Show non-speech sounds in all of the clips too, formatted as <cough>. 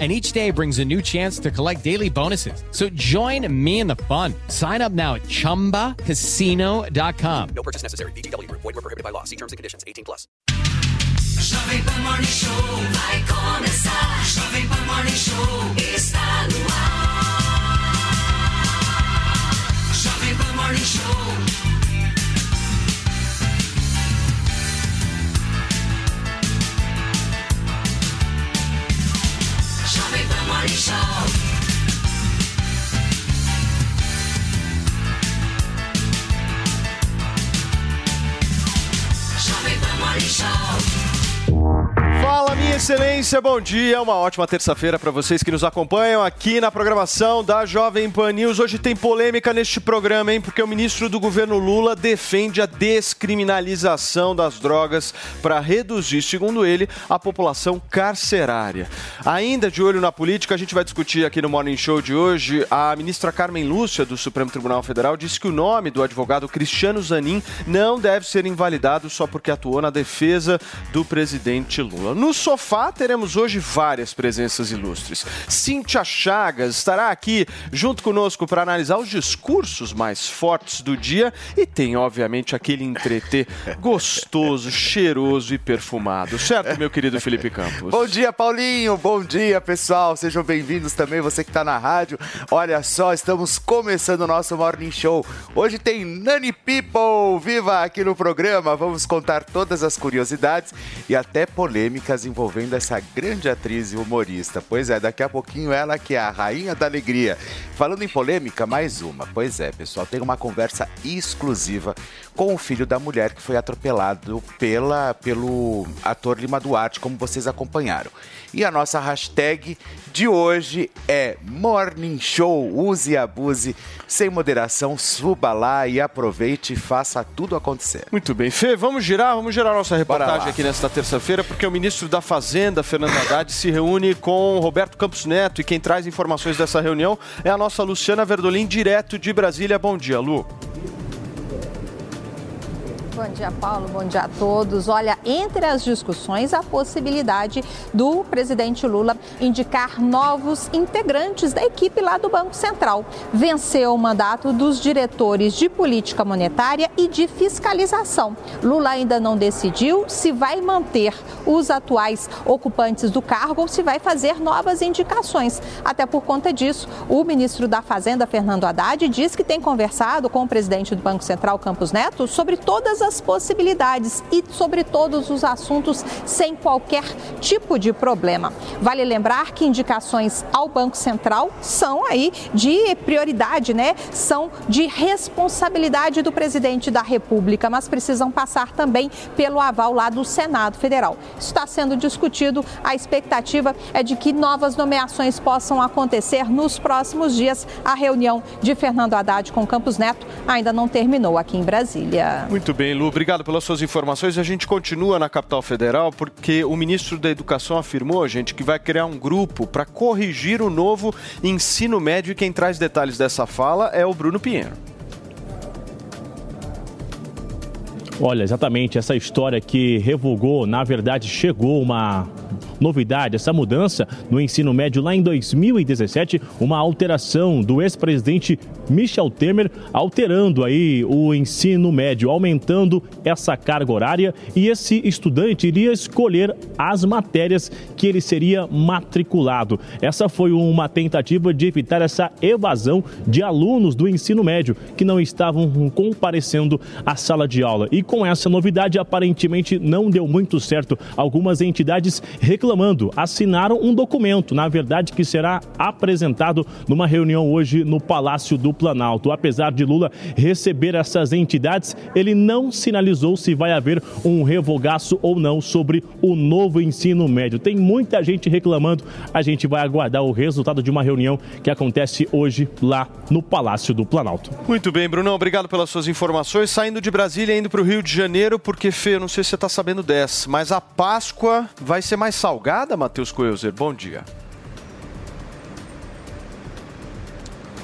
And each day brings a new chance to collect daily bonuses. So join me in the fun. Sign up now at chumbacasino.com. No purchase necessary. BGW. Void were prohibited by law. See terms and conditions. 18 plus. Jovem Pan Morning Show vai começar. Jovem Pan Morning Show está no ar. Jovem Pan Morning Show. Jovem Pan Morning Show. Jovem Pan Morning Show. Fala, minha excelência, bom dia. Uma ótima terça-feira para vocês que nos acompanham aqui na programação da Jovem Pan News. Hoje tem polêmica neste programa, hein? Porque o ministro do governo Lula defende a descriminalização das drogas para reduzir, segundo ele, a população carcerária. Ainda de olho na política, a gente vai discutir aqui no Morning Show de hoje. A ministra Carmen Lúcia, do Supremo Tribunal Federal, disse que o nome do advogado Cristiano Zanin não deve ser invalidado só porque atuou na defesa do presidente Lula. No sofá teremos hoje várias presenças ilustres. Cíntia Chagas estará aqui junto conosco para analisar os discursos mais fortes do dia e tem, obviamente, aquele entretê gostoso, cheiroso e perfumado. Certo, meu querido Felipe Campos? Bom dia, Paulinho. Bom dia, pessoal. Sejam bem-vindos também, você que está na rádio. Olha só, estamos começando o nosso Morning Show. Hoje tem Nani People viva aqui no programa. Vamos contar todas as curiosidades e até polêmicas envolvendo essa grande atriz e humorista. Pois é, daqui a pouquinho ela que é a rainha da alegria. Falando em polêmica, mais uma. Pois é, pessoal, tem uma conversa exclusiva com o filho da mulher que foi atropelado pela, pelo ator Lima Duarte, como vocês acompanharam. E a nossa hashtag de hoje é Morning Show. Use e abuse sem moderação. Suba lá e aproveite e faça tudo acontecer. Muito bem. Fê, vamos girar, vamos girar nossa reportagem aqui nesta terça-feira, porque o ministro da Fazenda, Fernando Haddad, se reúne com Roberto Campos Neto e quem traz informações dessa reunião é a nossa Luciana Verdolim, direto de Brasília. Bom dia, Lu. Bom dia, Paulo. Bom dia a todos. Olha, entre as discussões, a possibilidade do presidente Lula indicar novos integrantes da equipe lá do Banco Central. Venceu o mandato dos diretores de política monetária e de fiscalização. Lula ainda não decidiu se vai manter os atuais ocupantes do cargo ou se vai fazer novas indicações. Até por conta disso, o ministro da Fazenda, Fernando Haddad, diz que tem conversado com o presidente do Banco Central, Campos Neto, sobre todas as possibilidades e sobre todos os assuntos sem qualquer tipo de problema. Vale lembrar que indicações ao Banco Central são aí de prioridade, né? São de responsabilidade do presidente da República, mas precisam passar também pelo aval lá do Senado Federal. Está sendo discutido. A expectativa é de que novas nomeações possam acontecer nos próximos dias. A reunião de Fernando Haddad com Campos Neto ainda não terminou aqui em Brasília. Muito bem, Lu. Obrigado pelas suas informações. A gente continua na capital federal porque o ministro da Educação afirmou, gente, que vai criar um grupo para corrigir o novo ensino médio e quem traz detalhes dessa fala é o Bruno Pinheiro. Olha, exatamente essa história que revogou, na verdade, chegou uma novidade, essa mudança no ensino médio lá em 2017, uma alteração do ex-presidente Michel Temer, alterando aí o ensino médio, aumentando essa carga horária e esse estudante iria escolher as matérias que ele seria matriculado. Essa foi uma tentativa de evitar essa evasão de alunos do ensino médio que não estavam comparecendo à sala de aula. E com essa novidade, aparentemente não deu muito certo. Algumas entidades reclamando reclamando. Assinaram um documento, na verdade, que será apresentado numa reunião hoje no Palácio do Planalto. Apesar de Lula receber essas entidades, ele não sinalizou se vai haver um revogaço ou não sobre o novo ensino médio. Tem muita gente reclamando. A gente vai aguardar o resultado de uma reunião que acontece hoje lá no Palácio do Planalto. Muito bem, Brunão, obrigado pelas suas informações. Saindo de Brasília, indo para o Rio de Janeiro, porque, Fê, eu não sei se você está sabendo dessa, mas a Páscoa vai ser mais salgada, Matheus Coelzer? Bom dia.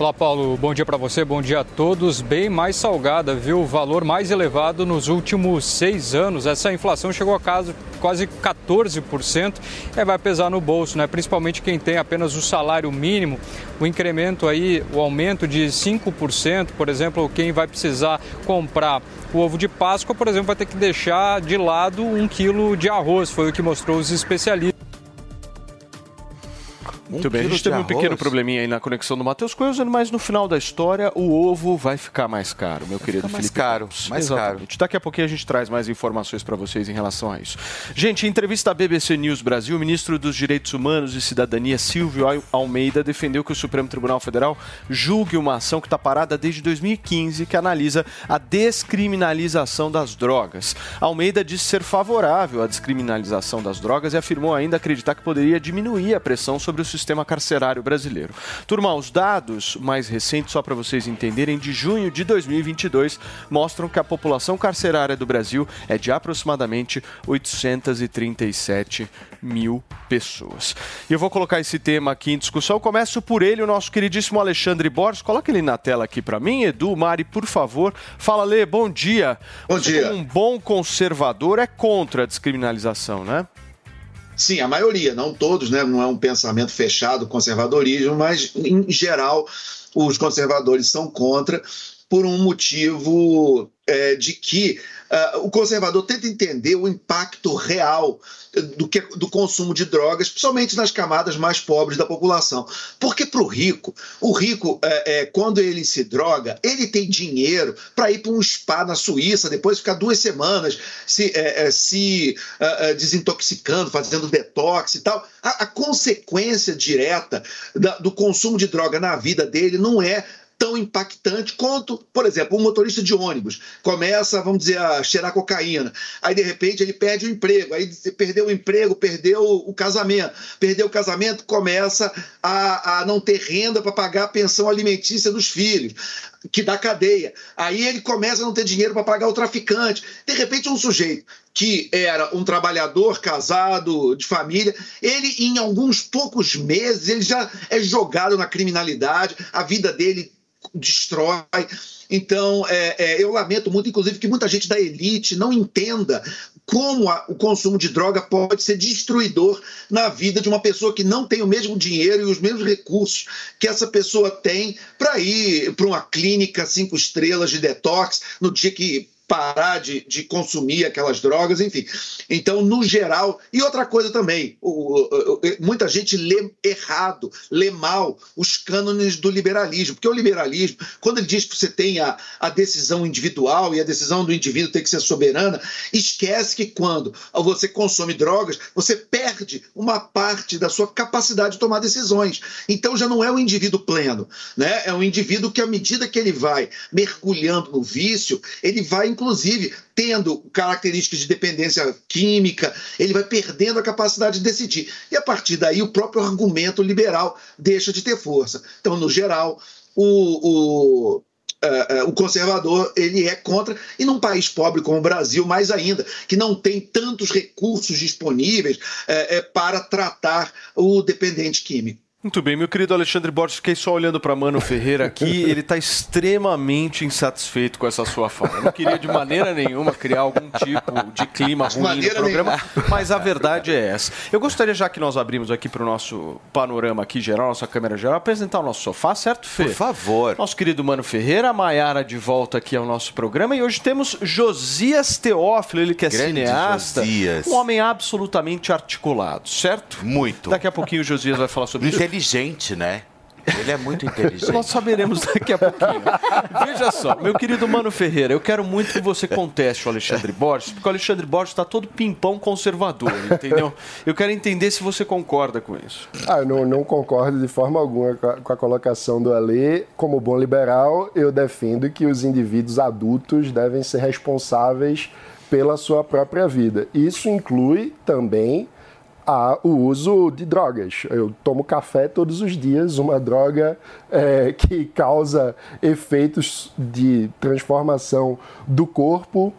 Olá, Paulo. Bom dia para você, bom dia a todos. Bem mais salgada, viu? O valor mais elevado nos últimos seis anos. Essa inflação chegou a caso, quase 14%. É, vai pesar no bolso, né? Principalmente quem tem apenas o salário mínimo. O incremento aí, o aumento de 5%, por exemplo, quem vai precisar comprar o ovo de Páscoa, por exemplo, vai ter que deixar de lado um quilo de arroz. Foi o que mostrou os especialistas. Muito bem, a gente teve um pequeno probleminha aí na conexão do Matheus Coelho, mas no final da história o ovo vai ficar mais caro, meu querido mais Felipe. caro, mais Exatamente. Daqui a pouquinho a gente traz mais informações para vocês em relação a isso. Gente, em entrevista à BBC News Brasil, o ministro dos Direitos Humanos e Cidadania, Silvio Al- Almeida, defendeu que o Supremo Tribunal Federal julgue uma ação que está parada desde 2015, que analisa a descriminalização das drogas. Almeida disse ser favorável à descriminalização das drogas e afirmou ainda acreditar que poderia diminuir a pressão sobre o sistema carcerário brasileiro. Turma, os dados mais recentes, só para vocês entenderem, de junho de 2022, mostram que a população carcerária do Brasil é de aproximadamente 837 mil pessoas. E eu vou colocar esse tema aqui em discussão. Eu começo por ele, o nosso queridíssimo Alexandre Borges. Coloca ele na tela aqui para mim, Edu, Mari, por favor. Fala, Lê, bom dia. Bom Você, dia. um bom conservador, é contra a descriminalização, né? Sim, a maioria, não todos, né? Não é um pensamento fechado, conservadorismo, mas em geral os conservadores são contra por um motivo é, de que ah, o conservador tenta entender o impacto real do, que, do consumo de drogas, principalmente nas camadas mais pobres da população. Porque para o rico, o rico, é, é, quando ele se droga, ele tem dinheiro para ir para um spa na Suíça, depois ficar duas semanas se, é, é, se ah, ah, desintoxicando, fazendo detox e tal. A, a consequência direta da- do consumo de droga na vida dele não é tão impactante quanto, por exemplo, um motorista de ônibus começa, vamos dizer, a cheirar cocaína. Aí, de repente, ele perde o emprego. Aí, perdeu o emprego, perdeu o casamento. Perdeu o casamento, começa a, a não ter renda para pagar a pensão alimentícia dos filhos, que dá cadeia. Aí ele começa a não ter dinheiro para pagar o traficante. De repente, um sujeito que era um trabalhador casado, de família, ele, em alguns poucos meses, ele já é jogado na criminalidade, a vida dele destrói. Então, é, é, eu lamento muito, inclusive, que muita gente da elite não entenda como a- o consumo de droga pode ser destruidor na vida de uma pessoa que não tem o mesmo dinheiro e os mesmos recursos que essa pessoa tem para ir para uma clínica cinco estrelas de detox no dia que parar de, de consumir aquelas drogas, enfim. Então, no geral, e outra coisa também, o- o- o- muita gente lê errado, lê mal os cânones do liberalismo, porque o liberalismo, quando ele diz que você tem a, a decisão individual e a decisão do indivíduo tem que ser soberana, esquece que quando você consome drogas, você perde uma parte da sua capacidade de tomar decisões. Então já não é um indivíduo pleno, né? É um indivíduo que à medida que ele vai mergulhando no vício, ele vai inclusive tendo características de dependência química, ele vai perdendo a capacidade de decidir. E a partir daí o próprio argumento liberal deixa de ter força. Então, no geral, o, o eh, o conservador ele é contra e num país pobre como o Brasil mais ainda que não tem tantos recursos disponíveis eh, para tratar o dependente químico. Muito bem, meu querido Alexandre Borges, fiquei só olhando para Mano Ferreira aqui, <laughs> ele está extremamente insatisfeito com essa sua fala. Eu não queria de maneira nenhuma criar algum tipo de clima ruim no programa, mas a verdade é essa. Eu gostaria, já que nós abrimos aqui para o nosso panorama aqui geral, nossa câmera geral, apresentar o nosso sofá, certo, Fê? Por favor. Nosso querido Mano Ferreira, a Maiara de volta aqui ao nosso programa e hoje temos Josias Teófilo, ele que é Grande cineasta, Josias. um homem absolutamente articulado, certo? Muito. Daqui a pouquinho o Josias vai falar sobre isso. Inteligente, né? Ele é muito inteligente. Nós saberemos daqui a pouquinho. Veja só, meu querido Mano Ferreira, eu quero muito que você conteste o Alexandre Borges, porque o Alexandre Borges está todo pimpão conservador, entendeu? Eu quero entender se você concorda com isso. Ah, eu não, não concordo de forma alguma com a, com a colocação do Ale. Como bom liberal, eu defendo que os indivíduos adultos devem ser responsáveis pela sua própria vida. Isso inclui também a, o uso de drogas. Eu tomo café todos os dias, uma droga é, que causa efeitos de transformação do corpo.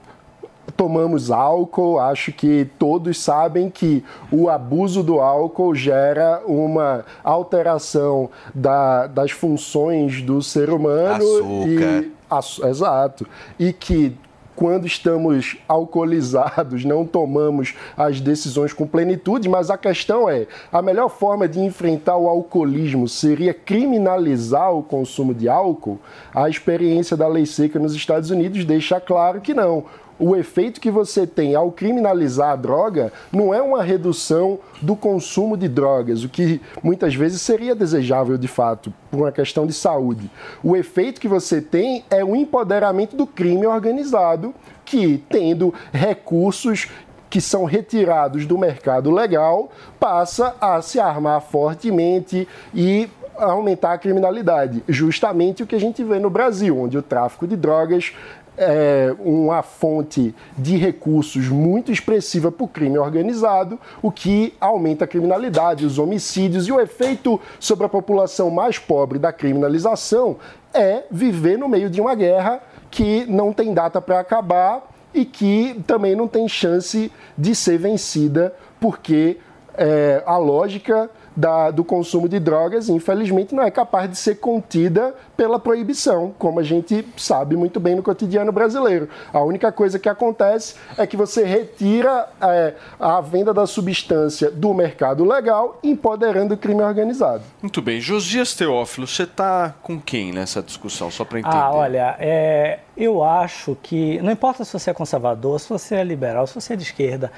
Tomamos álcool, acho que todos sabem que o abuso do álcool gera uma alteração da, das funções do ser humano. Açúcar. E, Aço- exato. E que quando estamos alcoolizados, não tomamos as decisões com plenitude, mas a questão é: a melhor forma de enfrentar o alcoolismo seria criminalizar o consumo de álcool? A experiência da lei seca nos Estados Unidos deixa claro que não. O efeito que você tem ao criminalizar a droga não é uma redução do consumo de drogas, o que muitas vezes seria desejável de fato, por uma questão de saúde. O efeito que você tem é o empoderamento do crime organizado, que, tendo recursos que são retirados do mercado legal, passa a se armar fortemente e aumentar a criminalidade. Justamente o que a gente vê no Brasil, onde o tráfico de drogas é uma fonte de recursos muito expressiva para o crime organizado, o que aumenta a criminalidade, os homicídios e o efeito sobre a população mais pobre da criminalização é viver no meio de uma guerra que não tem data para acabar e que também não tem chance de ser vencida, porque é, a lógica da- do consumo de drogas, infelizmente, não é capaz de ser contida pela proibição, como a gente sabe muito bem no cotidiano brasileiro. A única coisa que acontece é que você retira é, a venda da substância do mercado legal, empoderando o crime organizado. Muito bem. Josias Teófilo, você está com quem nessa discussão? Só para entender. Ah, olha, é, eu acho que não importa se você é conservador, se você é liberal, se você é de esquerda,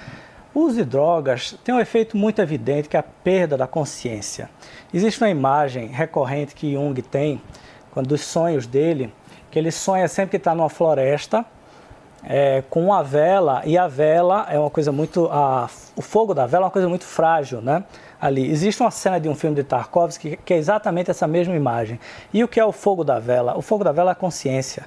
uso de drogas tem um efeito muito evidente que é a perda da consciência. Existe uma imagem recorrente que Jung tem, quando dos sonhos dele, que ele sonha sempre que está numa floresta é, com uma vela e a vela é uma coisa muito a, o fogo da vela é uma coisa muito frágil, né? Ali existe uma cena de um filme de Tarkovsky que, que é exatamente essa mesma imagem. E o que é o fogo da vela? O fogo da vela é a consciência.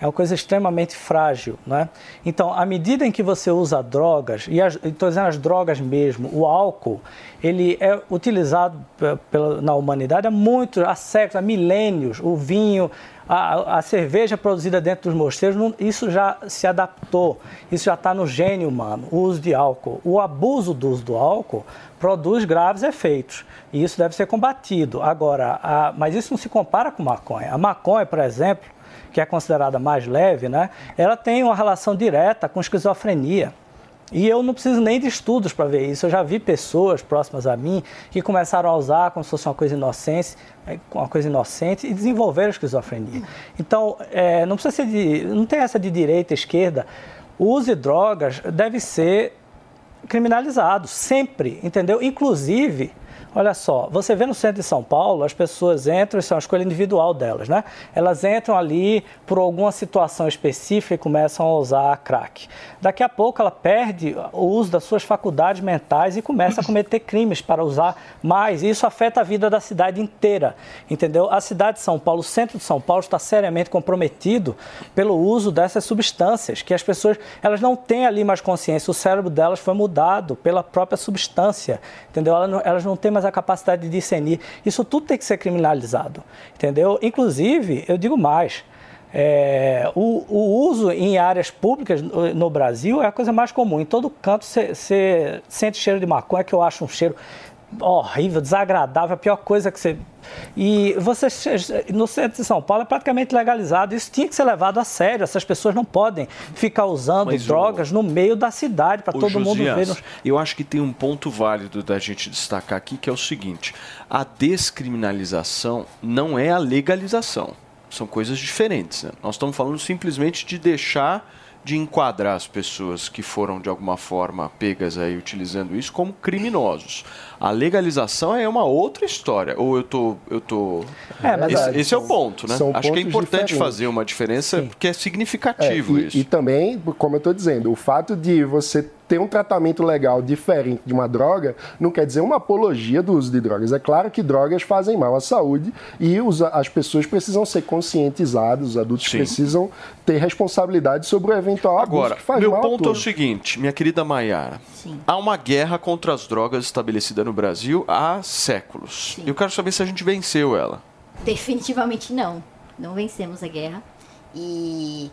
É uma coisa extremamente frágil, né? Então, à medida em que você usa drogas, e estou dizendo as drogas mesmo, o álcool, ele é utilizado pe- pela, na humanidade há muito, há séculos, há milênios. O vinho, a, a cerveja produzida dentro dos mosteiros, não- isso já se adaptou, isso já está no gênio humano, o uso de álcool. O abuso do uso do álcool produz graves efeitos e isso deve ser combatido. Agora, a- mas isso não se compara com maconha. A maconha, por exemplo, que é considerada mais leve, né, ela tem uma relação direta com esquizofrenia. E eu não preciso nem de estudos para ver isso. Eu já vi pessoas próximas a mim que começaram a usar como se fosse uma coisa inocente, uma coisa inocente e desenvolveram esquizofrenia. Então, eh, não precisa ser de, não tem essa de direita, esquerda. O uso de drogas deve ser criminalizado sempre, entendeu? Inclusive, olha só, você vê no centro de São Paulo, as pessoas entram, isso é uma escolha individual delas, né? Elas entram ali por alguma situação específica e começam a usar crack. Daqui a pouco ela perde o uso das suas faculdades mentais e começa a <laughs> cometer crimes para usar mais. E isso afeta a vida da cidade inteira, entendeu? A cidade de São Paulo, o centro de São Paulo está seriamente comprometido pelo uso dessas substâncias, que as pessoas, elas não têm ali mais consciência, o cérebro delas foi mudado pela própria substância, entendeu? Elas não, elas não têm mais a capacidade de discernir. Isso tudo tem que ser criminalizado, entendeu? Inclusive, eu digo mais, é, o, o uso em áreas públicas no, no Brasil é a coisa mais comum. Em todo canto você sente cheiro de maconha, que eu acho um cheiro horrível, desagradável, a pior coisa que você. E você no centro de São Paulo é praticamente legalizado. Isso tinha que ser levado a sério. Essas pessoas não podem ficar usando Mas o- drogas no meio da cidade para todo mundo Josias, ver. nos- Eu acho que tem um ponto válido da gente destacar aqui, que é o seguinte: a descriminalização não é a legalização. São coisas diferentes. né? Nós estamos falando simplesmente de deixar de enquadrar as pessoas que foram de alguma forma pegas aí utilizando isso como criminosos. A legalização é uma outra história. Ou eu tô. Eu tô... É, mas esse, é, esse é o ponto, né? são Acho que é importante diferentes. fazer uma diferença porque é É, significativo e, isso. e também, como eu estou dizendo, o fato de você ter um tratamento legal diferente de uma droga não quer dizer uma apologia do uso de drogas. É claro que drogas fazem mal à saúde e os- as pessoas precisam ser conscientizadas, os adultos Sim. precisam ter responsabilidade sobre o eventual abuso Agora, que faz meu mal ponto é o seguinte, minha querida Maiara. Há uma guerra contra as drogas estabelecida no Brasil há séculos. Eu quero saber se a gente venceu ela. Definitivamente não. Não vencemos a guerra. E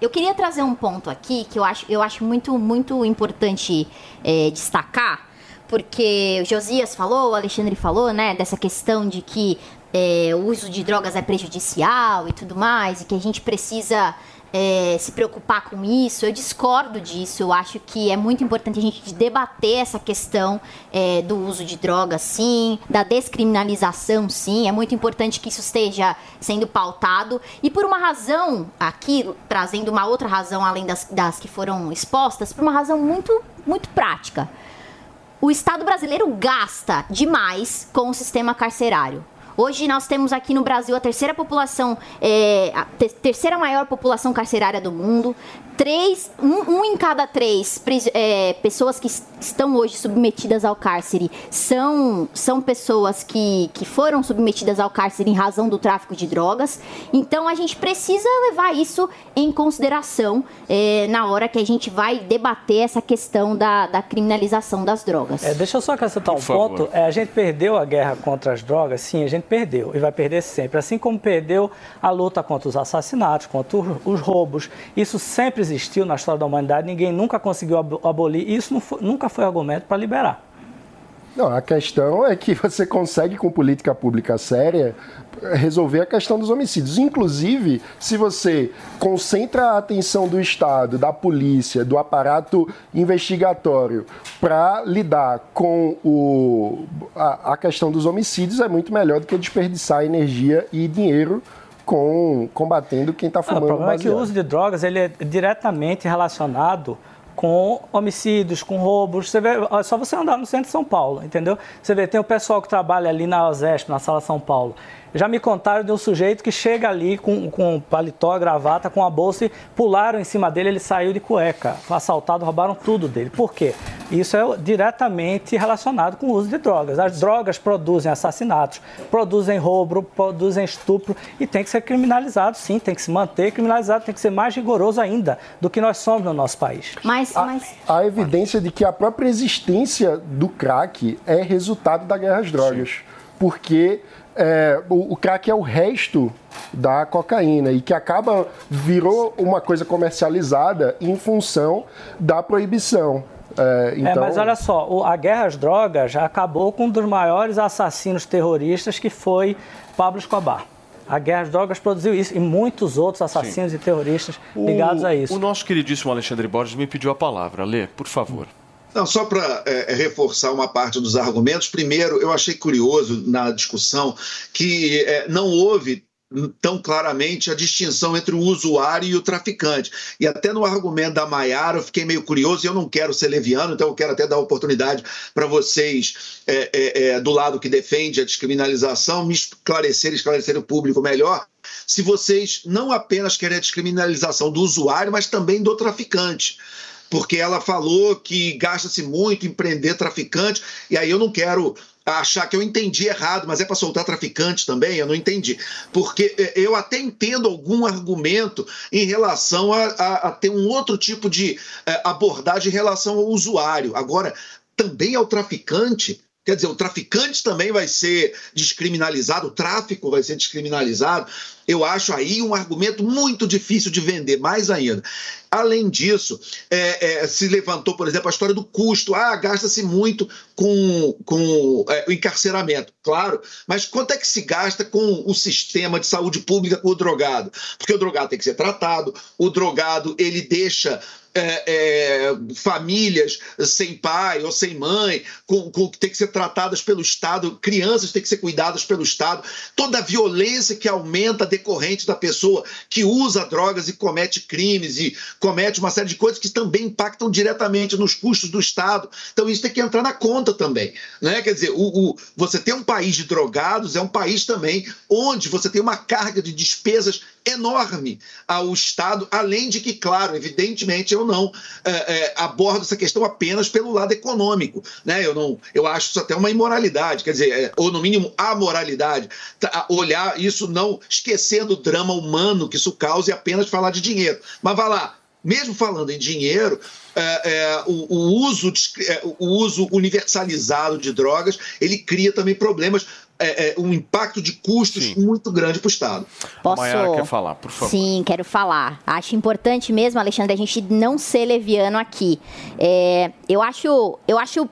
eu queria trazer um ponto aqui que eu acho, eu acho muito, muito importante é, destacar, porque o Josias falou, o Alexandre falou, né, dessa questão de que é, o uso de drogas é prejudicial e tudo mais, e que a gente precisa é, se preocupar com isso. Eu discordo disso. Eu acho que é muito importante a gente debater essa questão é, do uso de drogas, sim, da descriminalização, sim. É muito importante que isso esteja sendo pautado. E por uma razão, aqui, trazendo uma outra razão além das, das que foram expostas, por uma razão muito, muito prática. O Estado brasileiro gasta demais com o sistema carcerário. Hoje nós temos aqui no Brasil a terceira população, é, a te- terceira maior população carcerária do mundo. Três, um, um em cada três é, pessoas que es- estão hoje submetidas ao cárcere são, são pessoas que, que foram submetidas ao cárcere em razão do tráfico de drogas. Então a gente precisa levar isso em consideração é, na hora que a gente vai debater essa questão da, da criminalização das drogas. É, deixa eu só acrescentar um ponto. É, a gente perdeu a guerra contra as drogas, sim, a gente perdeu e vai perder sempre. Assim como perdeu a luta contra os assassinatos, contra os, os roubos. Isso sempre existiu na história da humanidade, ninguém nunca conseguiu abo- abolir. E isso foi- nunca foi argumento para liberar. Não, a questão é que você consegue, com política pública séria, resolver a questão dos homicídios. Inclusive, se você concentra a atenção do Estado, da polícia, do aparato investigatório para lidar com o, a, a questão dos homicídios, é muito melhor do que desperdiçar energia e dinheiro com combatendo quem está Ah, o fumando problema é que o baseado. uso de drogas ele é diretamente relacionado com homicídios, com roubos. Você vê, é só você andar no centro de São Paulo, entendeu? Você vê, tem o pessoal que trabalha ali na OSESP, na Sala São Paulo. Já me contaram de um sujeito que chega ali com, com paletó, gravata, com a bolsa e pularam em cima dele, ele saiu de cueca. Foi assaltado, roubaram tudo dele. Por quê? Isso é diretamente relacionado com o uso de drogas. As drogas produzem assassinatos, produzem roubo, produzem estupro e tem que ser criminalizado, sim, tem que se manter criminalizado, tem que ser mais rigoroso ainda do que nós somos no nosso país. Mas, mas Há evidência de que a própria existência do crack é resultado da guerra às drogas. Porque é, o, o crack é o resto da cocaína e que acaba virou uma coisa comercializada em função da proibição. É, então, É, mas olha só, o- a guerra às drogas já acabou com um dos maiores assassinos terroristas que foi Pablo Escobar. A guerra às drogas produziu isso e muitos outros assassinos e terroristas ligados a isso. O nosso queridíssimo Alexandre Borges me pediu a palavra. Lê, por favor. Não, só para reforçar uma parte dos argumentos. Primeiro, eu achei curioso na discussão que é, não houve tão claramente a distinção entre o usuário e o traficante. E até no argumento da Maiara eu fiquei meio curioso e eu não quero ser leviano, então eu quero até dar oportunidade para vocês é, é, é, do lado que defende a descriminalização me esclarecer, esclarecer o público melhor se vocês não apenas querem a descriminalização do usuário, mas também do traficante porque ela falou que gasta-se muito em prender traficante, e aí eu não quero achar que eu entendi errado, mas é para soltar traficante também? Eu não entendi. Porque eh, eu até entendo algum argumento em relação a, a- a ter um outro tipo de eh, abordagem em relação ao usuário. Agora, também ao traficante. Quer dizer, o traficante também vai ser descriminalizado, o tráfico vai ser descriminalizado. Eu acho aí um argumento muito difícil de vender, mais ainda. Além disso, é, é, se levantou, por exemplo, a história do custo. Ah, gasta-se muito com, com é, o encarceramento. Claro, mas quanto é que se gasta com o sistema de saúde pública com o drogado? Porque o drogado tem que ser tratado, o drogado ele deixa é, é, famílias sem pai ou sem mãe, com, com, que tem que ser tratadas pelo Estado, crianças têm que ser cuidadas pelo Estado, toda a violência que aumenta decorrentes da pessoa que usa drogas e comete crimes e comete uma série de coisas que também impactam diretamente nos custos do Estado. Então isso tem que entrar na conta também. Né? Quer dizer, o, o, você ter um país de drogados é um país também onde você tem uma carga de despesas enorme ao Estado, além de que, claro, evidentemente, eu não é, é, abordo essa questão apenas pelo lado econômico. Né? Eu, não, eu acho isso até uma imoralidade, quer dizer, é, ou no mínimo amoralidade. Tá, olhar isso não esquecendo o drama humano que isso causa e apenas falar de dinheiro. Mas vai lá, mesmo falando em dinheiro, é, é, o, o, uso de, é, o uso universalizado de drogas ele cria também problemas é, é, um impacto de custos Sim. muito grande para o Estado. Posso... Maiara quer falar, por favor. Sim, quero falar. Acho importante mesmo, Alexandre, a gente não ser leviano aqui. É, eu acho, eu acho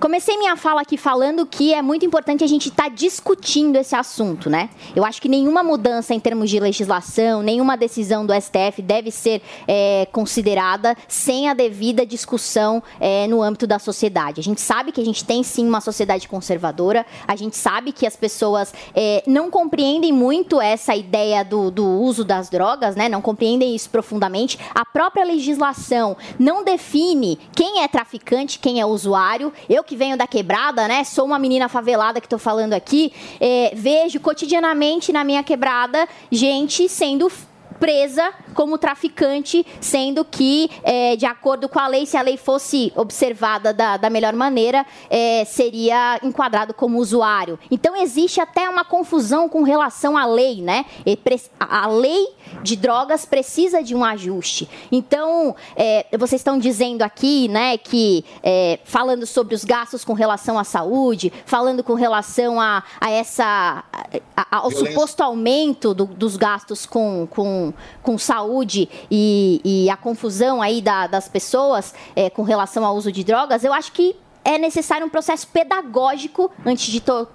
Comecei minha fala aqui falando que é muito importante a gente estar tá discutindo esse assunto, né? Eu acho que nenhuma mudança em termos de legislação, nenhuma decisão do STF deve ser é, considerada sem a devida discussão é, no âmbito da sociedade. A gente sabe que a gente tem sim uma sociedade conservadora, a gente sabe que as pessoas é, não compreendem muito essa ideia do, do uso das drogas, né? Não compreendem isso profundamente. A própria legislação não define quem é traficante, quem é usuário. Eu que venho da quebrada, né? Sou uma menina favelada que estou falando aqui. É, vejo cotidianamente na minha quebrada gente sendo presa como traficante, sendo que, é, de acordo com a lei, se a lei fosse observada da, da melhor maneira, é, seria enquadrado como usuário. Então, existe até uma confusão com relação à lei, né? A lei de drogas precisa de um ajuste. Então, é, vocês estão dizendo aqui, né, que é, falando sobre os gastos com relação à saúde, falando com relação a, a essa a, ao Violência. suposto aumento do, dos gastos com, com, com saúde e, e a confusão aí da, das pessoas é, com relação ao uso de drogas, eu acho que é necessário um processo pedagógico antes de to,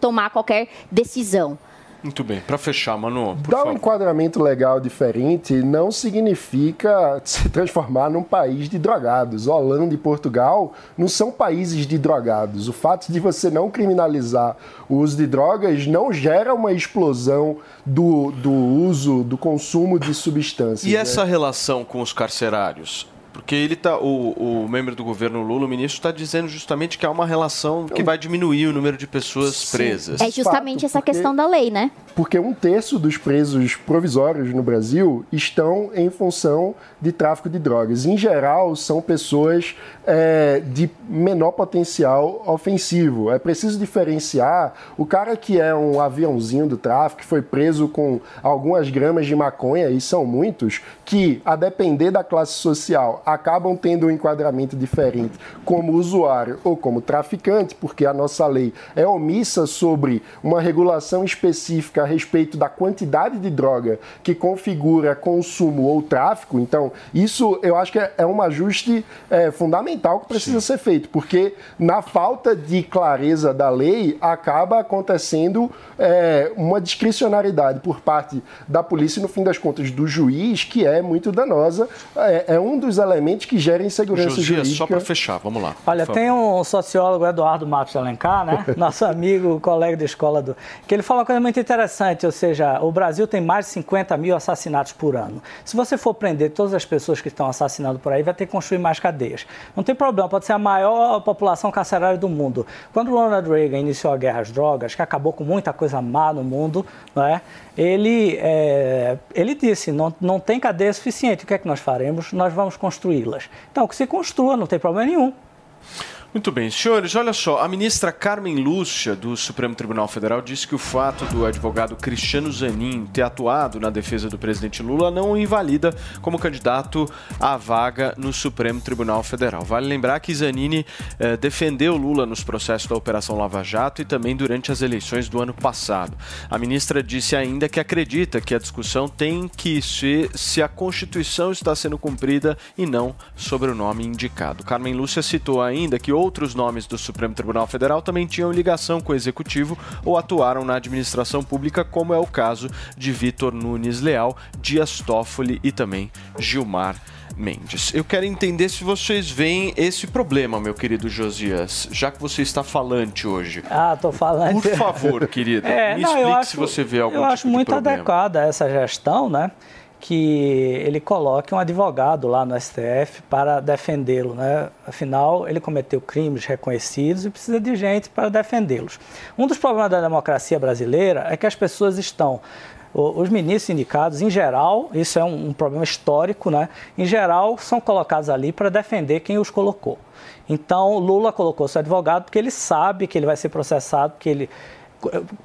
tomar qualquer decisão. Muito bem. Para fechar, Manu, por Dar favor. um enquadramento legal diferente não significa se transformar num país de drogados. Holanda e Portugal não são países de drogados. O fato de você não criminalizar o uso de drogas não gera uma explosão do, do uso, do consumo de substâncias. E né? essa relação com os carcerários? Porque ele tá, o, o membro do governo Lula, o ministro, está dizendo justamente que há uma relação que vai diminuir o número de pessoas Sim. presas. É justamente Fato, essa porque- questão da lei, né? Porque um terço dos presos provisórios no Brasil estão em função de tráfico de drogas. Em geral, são pessoas é, de menor potencial ofensivo. É preciso diferenciar o cara que é um aviãozinho do tráfico, que foi preso com algumas gramas de maconha, e são muitos, que, a depender da classe social, acabam tendo um enquadramento diferente como usuário ou como traficante, porque a nossa lei é omissa sobre uma regulação específica a respeito da quantidade de droga que configura consumo ou tráfico. Então, isso eu acho que é, é um ajuste é, fundamental que precisa ser feito, porque na falta de clareza da lei acaba acontecendo é, uma discricionariedade por parte da polícia e, no fim das contas, do juiz, que é muito danosa. É, é um dos elementos que gera insegurança Josias, jurídica. só para fechar, vamos lá. Olha, tem um sociólogo, Eduardo Matos de Alencar, né? <laughs> Nosso amigo, colega de escola, do, que ele fala uma coisa muito interessante, ou seja, o Brasil tem mais de 50 mil assassinatos por ano. Se você for prender todas as pessoas que estão assassinando por aí, vai ter que construir mais cadeias. Não tem problema, pode ser a maior população carcerária do mundo. Quando o Ronald Reagan iniciou a guerra às drogas, que acabou com muita coisa má no mundo, não é? Ele, é, ele disse, não, não tem cadeia suficiente, o que é que nós faremos? Nós vamos construí-las. Então, que se construa, não tem problema nenhum. Muito bem, senhores, olha só, a ministra Carmen Lúcia, do Supremo Tribunal Federal, disse que o fato do advogado Cristiano Zanin ter atuado na defesa do presidente Lula não o invalida como candidato à vaga no Supremo Tribunal Federal. Vale lembrar que Zanini eh, defendeu Lula nos processos da Operação Lava Jato e também durante as eleições do ano passado. A ministra disse ainda que acredita que a discussão tem que ser se a Constituição está sendo cumprida e não sobre o nome indicado. Carmen Lúcia citou ainda que outros nomes do Supremo Tribunal Federal também tinham ligação com o Executivo ou atuaram na administração pública, como é o caso de Vitor Nunes Leal, Dias Toffoli e também Gilmar Mendes. Eu quero entender se vocês veem esse problema, meu querido Josias, já que você está falante hoje. Ah, tô falando. Por favor, querido, <laughs> É, me não, explique acho- se você vê algum Eu tipo acho muito adequada essa gestão, né? Que ele coloque um advogado lá no STF para defendê-lo, né? Afinal, ele cometeu crimes reconhecidos e precisa de gente para defendê-los. Um dos problemas da democracia brasileira é que as pessoas estão os ministros indicados, em geral, isso é um, um problema histórico, né? Em geral, são colocados ali para defender quem os colocou. Então, Lula colocou seu advogado porque ele sabe que ele vai ser processado, porque ele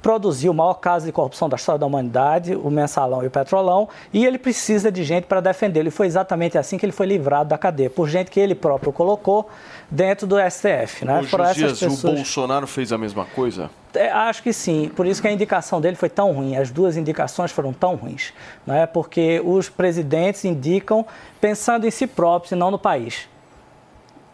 produziu o maior caso de corrupção da história da humanidade, o mensalão e o petrolão, e ele precisa de gente para defendê-lo. E foi exatamente assim que ele foi livrado da cadeia, por gente que ele próprio colocou dentro do STF. Né? Ô, Foram essas o pessoas- Bolsonaro fez a mesma coisa? é, acho que sim. Por isso que a indicação dele foi tão ruim. As duas indicações foram tão ruins. Né? Porque os presidentes indicam pensando em si próprios e não no país.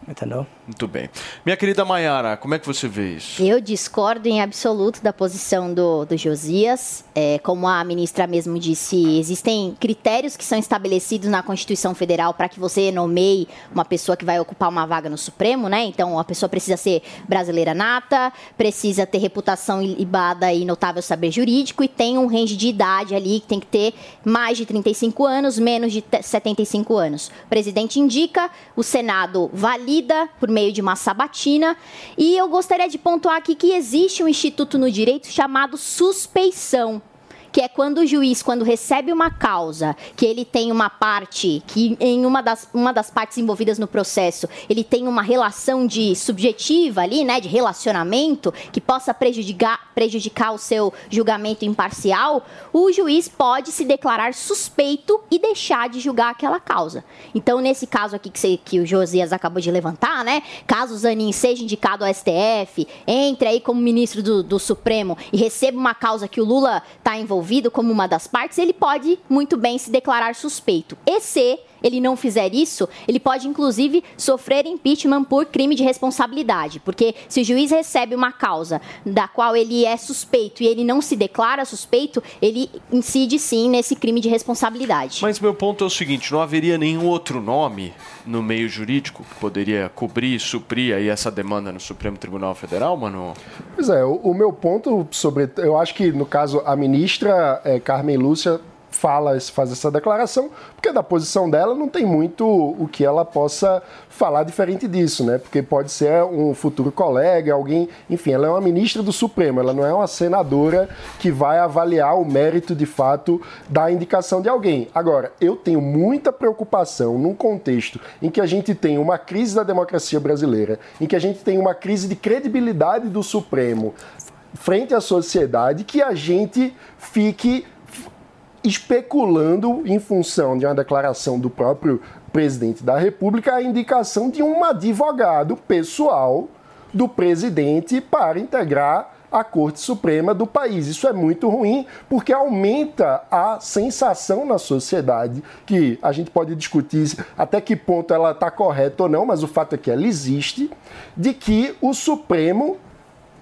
Entendeu? Muito bem. Minha querida Mayara, como é que você vê isso? Eu discordo em absoluto da posição do, do Josias. É, como a ministra mesmo disse, existem critérios que são estabelecidos na Constituição Federal para que você nomeie uma pessoa que vai ocupar uma vaga no Supremo, né? Então, a pessoa precisa ser brasileira nata, precisa ter reputação ilibada e notável saber jurídico e tem um range de idade ali que tem que ter mais de 35 anos, menos de te- 75 anos. O presidente indica, o Senado valida por meio de uma sabatina. E eu gostaria de pontuar aqui que existe um instituto no direito chamado suspeição. Que é quando o juiz, quando recebe uma causa, que ele tem uma parte, que em uma das, uma das partes envolvidas no processo, ele tem uma relação de subjetiva ali, né, de relacionamento, que possa prejudicar, prejudicar o seu julgamento imparcial, o juiz pode se declarar suspeito e deixar de julgar aquela causa. Então, nesse caso aqui que, você- que o Josias acabou de levantar, né, caso o Zanin seja indicado ao STF, entre aí como ministro do, do Supremo e receba uma causa que o Lula está envolvido como uma das partes, ele pode muito bem se declarar suspeito. E se ele não fizer isso, ele pode inclusive sofrer impeachment por crime de responsabilidade, porque se o juiz recebe uma causa da qual ele é suspeito e ele não se declara suspeito, ele incide sim nesse crime de responsabilidade. Mas meu ponto é o seguinte, não haveria nenhum outro nome no meio jurídico que poderia cobrir, suprir aí essa demanda no Supremo Tribunal Federal, mano? Pois é, o, o meu ponto sobre. Eu acho que, no caso, a ministra eh, Carmen Lúcia fala, faz essa declaração, porque da posição dela não tem muito o que ela possa falar diferente disso, né? Porque pode ser um futuro colega, alguém. Enfim, ela é uma ministra do Supremo, ela não é uma senadora que vai avaliar o mérito de fato da indicação de alguém. Agora, eu tenho muita preocupação num contexto em que a gente tem uma crise da democracia brasileira, em que a gente tem uma crise de credibilidade do Supremo frente à sociedade, que a gente fique especulando em função de uma declaração do próprio presidente da República a indicação de um advogado pessoal do presidente para integrar a Corte Suprema do país. Isso é muito ruim porque aumenta a sensação na sociedade que a gente pode discutir até que ponto ela está correta ou não, mas o fato é que ela existe de que o Supremo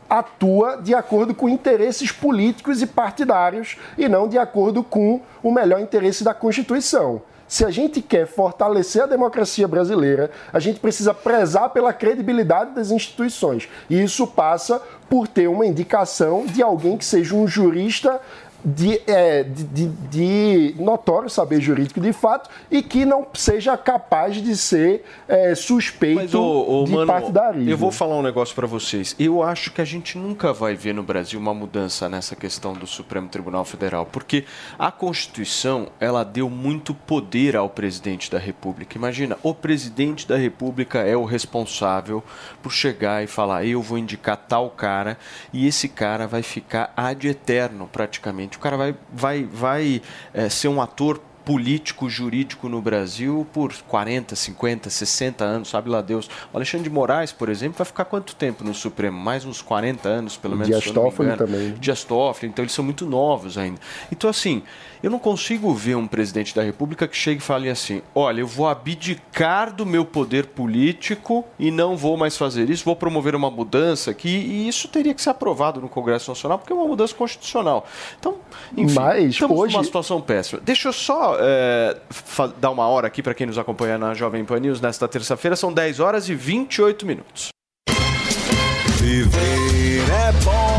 atua de acordo com interesses políticos e partidários e não de acordo com o melhor interesse da Constituição. Se a gente quer fortalecer a democracia brasileira, a gente precisa prezar pela credibilidade das instituições. E isso passa por ter uma indicação de alguém que seja um jurista de, é, de, de- notório saber jurídico de fato e que não seja capaz de ser é, suspeito Mas, ô, ô, de mano, partidarismo. eu vou falar um negócio pra vocês. Eu acho que a gente nunca vai ver no Brasil uma mudança nessa questão do Supremo Tribunal Federal, porque a Constituição, ela deu muito poder ao presidente da República. Imagina, o presidente da República é o responsável por chegar e falar: "Eu vou indicar tal cara" e esse cara vai ficar ad eterno praticamente. O cara vai vai vai eh, ser um ator político jurídico no Brasil por 40, 50, 60 anos, sabe lá Deus. O Alexandre de Moraes, por exemplo, vai ficar quanto tempo no Supremo? Mais uns 40 anos, pelo menos. Dias Toffoli também. Dias Toffoli, então eles são muito novos ainda. Então, assim, eu não consigo ver um presidente da República que chegue e fale assim: olha, eu vou abdicar do meu poder político e não vou mais fazer isso, vou promover uma mudança aqui, e isso teria que ser aprovado no Congresso Nacional, porque é uma mudança constitucional. Então, enfim, Mas, estamos hoje- numa situação péssima. Deixa eu só é, dar uma hora aqui para quem nos acompanha na Jovem Pan News nesta terça-feira. São 10 horas e 28 minutos. Viver é bom,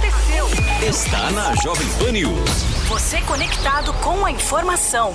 Aconteceu. Está na Jovem Pan News. Você conectado com a informação.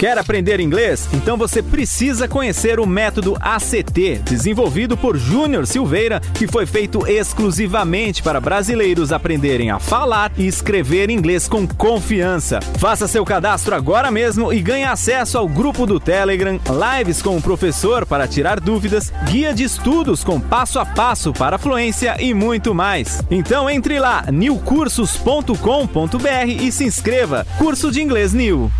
Quer aprender inglês? Então você precisa conhecer o método ACT, desenvolvido por Júnior Silveira, que foi feito exclusivamente para brasileiros aprenderem a falar e escrever inglês com confiança. Faça seu cadastro agora mesmo e ganhe acesso ao grupo do Telegram, lives com o professor para tirar dúvidas, guia de estudos com passo a passo para fluência e muito mais. Então entre lá, newcursos.com.br e se inscreva. Curso de Inglês New.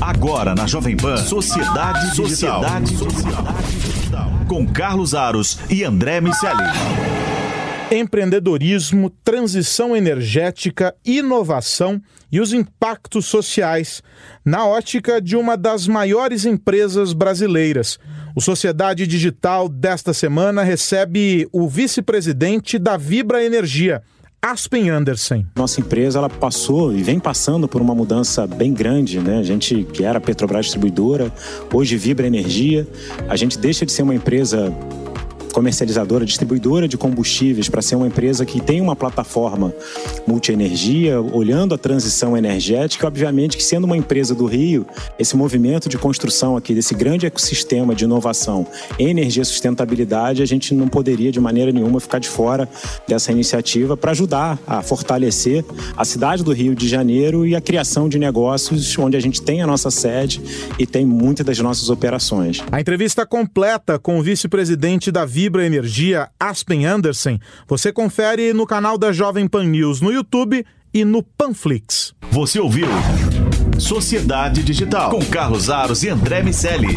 Agora na Jovem Pan, Sociedade Digital. Sociedade Com Carlos Aros e André Miceli. Empreendedorismo, transição energética, inovação e os impactos sociais, na ótica de uma das maiores empresas brasileiras. O Sociedade Digital desta semana recebe o vice-presidente da Vibra Energia, Aspen Anderson. Nossa empresa ela passou e vem passando por uma mudança bem grande, né? A gente que era Petrobras distribuidora, hoje Vibra Energia, a gente deixa de ser uma empresa comercializadora, distribuidora de combustíveis para ser uma empresa que tem uma plataforma multienergia, olhando a transição energética, obviamente que sendo uma empresa do Rio, esse movimento de construção aqui desse grande ecossistema de inovação em energia e sustentabilidade, a gente não poderia de maneira nenhuma ficar de fora dessa iniciativa para ajudar a fortalecer a cidade do Rio de Janeiro e a criação de negócios onde a gente tem a nossa sede e tem muitas das nossas operações. A entrevista completa com o vice-presidente da Vibra Energia, Aspen Anderson, você confere no canal da Jovem Pan News no YouTube e no Panflix. Você ouviu Sociedade Digital com Carlos Aros e André Miceli.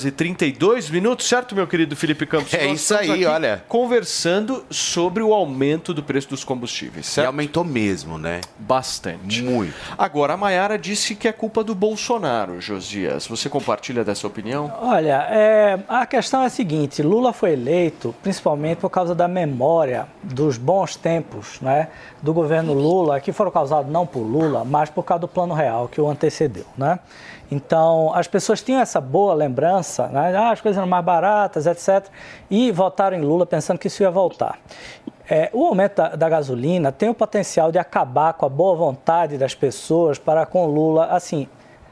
e 32 minutos, certo, meu querido Felipe Campos? É Nós isso aí, aqui olha. Conversando sobre o aumento do preço dos combustíveis, certo? E aumentou mesmo, né? Bastante. Muito. Agora, a Mayara disse que é culpa do Bolsonaro, Josias. Você compartilha dessa opinião? Olha, é, a questão é a seguinte: Lula foi eleito principalmente por causa da memória dos bons tempos né, do governo Lula, que foram causados não por Lula, mas por causa do Plano Real que o antecedeu. Né? Então, as pessoas tinham essa boa lembrança, né? ah, as coisas eram mais baratas, etc., e votaram em Lula pensando que isso ia voltar. É, o aumento da, da, gasolina tem o potencial de acabar com a boa vontade das pessoas para com Lula, assim,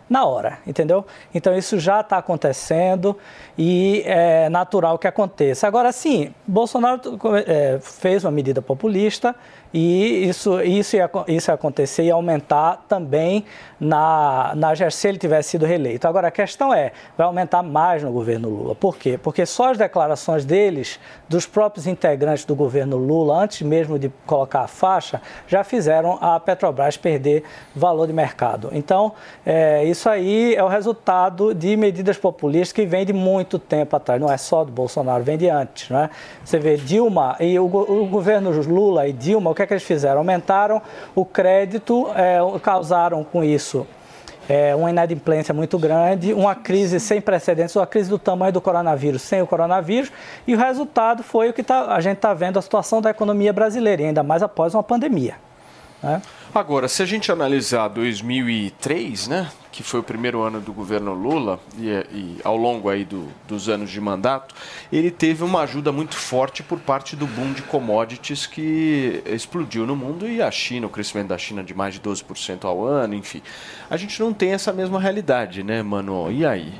na hora, entendeu? Então isso já está acontecendo e é natural que aconteça. Agora, sim, Bolsonaro é, fez uma medida populista e isso, isso, ia, isso ia acontecer e aumentar também na, na se ele tivesse sido reeleito. Agora, a questão é, vai aumentar mais no governo Lula. Por quê? Porque só as declarações deles, dos próprios integrantes do governo Lula, antes mesmo de colocar a faixa, já fizeram a Petrobras perder valor de mercado. Então, é, isso aí é o resultado de medidas populistas que vêm de muito tempo atrás. Não é só do Bolsonaro, vem de antes. Né? Você vê Dilma e o, o governo Lula e Dilma, que é que eles fizeram? Aumentaram o crédito, é, causaram com isso é, uma inadimplência muito grande, uma crise sem precedentes, uma crise do tamanho do coronavírus sem o coronavírus, e o resultado foi o que tá, a gente está vendo, a situação da economia brasileira, ainda mais após uma pandemia. Né? Agora, se a gente analisar 2003, né, que foi o primeiro ano do governo Lula e, e ao longo aí do, dos anos de mandato, ele teve uma ajuda muito forte por parte do boom de commodities que explodiu no mundo e a China, o crescimento da China de mais de 12% ao ano, enfim. A gente não tem essa mesma realidade, né, mano? E aí?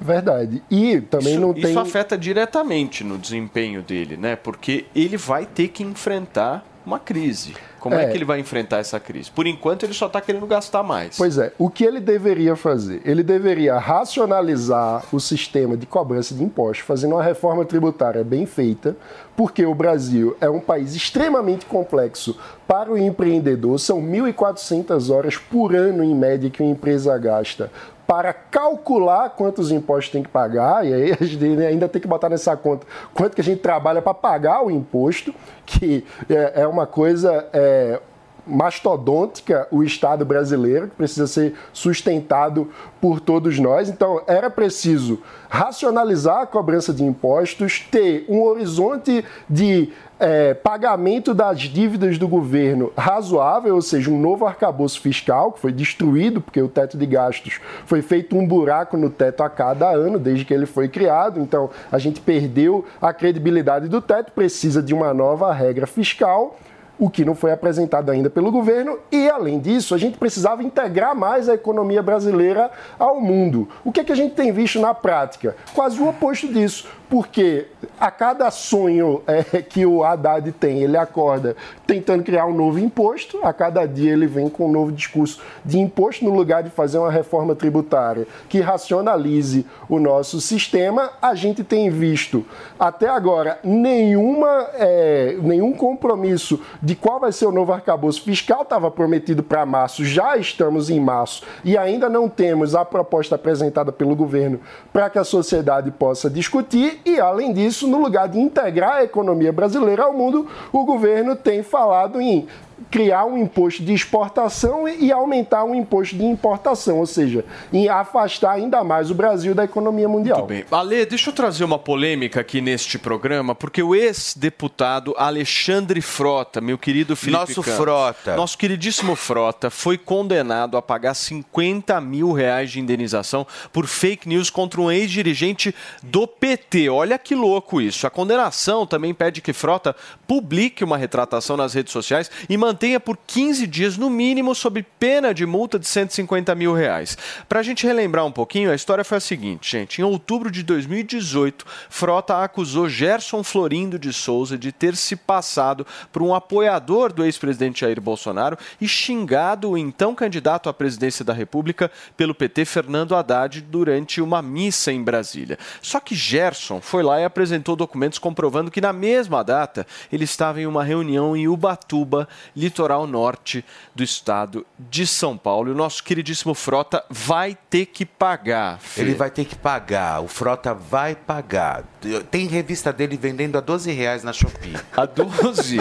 Verdade. E também isso, não tem. Isso afeta diretamente no desempenho dele, né? Porque ele vai ter que enfrentar uma crise. Como é. é, que ele vai enfrentar essa crise? Por enquanto, ele só está querendo gastar mais. Pois é. O que ele deveria fazer? Ele deveria racionalizar o sistema de cobrança de impostos, fazendo uma reforma tributária bem feita, porque o Brasil é um país extremamente complexo para o empreendedor. São 1.400 horas por ano, em média, que uma empresa gasta para calcular quantos impostos tem que pagar, e aí a gente ainda tem que botar nessa conta quanto que a gente trabalha para pagar o imposto, que é, é uma coisa é, mastodôntica o Estado brasileiro, que precisa ser sustentado por todos nós. Então, era preciso racionalizar a cobrança de impostos, ter um horizonte de é, pagamento das dívidas do governo razoável, ou seja, um novo arcabouço fiscal que foi destruído, porque o teto de gastos foi feito um buraco no teto a cada ano, desde que ele foi criado. Então, a gente perdeu a credibilidade do teto, precisa de uma nova regra fiscal o que não foi apresentado ainda pelo governo, e além disso, a gente precisava integrar mais a economia brasileira ao mundo. O que, é que a gente tem visto na prática? Quase o oposto disso porque a cada sonho é, que o Haddad tem, ele acorda tentando criar um novo imposto, a cada dia ele vem com um novo discurso de imposto, no lugar de fazer uma reforma tributária que racionalize o nosso sistema, a gente tem visto até agora nenhuma, é, nenhum compromisso de qual vai ser o novo arcabouço fiscal, estava prometido para março, já estamos em março e ainda não temos a proposta apresentada pelo governo para que a sociedade possa discutir e, além disso, no lugar de integrar a economia brasileira ao mundo, o governo tem falado em criar um imposto de exportação e aumentar um imposto de importação, ou seja, em afastar ainda mais o Brasil da economia mundial. Muito bem. Ale, deixa eu trazer uma polêmica aqui neste programa, porque o ex-deputado Alexandre Frota, meu querido Felipe Nosso Campos, Frota. Nosso queridíssimo Frota foi condenado a pagar 50 mil reais de indenização por fake news contra um ex-dirigente do PT. Olha que louco isso. A condenação também pede que Frota publique uma retratação nas redes sociais e mantenha por 15 dias no mínimo sob pena de multa de 150 mil reais. Para a gente relembrar um pouquinho, a história foi a seguinte, gente. Em outubro de 2018, Frota acusou Gerson Florindo de Souza de ter se passado por um apoiador do ex-presidente Jair Bolsonaro e xingado o então candidato à presidência da República pelo PT, Fernando Haddad, durante uma missa em Brasília. Só que Gerson foi lá e apresentou documentos comprovando que na mesma data ele estava em uma reunião em Ubatuba litoral norte do estado de São Paulo. E o nosso queridíssimo Frota vai ter que pagar. Fê. Ele vai ter que pagar. O Frota vai pagar. Tem revista dele vendendo a 12 reais na Shopee. A 12?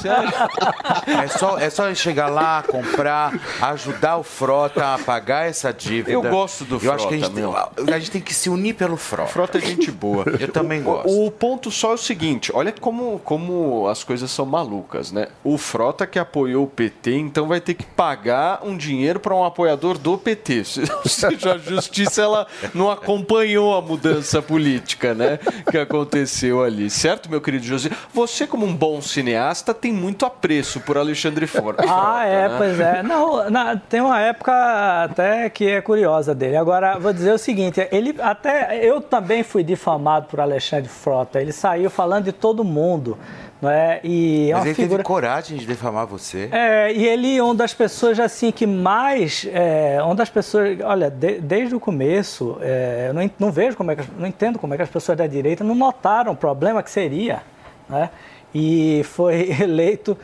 Sério? É só, é só chegar lá, comprar, ajudar o Frota a pagar essa dívida. Eu gosto do Eu Frota, acho que a gente, tem, a gente tem que se unir pelo Frota. Frota é gente boa. Eu também gosto. O, o ponto só é o seguinte: olha como, como as coisas são malucas, né? O Frota que apoiou o PT, então vai ter que pagar um dinheiro para um apoiador do PT. Ou <laughs> seja, a justiça ela não acompanhou a mudança política, né, que aconteceu ali, certo, meu querido José? Você como um bom cineasta tem muito apreço por Alexandre Frota. Ah, é, né? pois é. Não, na- tem uma época até que é curiosa dele. Agora, vou dizer o seguinte, ele até eu também fui difamado por Alexandre Frota. Ele saiu falando de todo mundo, não é? E é Mas ele figura teve coragem de defamar você. é, e ele é uma das pessoas assim que mais, é, uma das pessoas, olha, de- desde o começo, é, eu não, não vejo como é que, não entendo como é que as pessoas da direita não notaram o problema que seria, né? E foi <laughs> eleito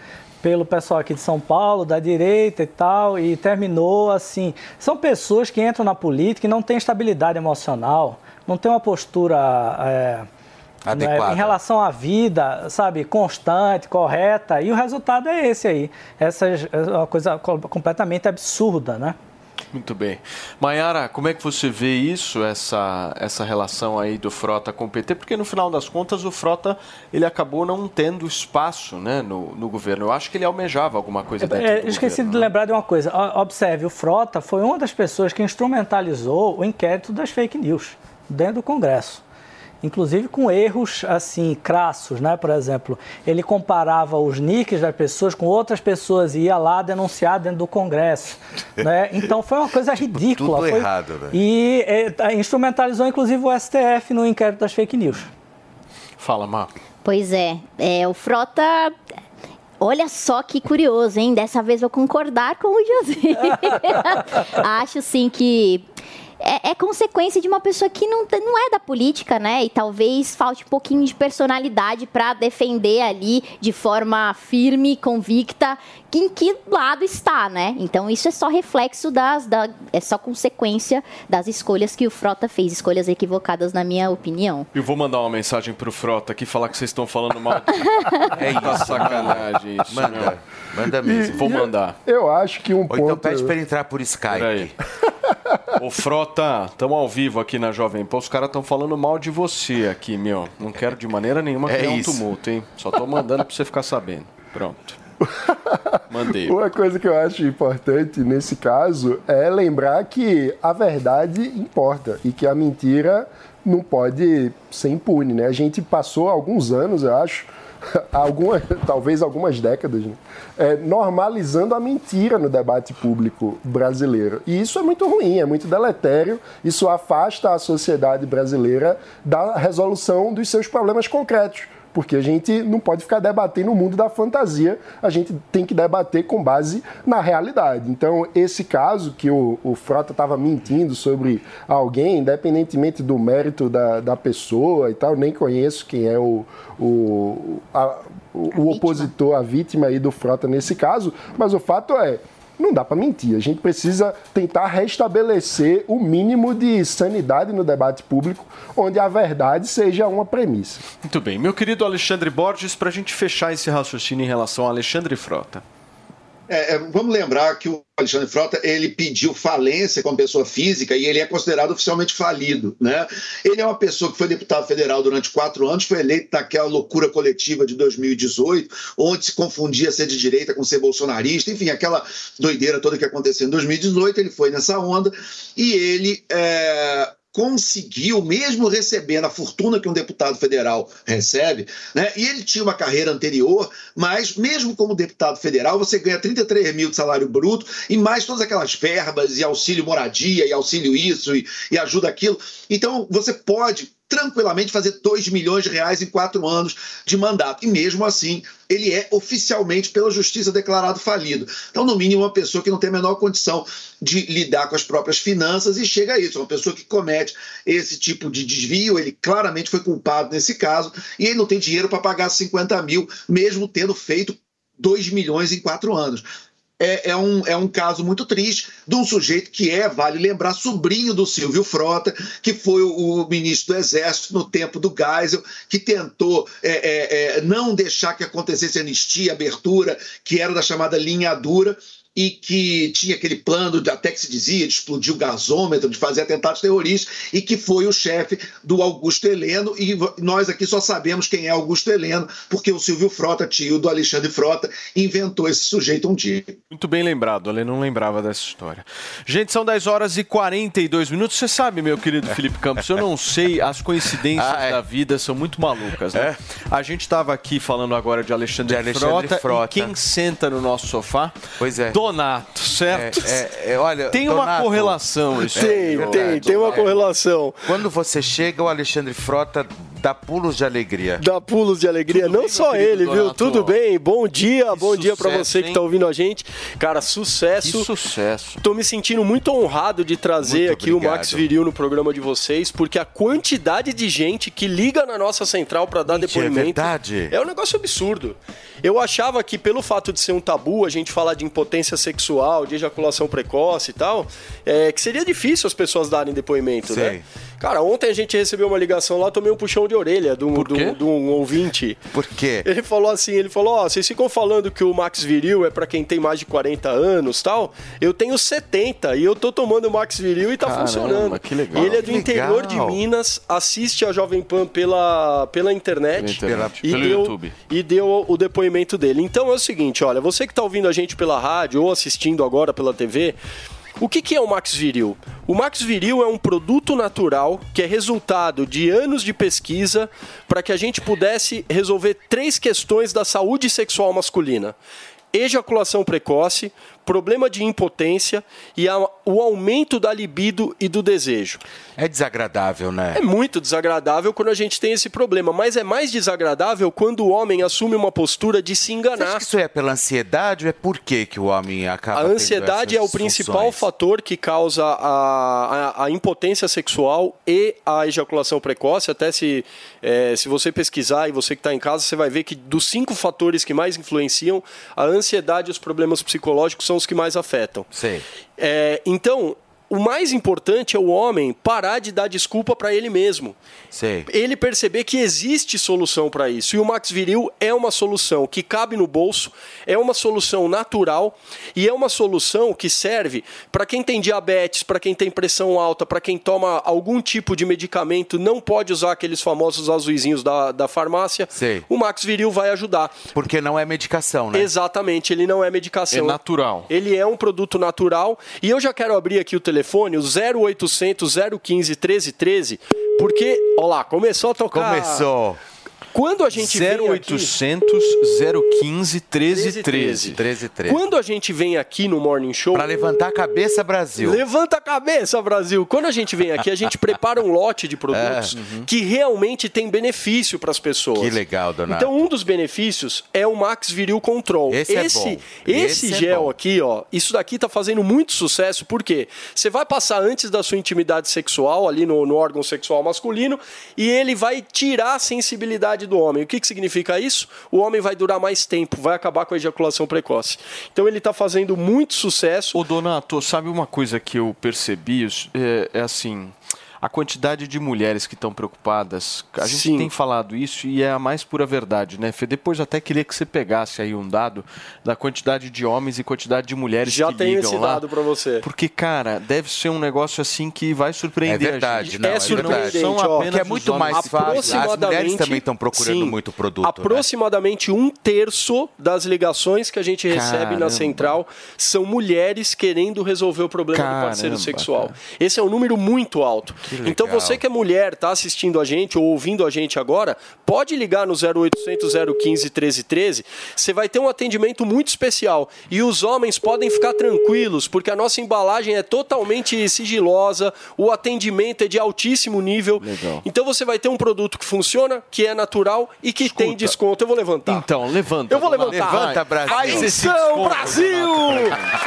pelo pessoal aqui de São Paulo, da direita e tal, e terminou assim. São pessoas que entram na política e não têm estabilidade emocional, não têm uma postura é, Adequada. né, em relação à vida, sabe, constante, correta, e o resultado é esse aí. Essa é uma coisa co- completamente absurda, né? Muito bem. Maiara, como é que você vê isso, essa, essa relação aí do Frota com o PT? Porque no final das contas o Frota ele acabou não tendo espaço né, no, no governo. Eu acho que ele almejava alguma coisa dentro É, esqueci governo. de lembrar de uma coisa. Observe, o Frota foi uma das pessoas que instrumentalizou o inquérito das fake news dentro do Congresso. Inclusive com erros assim crassos, né? Por exemplo, ele comparava os nicks das pessoas com outras pessoas e ia lá denunciar dentro do Congresso, <laughs> né? Então foi uma coisa ridícula. tudo foi- errado, né? E é, tá, instrumentalizou inclusive o STF no inquérito das fake news. Fala, Mar. Pois é, é, o Frota. Olha só que curioso, hein? Dessa vez vou concordar com o José. <laughs> <laughs> Acho sim que é, é consequência de uma pessoa que não, não é da política, né? E talvez falte um pouquinho de personalidade para defender ali de forma firme, convicta, em que lado está, né? Então isso é só reflexo das. Da, é só consequência das escolhas que o Frota fez, escolhas equivocadas, na minha opinião. Eu vou mandar uma mensagem pro Frota aqui falar que vocês estão falando mal. <laughs> É Tá isso. sacanagem isso. Manda. meu. Manda mesmo. Vou mandar. Eu acho que um Ou ponto. então pede pra ele entrar por Skype. Peraí. Ô Frota, estamos ao vivo aqui na Jovem Pan. Os caras estão falando mal de você aqui, meu. Não quero de maneira nenhuma É criar um isso. tumulto, hein? Só tô mandando pra você ficar sabendo. Pronto. Mandei. Uma coisa que eu acho importante nesse caso é lembrar que a verdade importa e que a mentira não pode ser impune, né? A gente passou alguns anos, eu acho, <laughs> algumas, talvez algumas décadas, né? é, normalizando a mentira no debate público brasileiro. E isso é muito ruim, é muito deletério, isso afasta a sociedade brasileira da resolução dos seus problemas concretos porque a gente não pode ficar debatendo o mundo da fantasia, a gente tem que debater com base na realidade. Então, esse caso que o, o Frota estava mentindo sobre alguém, independentemente do mérito da, da pessoa e tal, nem conheço quem é o, o, a- o, o opositor, a vítima aí do Frota nesse caso, mas o fato é. Não dá para mentir. A gente precisa tentar restabelecer o mínimo de sanidade no debate público, onde a verdade seja uma premissa. Muito bem. Meu querido Alexandre Borges, pra gente fechar esse raciocínio em relação a Alexandre Frota. É, é, vamos lembrar que o Alexandre Frota ele pediu falência como pessoa física e ele é considerado oficialmente falido. Né? Ele é uma pessoa que foi deputado federal durante quatro anos, foi eleito naquela loucura coletiva de 2018, onde se confundia ser de direita com ser bolsonarista, enfim, aquela doideira toda que aconteceu em 2018. Ele foi nessa onda e ele. é, conseguiu, mesmo recebendo a fortuna que um deputado federal recebe, né? E ele tinha uma carreira anterior, mas mesmo como deputado federal, você ganha 33 mil de salário bruto e mais todas aquelas verbas e auxílio moradia e auxílio isso e, e ajuda aquilo. Então você pode tranquilamente fazer 2 milhões de reais em quatro anos de mandato. E mesmo assim, ele é oficialmente pela justiça declarado falido. Então, no mínimo, uma pessoa que não tem a menor condição de lidar com as próprias finanças e chega a isso. Uma pessoa que comete esse tipo de desvio, ele claramente foi culpado nesse caso, e ele não tem dinheiro para pagar 50 mil, mesmo tendo feito 2 milhões em quatro anos é, é um, é um caso muito triste de um sujeito que é, vale lembrar, sobrinho do Silvio Frota, que foi o, o ministro do Exército no tempo do Geisel, que tentou é, é, é, não deixar que acontecesse anistia, abertura, que era da chamada linha dura. E que tinha aquele plano, de, até que se dizia, de explodir o gasômetro, de fazer atentados terroristas, e que foi o chefe do Augusto Heleno. E nós aqui só sabemos quem é Augusto Heleno, porque o Silvio Frota, tio do Alexandre Frota, inventou esse sujeito um dia. Muito bem lembrado, Ale não lembrava dessa história. Gente, são 10 horas e 42 minutos. Você sabe, meu querido Felipe Campos, eu não <laughs> sei, as coincidências Ah, é. da vida são muito malucas, né? A gente estava aqui falando agora de Alexandre, De Alexandre Frota, Frota. e quem senta no nosso sofá? Pois é. Donato, certo? É, é, olha, Tem uma Donato, correlação isso. é verdade. tem uma correlação. Quando você chega, o Alexandre Frota dá pulos de alegria. Dá pulos de alegria, não só querido ele, viu? Donato? Tudo bem, bom dia, bom dia pra sucesso, você que hein? tá ouvindo a gente. Cara, sucesso. Que sucesso. Tô me sentindo muito honrado de trazer Muito aqui o obrigado. Max Viril no programa de vocês, porque a quantidade de gente que liga na nossa central pra dar Mentira, é depoimento verdade? é um negócio absurdo. Eu achava que pelo fato de ser um tabu a gente falar de impotência sexual, de ejaculação precoce e tal, é, que seria difícil as pessoas darem depoimento, Sei. né? Cara, ontem a gente recebeu uma ligação lá, tomei um puxão de orelha de um, de um- de um ouvinte. Por quê? Ele falou assim, ele falou, ó, vocês ficam falando que o Max Viril é pra quem tem mais de 40 anos tal. Eu tenho 70 e eu tô tomando o Max Viril e tá Caramba, funcionando. que legal. Ele é do interior de legal. Minas, assiste a Jovem Pan pela, pela internet. Pela internet, e pelo deu, YouTube. E deu o depoimento dele. Então é o seguinte, olha, você que tá ouvindo a gente pela rádio ou assistindo agora pela TV, o que, que é o Max Viril? O Max Viril é um produto natural que é resultado de anos de pesquisa para que a gente pudesse resolver três questões da saúde sexual masculina: ejaculação precoce, problema de impotência e a- o aumento da libido e do desejo. É desagradável, né? É muito desagradável quando a gente tem esse problema, mas é mais desagradável quando o homem assume uma postura de se Você enganar. acha que isso é pela ansiedade ou é por que que o homem acaba A ansiedade é o principal funções? fator que causa a, a, a impotência sexual e a ejaculação precoce. Até se, eh, se você pesquisar e você que está em casa, você vai ver que dos cinco fatores que mais influenciam, a ansiedade e os problemas psicológicos são os que mais afetam. Sei. É, então, o mais importante é o homem parar de dar desculpa para ele mesmo. Sei. Ele perceber que existe solução para isso. E o Max Viril é uma solução que cabe no bolso, é uma solução natural e é uma solução que serve para quem tem diabetes, para quem tem pressão alta, para quem toma algum tipo de medicamento, não pode usar aqueles famosos azuizinhos da, da farmácia. Sei. O Max Viril vai ajudar. Porque não é medicação, né? Exatamente, ele não é medicação. É natural. Ele é um produto natural. E eu já quero abrir aqui o telefone, o 0800 015 1313, porque, ó lá, começou a tocar. Começou. Quando a gente vem aqui... 0800 015 1313. 13, 13. Quando a gente vem aqui no Morning Show. Pra levantar a cabeça, Brasil. Levanta a cabeça, Brasil! Quando a gente vem aqui, a gente prepara um lote de produtos É. que realmente tem benefício para as pessoas. Que legal, Donato. Então, um dos benefícios é o Max Viril Control. Esse é esse, bom. esse Esse é gel bom. aqui, ó, isso daqui tá fazendo muito sucesso, porque você vai passar antes da sua intimidade sexual, ali no, no órgão sexual masculino, e ele vai tirar a sensibilidade do homem. O que, que significa isso? O homem vai durar mais tempo, vai acabar com a ejaculação precoce. Então ele tá fazendo muito sucesso. Ô, Donato, sabe uma coisa que eu percebi? É, é assim. A quantidade de mulheres que estão preocupadas, a gente Sim. tem falado isso e é a mais pura verdade, né, Fê? Depois até queria que você pegasse aí um dado da quantidade de homens e quantidade de mulheres Já que tenho ligam esse lá. dado para você. Porque, cara, deve ser um negócio assim que vai surpreender É verdade, a gente. não, é surpreendente, São ó. apenas Que é muito mais fácil. As mulheres Aproximadamente- também estão procurando Sim. muito produto. né? Aproximadamente um terço das ligações que a gente recebe Caramba. na central são mulheres querendo resolver o problema do parceiro Caramba, sexual. Esse é um número muito alto. legal. Então você que é mulher, está assistindo a gente ou ouvindo a gente agora, pode ligar no 0800 015 1313. Você vai ter um atendimento muito especial. E os homens podem ficar tranquilos, porque a nossa embalagem é totalmente sigilosa, o atendimento é de altíssimo nível. Então você vai ter um produto que funciona, que é natural e que tem desconto. Eu vou levantar. Então, levanta. Eu vou levantar. Levanta, Brasil. Atenção, Brasil!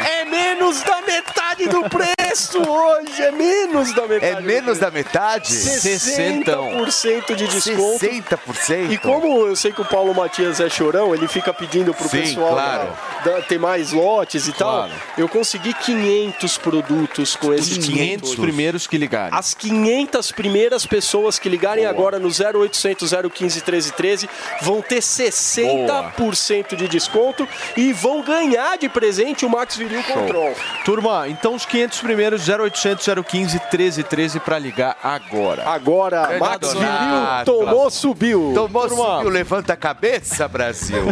É menos da metade do preço hoje. É menos da metade. É menos Menos da metade? 60% de desconto. 60%? E como eu sei que o Paulo Matias é chorão, ele fica pedindo pro Sim, pessoal claro. da- da- ter mais lotes e Claro. tal, eu consegui 500 produtos com esses 500 primeiros que ligarem. As 500 primeiras pessoas que ligarem agora no 0800 015 1313 vão ter 60% de desconto e vão ganhar de presente o Max Viril Control. Turma, então os 500 primeiros 0800 015 1313 para ligar agora. Agora, Grande Max Viril Donato. tomou, subiu. Tomou, Turma. subiu, levanta a cabeça, Brasil. <laughs>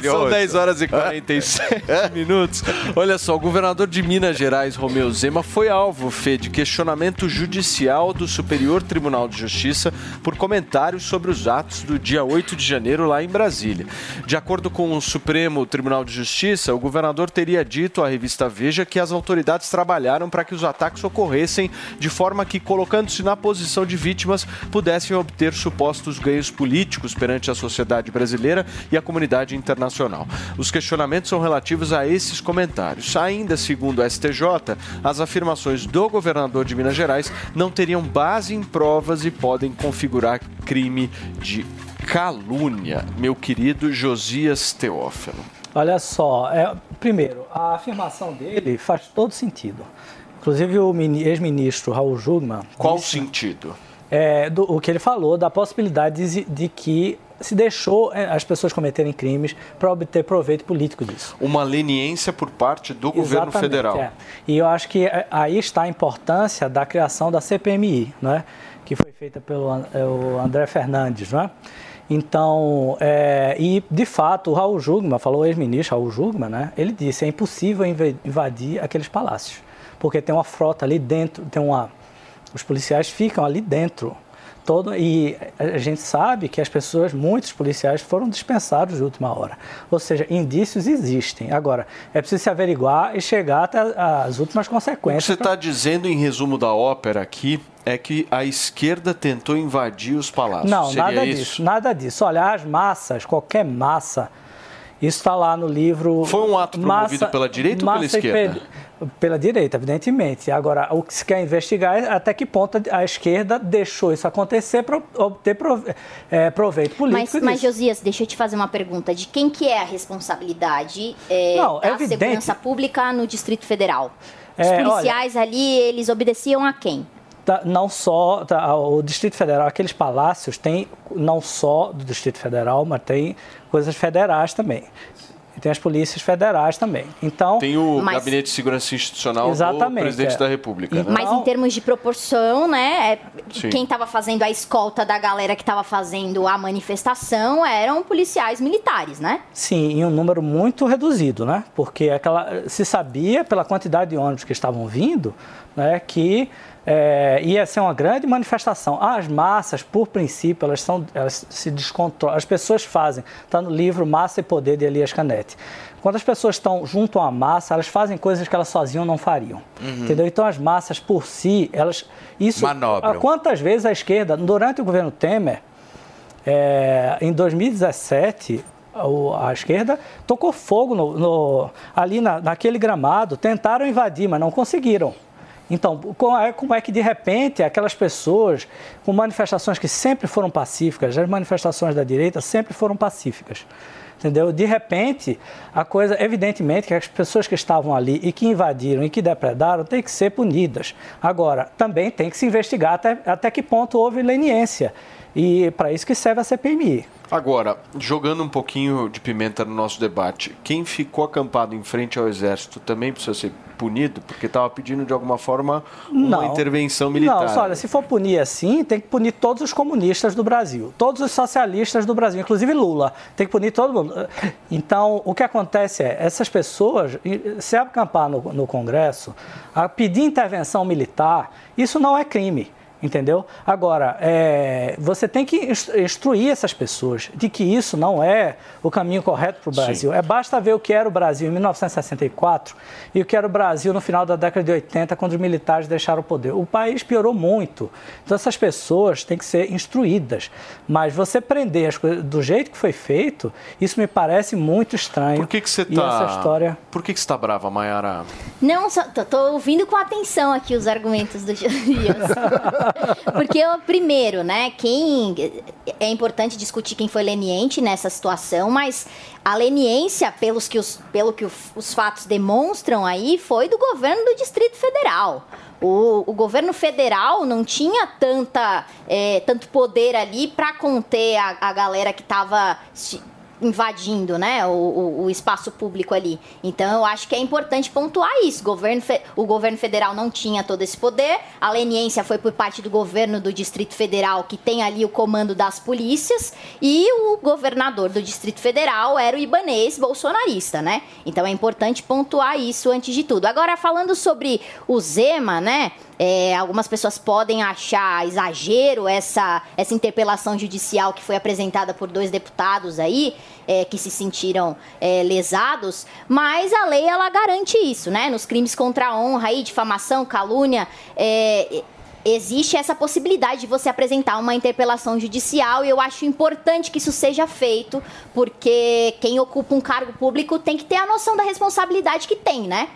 Turma, São 10 horas e 47 minutos. Olha só, o governador de Minas Gerais, Romeu Zema, foi alvo, Fê, de questionamento judicial do Superior Tribunal de Justiça por comentários sobre os atos do dia 8 de janeiro lá em Brasília. De acordo com o Supremo Tribunal de Justiça, o governador teria dito à revista Veja que as autoridades trabalharam para que os ataques ocorressem de forma que, colocando-se na posição de vítimas, pudessem obter supostos ganhos políticos perante a sociedade brasileira e a comunidade internacional. Os questionamentos são relativos a esses comentários. Ainda segundo o STJ, as afirmações do governador de Minas Gerais não teriam base em provas e podem configurar crime de calúnia. Meu querido Josias Teófilo. Olha só, é, primeiro, a afirmação dele faz todo sentido. Inclusive o mini- ex-ministro Raul Jugman. Qual disse, sentido? é, do- o que ele falou da possibilidade de, de que se deixou é, as pessoas cometerem crimes para obter proveito político disso. Uma leniência por parte do governo Exatamente, federal. é. E eu acho que é, aí está a importância da criação da CPMI, né? que foi feita pelo é, André Fernandes. Né? Então, é, e de fato, o Raul Jugman, falou o ex-ministro Raul Jugman, né? ele disse é impossível inv- invadir aqueles palácios, porque tem uma frota ali dentro, tem uma, os policiais ficam ali dentro. Todo, e a gente sabe que as pessoas, muitos policiais foram dispensados de última hora. Ou seja, indícios existem. Agora, é preciso se averiguar e chegar até as últimas O que consequências. você está dizendo em resumo da ópera aqui é que a esquerda tentou invadir os palácios. Não, Seria nada isso? disso, nada disso. Olha, as massas, qualquer massa, isso está lá no livro. Foi um ato promovido pela direita ou pela massa esquerda? Pe- Pela direita, evidentemente. Agora, o que se quer investigar é até que ponto a esquerda deixou isso acontecer para obter eh, proveito político. Mas, mas. Josias, deixa eu te fazer uma pergunta. De quem que é a responsabilidade é, Não, é da segurança pública no Distrito Federal? Os É, olha- policiais ali, eles obedeciam a quem? Tá, não só tá, o Distrito Federal, aqueles palácios tem não só do Distrito Federal, mas tem coisas federais também. E tem as polícias federais também. Então, Tem o Mas- Gabinete de Segurança Institucional do presidente é. da República. né? Mas em termos de proporção, né? é-. Quem estava fazendo a escolta da galera que estava fazendo a manifestação eram policiais militares, né? Sim, em um número muito reduzido, né? Porque aquela, se sabia, pela quantidade de ônibus que estavam vindo, né, que é, ia ser uma grande manifestação. As massas, por princípio, elas, são, elas se descontrolam. As pessoas fazem. Está no livro Massa e Poder de Elias Canetti. Quando as pessoas estão junto uma massa, elas fazem coisas que elas sozinhas não fariam. Uhum. Entendeu? Então as massas por si, elas. Isso. Manobram. Quantas vezes a esquerda, durante o governo Temer, é, em 2017, o- a esquerda tocou fogo no- no- ali na- naquele gramado, tentaram invadir, mas não conseguiram. Então, como é, que de repente aquelas pessoas com manifestações que sempre foram pacíficas, as manifestações da direita sempre foram pacíficas, entendeu? De repente, a coisa, evidentemente, que as pessoas que estavam ali e que invadiram e que depredaram têm que ser punidas. Agora, também tem que se investigar até, até que ponto houve leniência. E para isso que serve a CPMI. Agora, jogando um pouquinho de pimenta no nosso debate, quem ficou acampado em frente ao exército também precisa ser punido? Porque estava pedindo de alguma forma uma intervenção militar. Não, olha, se for punir assim, tem que punir todos os comunistas do Brasil, todos os socialistas do Brasil, inclusive Lula. Tem que punir todo mundo. Então, o que acontece é, essas pessoas, se acampar no, no Congresso, a pedir intervenção militar, isso não é crime. Entendeu? Agora, é, você tem que instruir essas pessoas de que isso não é o caminho correto para o Brasil. É basta ver o que era o Brasil em 1964 e o que era o Brasil no final da década de 80, quando os militares deixaram o poder. O país piorou muito. Então, essas pessoas têm que ser instruídas. Mas você prender as coisas do jeito que foi feito, isso me parece muito estranho. Por que, que você E essa tá. história. Por que, que você tá brava, Mayara? Não, tô ouvindo com atenção aqui os argumentos do Josias. <laughs> <laughs> Porque, primeiro, né, quem. É importante discutir quem foi leniente nessa situação, mas a leniência, pelos que os, pelo que os fatos demonstram aí, foi do governo do Distrito Federal. O, o governo federal não tinha tanta, é, tanto poder ali para conter a, a galera que estava invadindo né, o, o, o espaço público ali. Então, eu acho que é importante pontuar isso. O governo, o governo federal não tinha todo esse poder, a leniência foi por parte do governo do Distrito Federal, que tem ali o comando das polícias, e o governador do Distrito Federal era o ibanês bolsonarista, né? Então, é importante pontuar isso antes de tudo. Agora, falando sobre o Zema, né? É, algumas pessoas podem achar exagero essa, essa interpelação judicial que foi apresentada por dois deputados aí, é, que se sentiram é, lesados, mas a lei ela garante isso, né? Nos crimes contra a honra aí, difamação, calúnia, é, existe essa possibilidade de você apresentar uma interpelação judicial e eu acho importante que isso seja feito, porque quem ocupa um cargo público tem que ter a noção da responsabilidade que tem, né?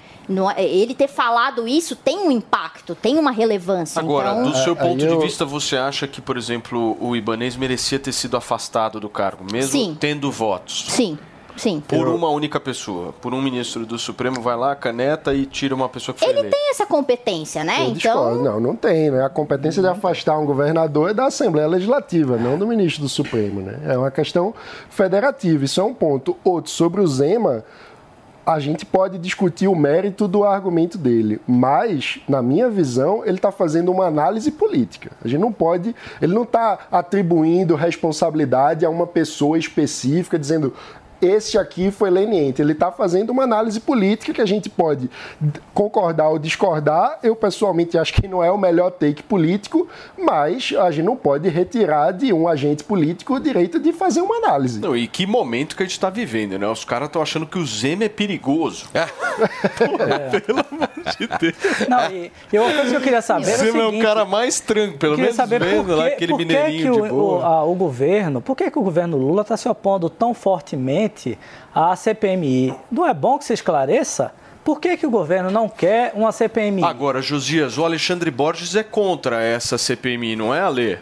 Ele ter falado isso tem um impacto, tem uma relevância. Agora, então... do seu É, ponto aí de vista, você acha que, por exemplo, o Ibanês merecia ter sido afastado do cargo, mesmo Sim. tendo votos? Sim, sim. Por uma única pessoa, por um ministro do Supremo, vai lá, caneta e tira uma pessoa que foi Ele eleita. tem essa competência, né? Eu então. Não, não tem, né? A competência de afastar um governador é da Assembleia Legislativa, não do ministro do Supremo, né? É uma questão federativa, isso é um ponto. Outro, sobre o Zema, a gente pode discutir o mérito do argumento dele, mas, na minha visão, ele está fazendo uma análise política. A gente não pode, ele não está atribuindo responsabilidade a uma pessoa específica, dizendo esse aqui foi leniente. Ele está fazendo uma análise política que a gente pode concordar ou discordar. Eu, pessoalmente, acho que não é o melhor take político, mas a gente não pode retirar de um agente político o direito de fazer uma análise. Não, e que momento que a gente tá vivendo, né? Os caras estão achando que o Zema é perigoso. <laughs> Pelo amor de Deus. Não, e, e uma coisa que eu queria saber é o Zema é o seguinte, cara mais tranquilo, pelo queria menos saber vendo por lá que- aquele que mineirinho que de o, boa. O, a- o governo, por que, que o governo Lula está se opondo tão fortemente à CPMI? Não é bom que se esclareça? Por que, que o governo não quer uma CPMI? Agora, Josias, o Alexandre Borges é contra essa CPMI, não é, Ale?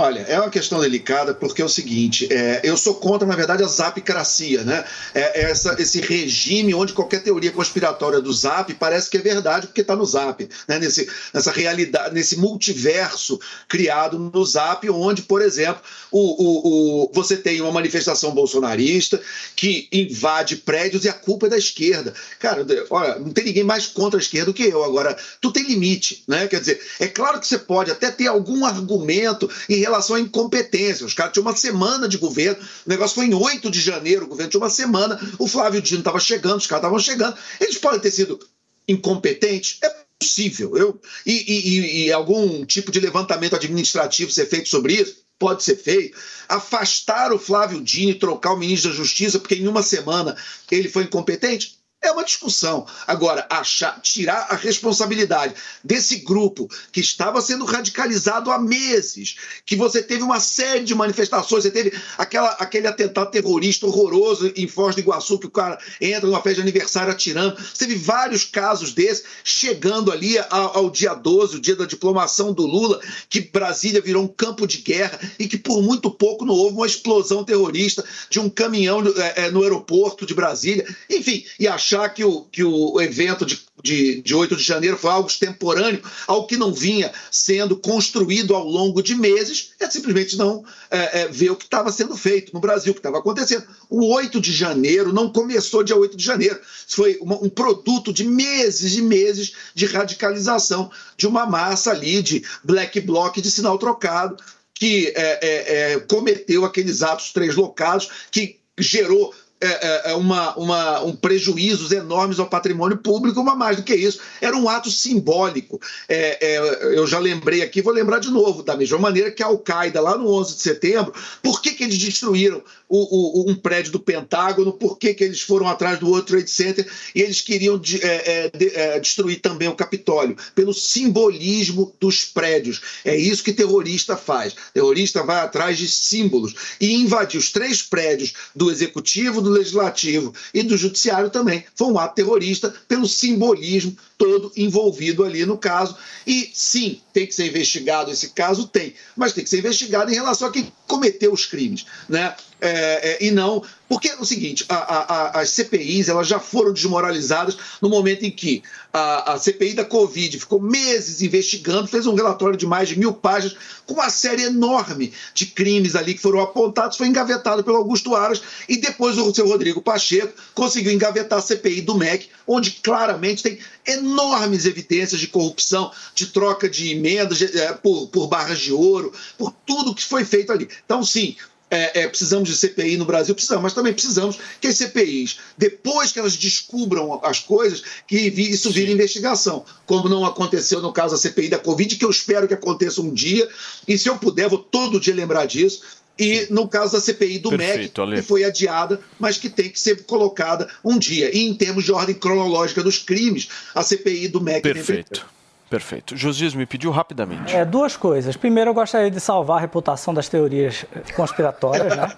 Olha, é uma questão delicada porque é o seguinte, é, eu sou contra, na verdade, a zapicracia, né? É, é essa, esse regime onde qualquer teoria conspiratória do Zap parece que é verdade porque está no Zap, né? Nesse, nessa realidade, nesse multiverso criado no Zap, onde, por exemplo, o, o, o- você tem uma manifestação bolsonarista que invade prédios e a culpa é da esquerda. Cara, olha, não tem ninguém mais contra a esquerda do que eu. Agora, tu tem limite, né? Quer dizer, é claro que você pode até ter algum argumento em relação à incompetência. Os caras tinham uma semana de governo, o negócio foi em 8 de janeiro, o governo tinha uma semana, o Flávio Dino estava chegando, os caras estavam chegando. Eles podem ter sido incompetentes? É possível. Eu, e, e- e- algum tipo de levantamento administrativo ser feito sobre isso? Pode ser feito. Afastar o Flávio Dino e trocar o ministro da Justiça porque em uma semana ele foi incompetente? É uma discussão. Agora, achar, tirar a responsabilidade desse grupo que estava sendo radicalizado há meses, que você teve uma série de manifestações, você teve aquela, aquele atentado terrorista horroroso em Foz do Iguaçu, que o cara entra numa festa de aniversário atirando. Você teve vários casos desses, chegando ali ao, ao dia 12, o dia da diplomação do Lula, que Brasília virou um campo de guerra e que por muito pouco não houve uma explosão terrorista de um caminhão é, é, no aeroporto de Brasília. Enfim, e achar que o, que o evento de, de, de 8 de janeiro foi algo extemporâneo, algo que não vinha sendo construído ao longo de meses, é simplesmente não é, é, ver o que estava sendo feito no Brasil, o que estava acontecendo. O 8 de janeiro não começou dia 8 de janeiro. Foi uma- um produto de meses e meses de radicalização de uma massa ali de black bloc de sinal trocado que é, é, é, cometeu aqueles atos translocados que gerou é, é, uma, uma, um prejuízos enormes ao patrimônio público, mas mais do que isso, era um ato simbólico. É, é, eu já lembrei aqui, vou lembrar de novo, da mesma maneira que a Al-Qaeda, lá no 11 de setembro, por que, que eles destruíram o, o, um prédio do Pentágono, por que, que eles foram atrás do World Trade Center e eles queriam de, é, de, destruir também o Capitólio? Pelo simbolismo dos prédios. É isso que terrorista faz. Terrorista vai atrás de símbolos e invadir os três prédios do Executivo, do Legislativo e do Judiciário também. Foi um ato terrorista pelo simbolismo todo envolvido ali no caso. E sim, tem que ser investigado esse caso? Tem, mas tem que ser investigado em relação a quem cometeu os crimes, né? É, é, e não. Porque é o seguinte: a, a, as CPIs elas já foram desmoralizadas no momento em que a, a, CPI da Covid ficou meses investigando, fez um relatório de mais de mil páginas, com uma série enorme de crimes ali que foram apontados, foi engavetado pelo Augusto Aras, e depois o seu Rodrigo Pacheco conseguiu engavetar a CPI do MEC, onde claramente tem enormes evidências de corrupção, de troca de emendas é, por, por barras de ouro, por tudo que foi feito ali. Então, sim, é, é, precisamos de CPI no Brasil, precisamos, mas também precisamos que as CPIs, depois que elas descubram as coisas, que isso vire investigação, como não aconteceu no caso da CPI da Covid, que eu espero que aconteça um dia, e se eu puder, vou todo dia lembrar disso. E no caso da CPI do Perfeito, MEC, que foi adiada, mas que tem que ser colocada um dia. E em termos de ordem cronológica dos crimes, a CPI do MEC. Perfeito. Perfeito. Josias me pediu rapidamente. É, duas coisas. Primeiro, eu gostaria de salvar a reputação das teorias conspiratórias, né?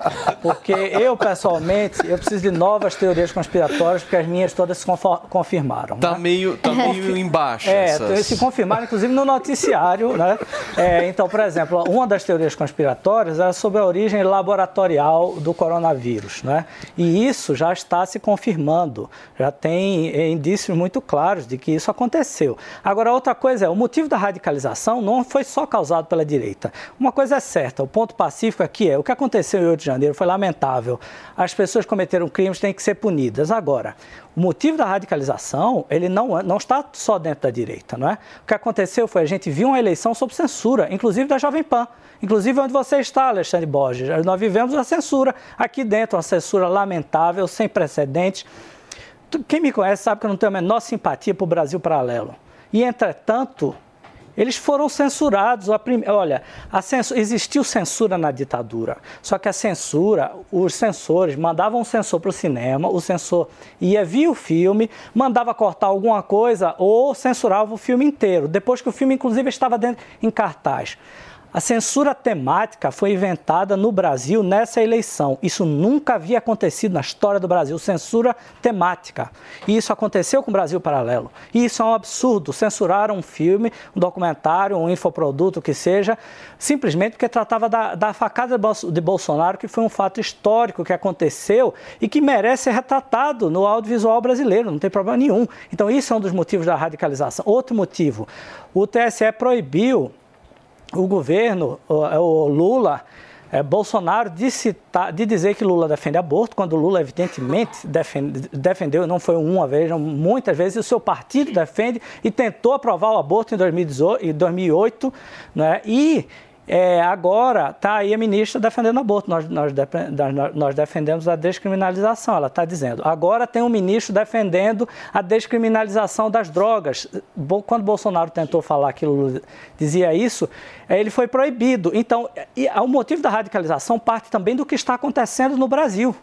Porque eu, pessoalmente, eu preciso de novas teorias conspiratórias, porque as minhas todas se confirmaram. Tá né? meio, tá meio embaixo. É, essas... se confirmaram, inclusive, no noticiário, né? É, então, por exemplo, uma das teorias conspiratórias era sobre a origem laboratorial do coronavírus, né? E isso já está se confirmando. Já tem indícios muito claros de que isso aconteceu. Agora, outra coisa é, o motivo da radicalização não foi só causado pela direita. Uma coisa é certa, o ponto pacífico aqui é, o que aconteceu em 8 de janeiro foi lamentável. As pessoas cometeram crimes têm que ser punidas. Agora, o motivo da radicalização, ele não, não está só dentro da direita, não é? O que aconteceu foi, a gente viu uma eleição sob censura, inclusive da Jovem Pan. Inclusive onde você está, Alexandre Borges. Nós vivemos uma censura aqui dentro, uma censura lamentável, sem precedentes. Quem me conhece sabe que eu não tenho a menor simpatia para o Brasil paralelo. E, entretanto, eles foram censurados. Olha, censura, existiu censura na ditadura, só que a censura, os censores mandavam um censor para o cinema, o censor ia ver o filme, mandava cortar alguma coisa ou censurava o filme inteiro, depois que o filme, inclusive, estava dentro, em cartaz. A censura temática foi inventada no Brasil nessa eleição. Isso nunca havia acontecido na história do Brasil, censura temática. E isso aconteceu com o Brasil Paralelo. E isso é um absurdo. Censuraram um filme, um documentário, um infoproduto, o que seja, simplesmente porque tratava da, da facada de Bolsonaro, que foi um fato histórico que aconteceu e que merece ser retratado no audiovisual brasileiro, não tem problema nenhum. Então, isso é um dos motivos da radicalização. Outro motivo, o TSE proibiu o governo, o, é, o Lula, é, Bolsonaro de, citar, de dizer que Lula defende aborto, quando Lula evidentemente defende, defendeu, não foi uma vez, muitas vezes, o seu partido defende e tentou aprovar o aborto em 2008, né? e é, agora está aí a ministra defendendo o aborto. Nós, nós, nós defendemos a descriminalização. Ela está dizendo. Agora tem um ministro defendendo a descriminalização das drogas. Quando Bolsonaro tentou falar que dizia isso, é, ele foi proibido. Então, o motivo da radicalização parte também do que está acontecendo no Brasil.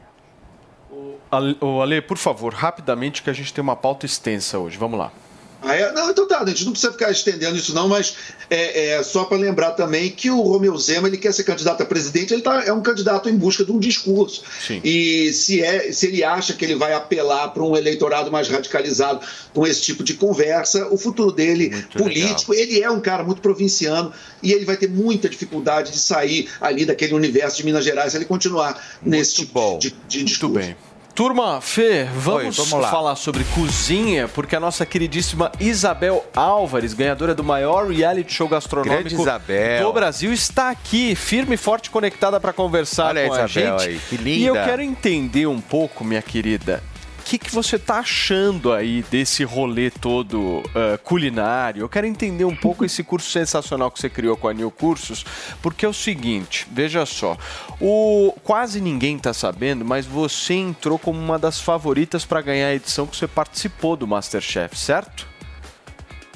O Ale, por favor, rapidamente, que a gente tem uma pauta extensa hoje. Vamos lá. Ah, é? Não, então tá, a gente não precisa ficar estendendo isso não, mas é, é só para lembrar também que o Romeu Zema ele quer ser candidato a presidente, ele tá, é um candidato em busca de um discurso. Sim. E se, é, se ele acha que ele vai apelar para um eleitorado mais radicalizado com esse tipo de conversa, o futuro dele muito político, legal. ele é um cara muito provinciano e ele vai ter muita dificuldade de sair ali daquele universo de Minas Gerais se ele continuar muito nesse tipo bom. de, de discurso. Muito bem. Turma, Fê, vamos, Oi, vamos falar sobre cozinha, porque a nossa queridíssima Isabel Álvares, ganhadora do maior reality show gastronômico do Brasil, está aqui, firme e forte, conectada para conversar Olha com a a gente. aí, que linda. E eu quero entender um pouco, minha querida, que, que você tá achando aí desse rolê todo uh, culinário? Eu quero entender um pouco esse curso sensacional que você criou com a New Cursos, porque é o seguinte, veja só, o quase ninguém tá sabendo, mas você entrou como uma das favoritas para ganhar a edição que você participou do MasterChef, certo?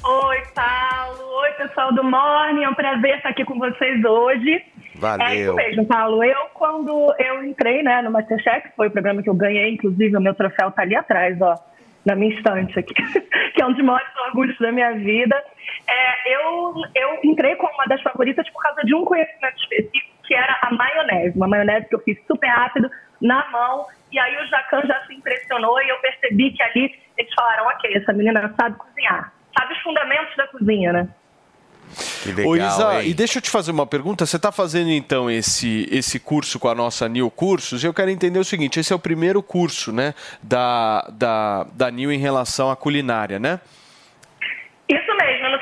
Oi, Paulo. Oi, pessoal do Morning. É um prazer estar aqui com vocês hoje. Valeu. É isso mesmo, Paulo. Eu, quando eu entrei né, no Masterchef, foi o programa que eu ganhei, inclusive o meu troféu tá ali atrás, ó, na minha estante aqui, <laughs> que é um dos maiores orgulhos da minha vida. É, eu, eu entrei como uma das favoritas por causa de um conhecimento específico, que era a maionese. Uma maionese que eu fiz super rápido, na mão, e aí o Jacan já se impressionou e eu percebi que ali eles falaram, ok, essa menina sabe cozinhar sabe os fundamentos da cozinha, né? Que legal, Ô Isa, hein? e deixa eu te fazer uma pergunta. Você está fazendo então esse, esse curso com a nossa New Cursos? Eu quero entender o seguinte: esse é o primeiro curso, né, da, da, da New em relação à culinária, né? Isso mesmo. Eu não.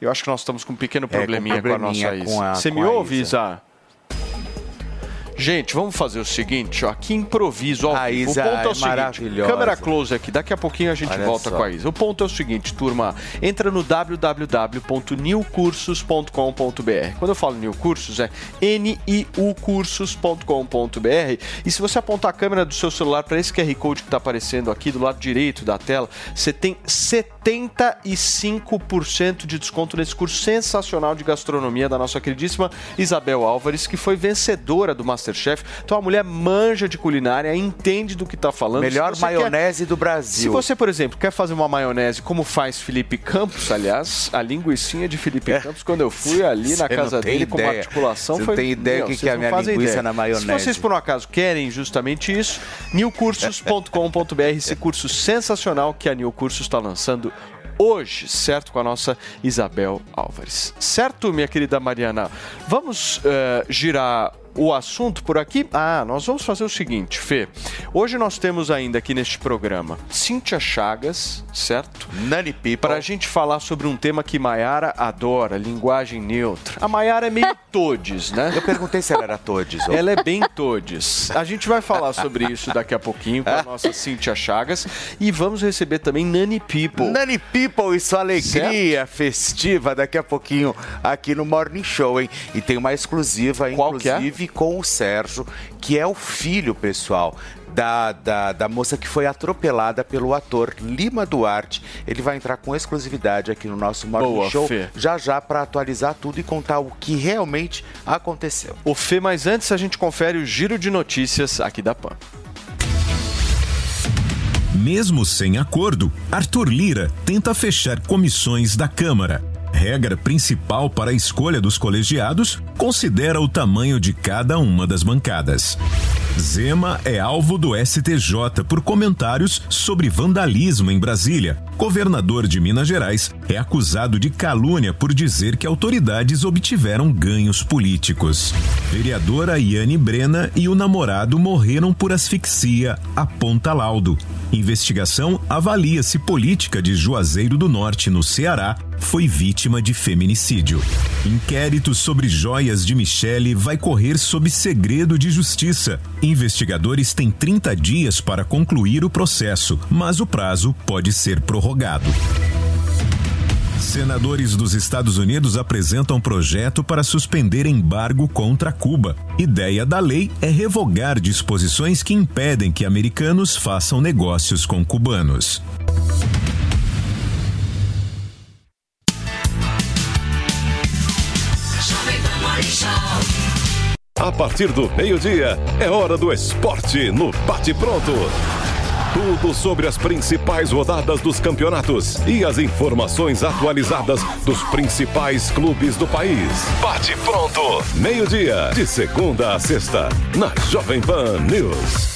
Eu acho que nós estamos com um pequeno probleminha, com a probleminha nossa com Isa. a- Você com me a ouve, Isa. Isa? Gente, vamos fazer o seguinte, ó, que improviso ao A. Isa o ponto é é o seguinte, câmera close aqui, daqui a pouquinho a gente Olha volta só. com a Isa. O ponto é o seguinte, turma, entra no www.newcursos.com.br. Quando eu falo New Cursos, é niucursos.com.br. E se você apontar a câmera do seu celular para esse QR Code que está aparecendo aqui do lado direito da tela, você tem 75% de desconto nesse curso sensacional de gastronomia da nossa queridíssima Isabel Álvares, que foi vencedora do Masterchef. Então a mulher manja de culinária, entende do que está falando. Melhor Se você quer- maionese do Brasil. se você, por exemplo, quer fazer uma maionese como faz Felipe Campos, aliás, a linguicinha de Felipe Campos, quando eu fui ali na É. Você não casa dele com uma ideia. articulação, Você não foi... tem ideia o que que é a não minha linguiça ideia. na maionese. Se vocês, por um acaso, querem justamente isso, newcursos.com.br, esse curso sensacional que a New Cursos está lançando hoje, certo? Com a nossa Isabel Álvares. Certo, minha querida Mariana? Vamos eh, girar o assunto por aqui? Ah, nós vamos fazer o seguinte, Fê. Hoje nós temos ainda aqui neste programa Cíntia Chagas, certo? Nani. Para a gente falar sobre um tema que Maiara adora, linguagem neutra. A Maiara é meio <laughs> todes, né? Eu perguntei se ela era todes. ô. Ela é bem todes. A gente vai falar sobre isso daqui a pouquinho com a <laughs> nossa Cíntia Chagas. E vamos receber também Nani People. Nani People e sua alegria festiva daqui a pouquinho aqui no Morning Show, hein? E tem uma exclusiva, Qual que é? Inclusive, com o Sérgio, que é o filho, pessoal. Da, da, da moça que foi atropelada pelo ator Lima Duarte. Ele vai entrar com exclusividade aqui no nosso Morning Boa, Show Fê. já já para atualizar tudo e contar o que realmente aconteceu. O Fê, mas antes a gente confere o giro de notícias aqui da PAN. Mesmo sem acordo, Arthur Lira tenta fechar comissões da Câmara. Regra principal para a escolha dos colegiados considera o tamanho de cada uma das bancadas. Zema é alvo do STJ por comentários sobre vandalismo em Brasília. Governador de Minas Gerais é acusado de calúnia por dizer que autoridades obtiveram ganhos políticos. Vereadora Iane Brena e o namorado morreram por asfixia, aponta laudo. Investigação avalia se política de Juazeiro do Norte, no Ceará, foi vítima de feminicídio. Inquérito sobre joias de Michele vai correr sob segredo de justiça. Investigadores têm 30 dias para concluir o processo, mas o prazo pode ser prorrogado. Senadores dos Estados Unidos apresentam projeto para suspender embargo contra Cuba. Ideia da lei é revogar disposições que impedem que americanos façam negócios com cubanos. A partir do meio-dia, é hora do esporte no Bate Pronto. Tudo sobre as principais rodadas dos campeonatos e as informações atualizadas dos principais clubes do país. Bate Pronto, meio-dia, de segunda a sexta, na Jovem Pan News.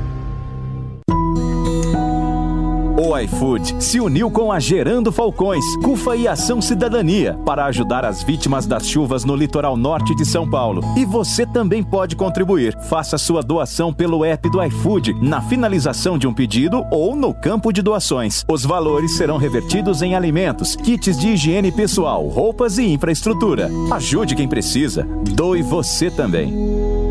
O iFood se uniu com a Gerando Falcões, CUFA e Ação Cidadania para ajudar as vítimas das chuvas no litoral norte de São Paulo. E você também pode contribuir. Faça sua doação pelo app do iFood, na finalização de um pedido ou no campo de doações. Os valores serão revertidos em alimentos, kits de higiene pessoal, roupas e infraestrutura. Ajude quem precisa. Doe você também.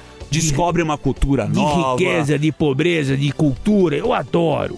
Descobre uma cultura de nova. riqueza, de pobreza, de cultura. Eu adoro.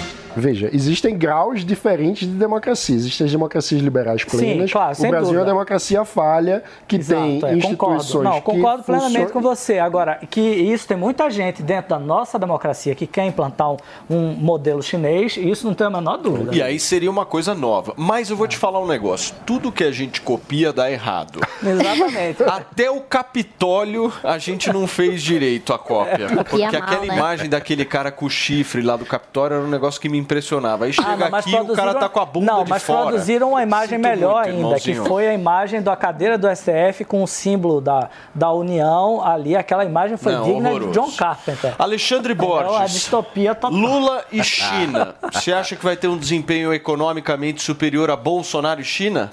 Veja, existem graus diferentes de democracia. Existem as democracias liberais plenas. claro, o sem Brasil é dúvida. uma democracia falha que Exato, tem é, instituições concordo. Não, que concordo plenamente com você. Agora, que isso tem muita gente dentro da nossa democracia que quer implantar um, um modelo chinês, e isso não tem a menor dúvida. E aí seria uma coisa nova. Mas eu vou te falar um negócio. Tudo que a gente copia dá errado. <laughs> Exatamente. Até o Capitólio a gente não fez direito a cópia. <laughs> Porque mal, aquela né? imagem daquele cara com o chifre lá do Capitólio era um negócio que me impressionava. Aí chega Ah, não, aqui e o cara tá com a bunda Não, de mas fora. produziram uma imagem Sinto melhor muito, ainda, irmãozinho. que foi a imagem da cadeira do STF com o símbolo da, da União ali. Aquela imagem foi Não, digna horroroso. de John Carpenter. Alexandre Então, a Borges. distopia total. Lula e China. Você acha que vai ter um desempenho economicamente superior a Bolsonaro e China?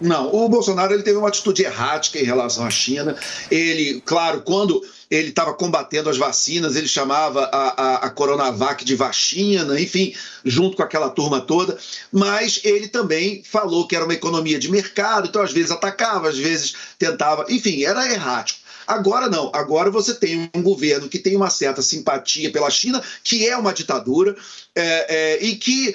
Não, o Bolsonaro ele teve uma atitude errática em relação à China. Ele, claro, quando ele estava combatendo as vacinas, ele chamava a, a, a Coronavac de vacina, enfim, junto com aquela turma toda. Mas ele também falou que era uma economia de mercado, então às vezes atacava, às vezes tentava, enfim, era errático. Agora não, agora você tem um governo que tem uma certa simpatia pela China, que é uma ditadura, é, é, e que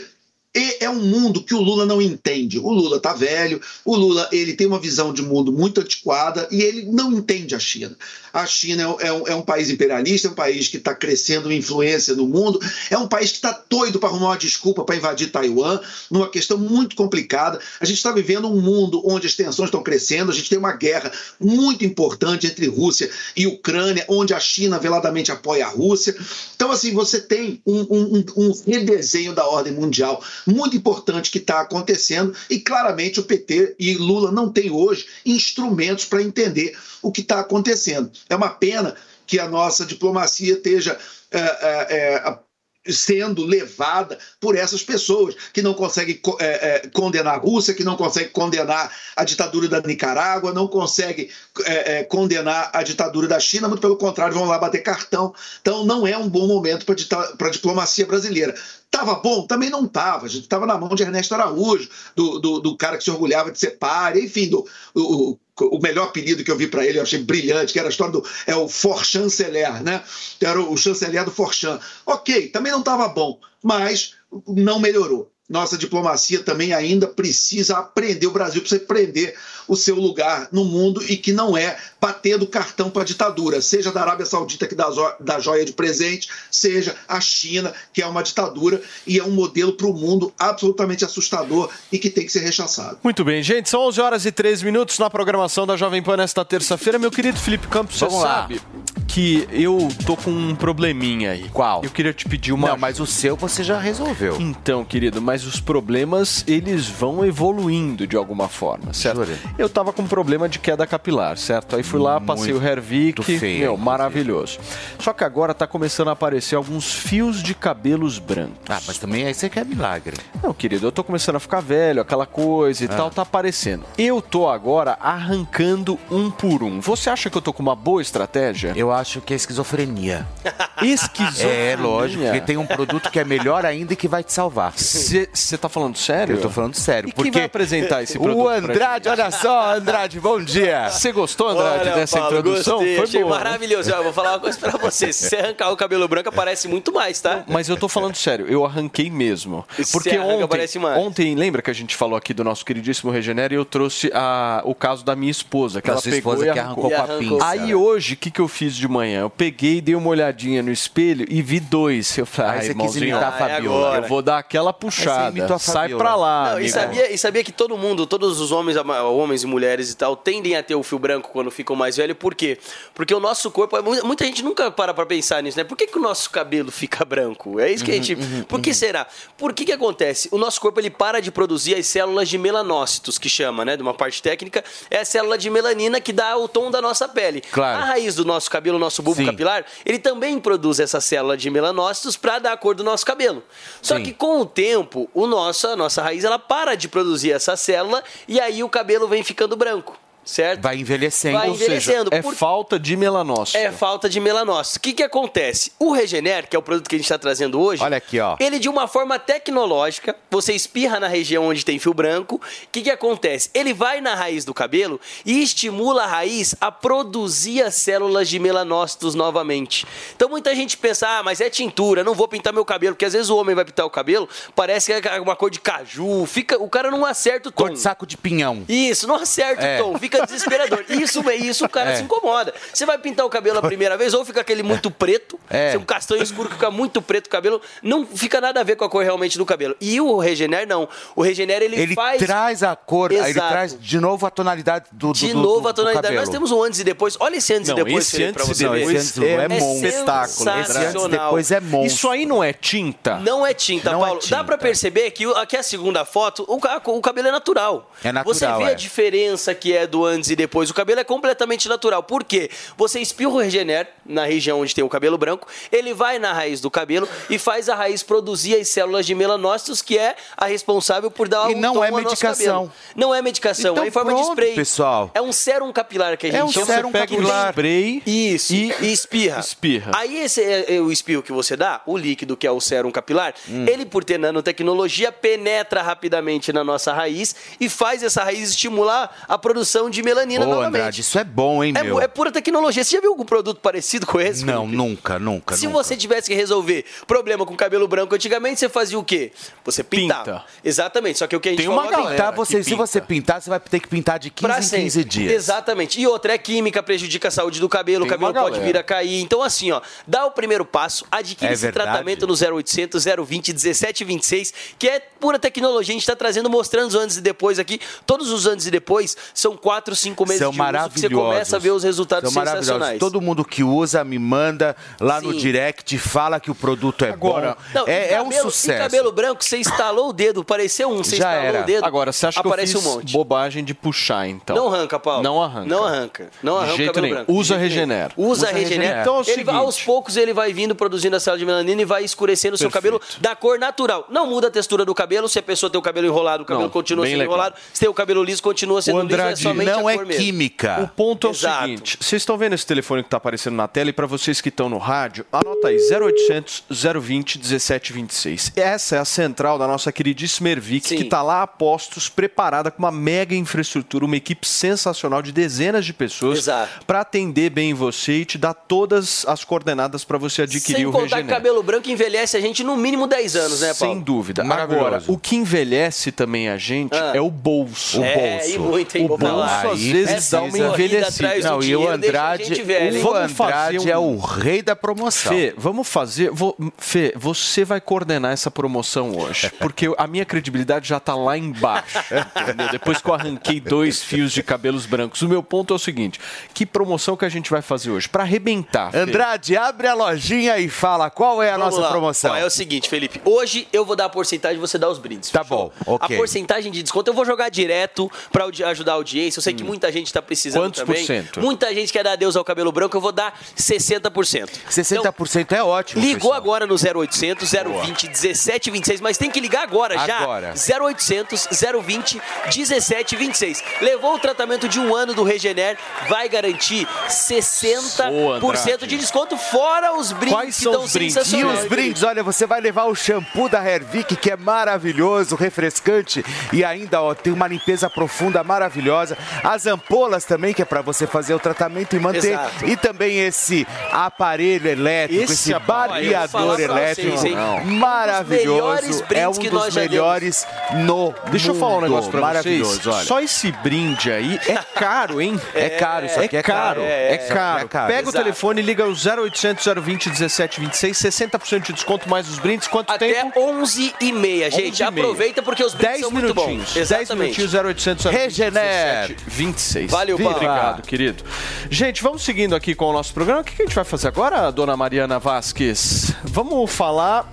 e é um mundo que o Lula não entende. O Lula tá velho, o Lula ele tem uma visão de mundo muito antiquada e ele não entende a China. A China é um, é um- é um país imperialista, é um país que está crescendo em influência no mundo, é um país que está doido para arrumar uma desculpa para invadir Taiwan, numa questão muito complicada. A gente está vivendo um mundo onde as tensões estão crescendo, a gente tem uma guerra muito importante entre Rússia e Ucrânia, onde a China veladamente apoia a Rússia. Então, assim, você tem um- um- um redesenho da ordem mundial muito importante que está acontecendo e claramente o PT e Lula não têm hoje instrumentos para entender o que está acontecendo. É uma pena que a nossa diplomacia esteja é, é, é, sendo levada por essas pessoas que não conseguem co- é, é, condenar a Rússia, que não conseguem condenar a ditadura da Nicarágua, não conseguem é, é, condenar a ditadura da China, muito pelo contrário, vão lá bater cartão. Então não é um bom momento para a diplomacia brasileira. Tava bom? Também não tava. A gente estava na mão de Ernesto Araújo, do, do, do cara que se orgulhava de ser párea, enfim, do, o, o- melhor apelido que eu vi para ele, eu achei brilhante, que era a história do é o For Chanceler, né? Era o, o chanceler do Forchan. Ok, também não estava bom, mas não melhorou. Nossa diplomacia também ainda precisa aprender, o Brasil precisa aprender o seu lugar no mundo e que não é batendo cartão para a ditadura, seja da Arábia Saudita que dá, dá joia de presente, seja a China, que é uma ditadura e é um modelo para o mundo absolutamente assustador e que tem que ser rechaçado. Muito bem, gente, são 11 horas e 13 minutos na programação da Jovem Pan nesta terça-feira. Meu querido Felipe Campos, você Vamos lá. sabe que eu tô com um probleminha aí. Qual? Eu queria te pedir uma Não, mas o seu você já resolveu. Então, querido, mas os problemas, eles vão evoluindo de alguma forma, certo? Jura? Eu tava com problema de queda capilar, certo? Aí fui lá, passei o Hervik, feio, meu, maravilhoso. Só que agora tá começando a aparecer alguns fios de cabelos brancos. Ah, mas também aí você quer milagre. Não, querido, eu tô começando a ficar velho, aquela coisa e Ah. tal, tá aparecendo. Eu tô agora arrancando um por um. Você acha que eu tô com uma boa estratégia? Eu acho que é esquizofrenia. <laughs> Esquizofrenia? É, lógico, porque tem um produto que é melhor ainda e que vai te salvar. Você tá falando sério? Eu tô falando sério. E quem porque vai apresentar esse produto O Andrade, olha só, Andrade, bom dia. Você gostou, Andrade, Olha, dessa Paulo, introdução? Gostei, Foi achei boa. maravilhoso. Eu vou falar uma coisa pra você. Se você arrancar o cabelo branco, aparece muito mais, tá? Mas eu tô falando sério, eu arranquei mesmo. Porque ontem, ontem, lembra que a gente falou aqui do nosso queridíssimo Regenera e eu trouxe a- o caso da minha esposa, que Da ela sua pegou esposa e que arrancou. arrancou com a pinça. Aí hoje, o que, que eu fiz de manhã? Eu peguei, dei uma olhadinha no espelho e vi dois. Eu falei, ai, você quis imitar a Ah, é Fabiola. eu vou dar aquela puxada. Sai pra lá, Não, e, amigo. sabia, e sabia que todo mundo, todos os homens, ama- homens e mulheres e tal, tendem a ter o fio branco quando ficam mais velhos. Por quê? Porque o nosso corpo. Muita, muita gente nunca para pra pensar nisso, né? Por que, que o nosso cabelo fica branco? É isso que a gente. por que será? Por que, que acontece? O nosso corpo ele para de produzir as células de melanócitos, que chama, né? De uma parte técnica, é a célula de melanina que dá o tom da nossa pele. Claro. A raiz do nosso cabelo, o nosso bulbo Sim. capilar, ele também produz essa célula de melanócitos para dar a cor do nosso cabelo. Só Sim. que com o tempo, o nosso, a nossa raiz ela para de produzir essa célula e aí o cabelo vem ficando branco. Certo? Vai envelhecendo. Vai Ou seja, envelhecendo. é Por- falta de melanócito. É falta de melanócito. O que, que acontece? O Regener, que é o produto que a gente está trazendo hoje. Olha aqui, ó. Ele, de uma forma tecnológica, você espirra na região onde tem fio branco. O que, que acontece? Ele vai na raiz do cabelo e estimula a raiz a produzir as células de melanócitos novamente. Então muita gente pensa, ah, mas é tintura, não vou pintar meu cabelo, porque às vezes o homem vai pintar o cabelo, parece que é uma cor de caju, fica, o cara não acerta o tom. Cor de saco de pinhão. Isso, não acerta É. o tom, fica desesperador. Isso, isso o cara É. se incomoda. Você vai pintar o cabelo a primeira vez, ou fica aquele muito preto, É. se um castanho escuro que fica muito preto o cabelo, não fica nada a ver com a cor realmente do cabelo. E o Regener não. O Regener ele, Ele faz traz a cor, aí ele Exato. traz de novo a tonalidade do, do de do- novo do- a tonalidade. Nós temos um antes e depois. Olha esse antes Não, e depois, esse Felipe, pra antes você e ver. depois é monstro. sensacional. Esse antes e depois é monstro. Isso aí não é tinta? Não é tinta, Não é Paulo. tinta. Dá pra perceber que aqui é a segunda foto, o, o cabelo é natural. É natural, Você vê é. a diferença que é do antes e depois. O cabelo é completamente natural. Por quê? Você espirra o Regener na região onde tem o cabelo branco, ele vai na raiz do cabelo e faz a raiz produzir as células de melanócitos, que é a responsável por dar E o não tom é ao nosso medicação. cabelo. Não é medicação, Então é em forma pronto, de spray. pessoal. É um sérum capilar que a gente É um chama. sérum Você pega capilar. spray Isso. E, espirra. Espirra. Aí esse é, é o espirro que você dá, o líquido que é o sérum capilar, Hum. ele por ter nanotecnologia penetra rapidamente na nossa raiz e faz essa raiz estimular a produção de melanina Ô, novamente. Andrade, isso é bom, hein, É, meu? é pura tecnologia. Você já viu algum produto parecido com esse? Não, Felipe? nunca, nunca, Se nunca. você tivesse que resolver problema com cabelo branco antigamente, você fazia o quê? Você pintava. Pinta. Exatamente. Só que o que a gente Tem uma galera você, Se você pintar, você vai ter que pintar de 15 Pra em sempre. 15 dias. Exatamente. E outra é química, prejudica a saúde do cabelo, Tem o cabelo pode vir a cair. Então, assim, ó, dá o primeiro passo, adquire É esse verdade. tratamento no 0800 020 1726, que é pura tecnologia. A gente está trazendo, mostrando os antes e depois aqui. Todos os antes e depois são 4, 5 meses São de uso que maravilhosos. você começa a ver os resultados São maravilhosos. sensacionais. Todo mundo que usa me manda lá no Sim. direct, fala que o produto é Agora, bom. Não, e é, é um cabelo- sucesso. E cabelo branco, você instalou o dedo, pareceu um, você Já instalou era. o dedo, Agora, você acha que eu aparece fiz um monte. bobagem de puxar, então? Não arranca, Paulo. Não arranca. Não arranca. Não arranca De o jeito cabelo branco. Usa De jeito nenhum. Regener. Usa, Usa Regener. Regener. Então é o ele seguinte. aos poucos ele vai vindo produzindo a célula de melanina e vai escurecendo o seu cabelo da cor natural. Não muda a textura do cabelo. Se a pessoa tem o cabelo enrolado, o cabelo Não, continua sendo legal. enrolado. Se tem o cabelo liso, continua sendo O liso. É Andrade, somente não a é mesmo. química. O ponto é o Exato. seguinte: vocês estão vendo esse telefone que está aparecendo na tela e para vocês que estão no rádio, anota aí 0800 020 1726. Essa é a central da nossa queridíssima Ervic, que está lá a postos, preparada com uma mega infraestrutura, uma equipe sensacional de dezenas de pessoas para atender bem você e te dar todas as coordenadas para você adquirir Sem o contar que Regener. cabelo branco envelhece a gente no mínimo 10 anos, né, Paulo? Sem dúvida. Maravilhoso. Agora, o que envelhece também a gente Ah. é o bolso. É, e muito, hein, o bolso falar. às vezes dá uma envelhecida. atrás do Não, e o Andrade, gente velho, hein? o Andrade um- é o rei da promoção. Fê, vamos fazer. Vou, Fê, você vai coordenar essa promoção hoje. Porque a minha credibilidade já tá lá embaixo. <laughs> entendeu? Depois que eu arranquei dois fios de cabelos brancos. O meu ponto é o seguinte: que promoção que a gente vai fazer hoje? Pra arrebentar. Fê. Andrade, abre a lojinha e fala qual é a Vamos nossa lá. promoção. Ó, é o seguinte, Felipe. Hoje eu vou dar a porcentagem e você dá os brindes. Tá bom, ok. A porcentagem de desconto eu vou jogar direto pra audi- ajudar a audiência. Sei que muita gente tá precisando Hum. Quantos por também. cento? Muita gente quer dar adeus ao cabelo branco. Eu vou dar 60%. 60% é ótimo. Ligou pessoal. agora no 0800 020 1726, mas tem que ligar agora, já. Agora. 0800 020 1726. Levou o tratamento de um ano do Regener, vai garantir 60% Andrade. de desconto, fora os brindes Quais que são os brindes? E os brindes, olha, você vai levar o shampoo da Hervik, que é maravilhoso, refrescante e ainda ó, tem uma limpeza profunda maravilhosa. As ampolas também, que é para você fazer o tratamento e manter. Exato. E também esse aparelho elétrico, esse, Esse barbeador elétrico vocês? Um maravilhoso. melhores é um dos melhores no Deixa eu falar um mundo. negócio pra maravilhoso, vocês. olha. Só esse brinde aí é caro, hein? É caro, isso aqui é caro. É, É, caro. é caro. Pega o Exato. telefone, liga o 0800 020 1726, 60% de desconto mais os brindes. Quanto Até tempo? 11 e meia, gente. 11 e meia. Aproveita porque os brindes 10 são muito bons. minutinhos. 10 Exatamente. minutinhos, 0800 Regener. 26. Valeu, Paulo. Obrigado, querido. Gente, vamos seguindo aqui com o nosso programa. O que a gente vai fazer agora, dona Mariana Vasques? Vamos falar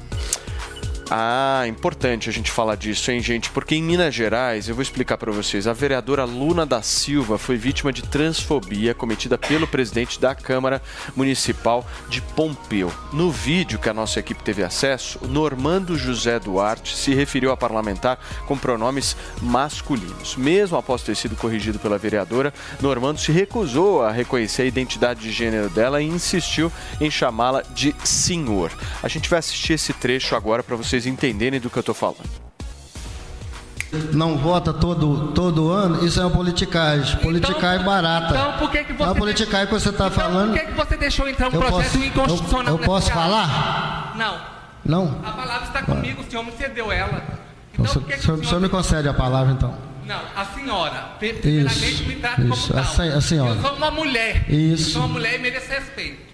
Ah, importante a gente falar disso, hein, gente? Porque em Minas Gerais, eu vou explicar para vocês, a vereadora Luna da Silva foi vítima de transfobia cometida pelo presidente da Câmara Municipal de Pompeu. No vídeo que a nossa equipe teve acesso, Normando José Duarte se referiu a parlamentar com pronomes masculinos. Mesmo após ter sido corrigido pela vereadora, Normando se recusou a reconhecer a identidade de gênero dela e insistiu em chamá-la de senhor. A gente vai assistir esse trecho agora para vocês entenderem do que eu estou falando. não vota todo, todo ano, isso é uma politicagem. Politicagem barata. Então por que que você É uma politicagem que você está falando. Por que, que você deixou entrar um Eu processo posso- inconstitucional? eu- eu posso casa? falar? Não. Não? A palavra está comigo, o senhor me cedeu ela. Então, o senhor, o senhor- o senhor me concede a palavra, então. Não, a senhora. Primeiramente me trata isso, como a tal. sen- a senhora. Eu sou uma mulher. Isso. Eu sou uma mulher e mereço respeito.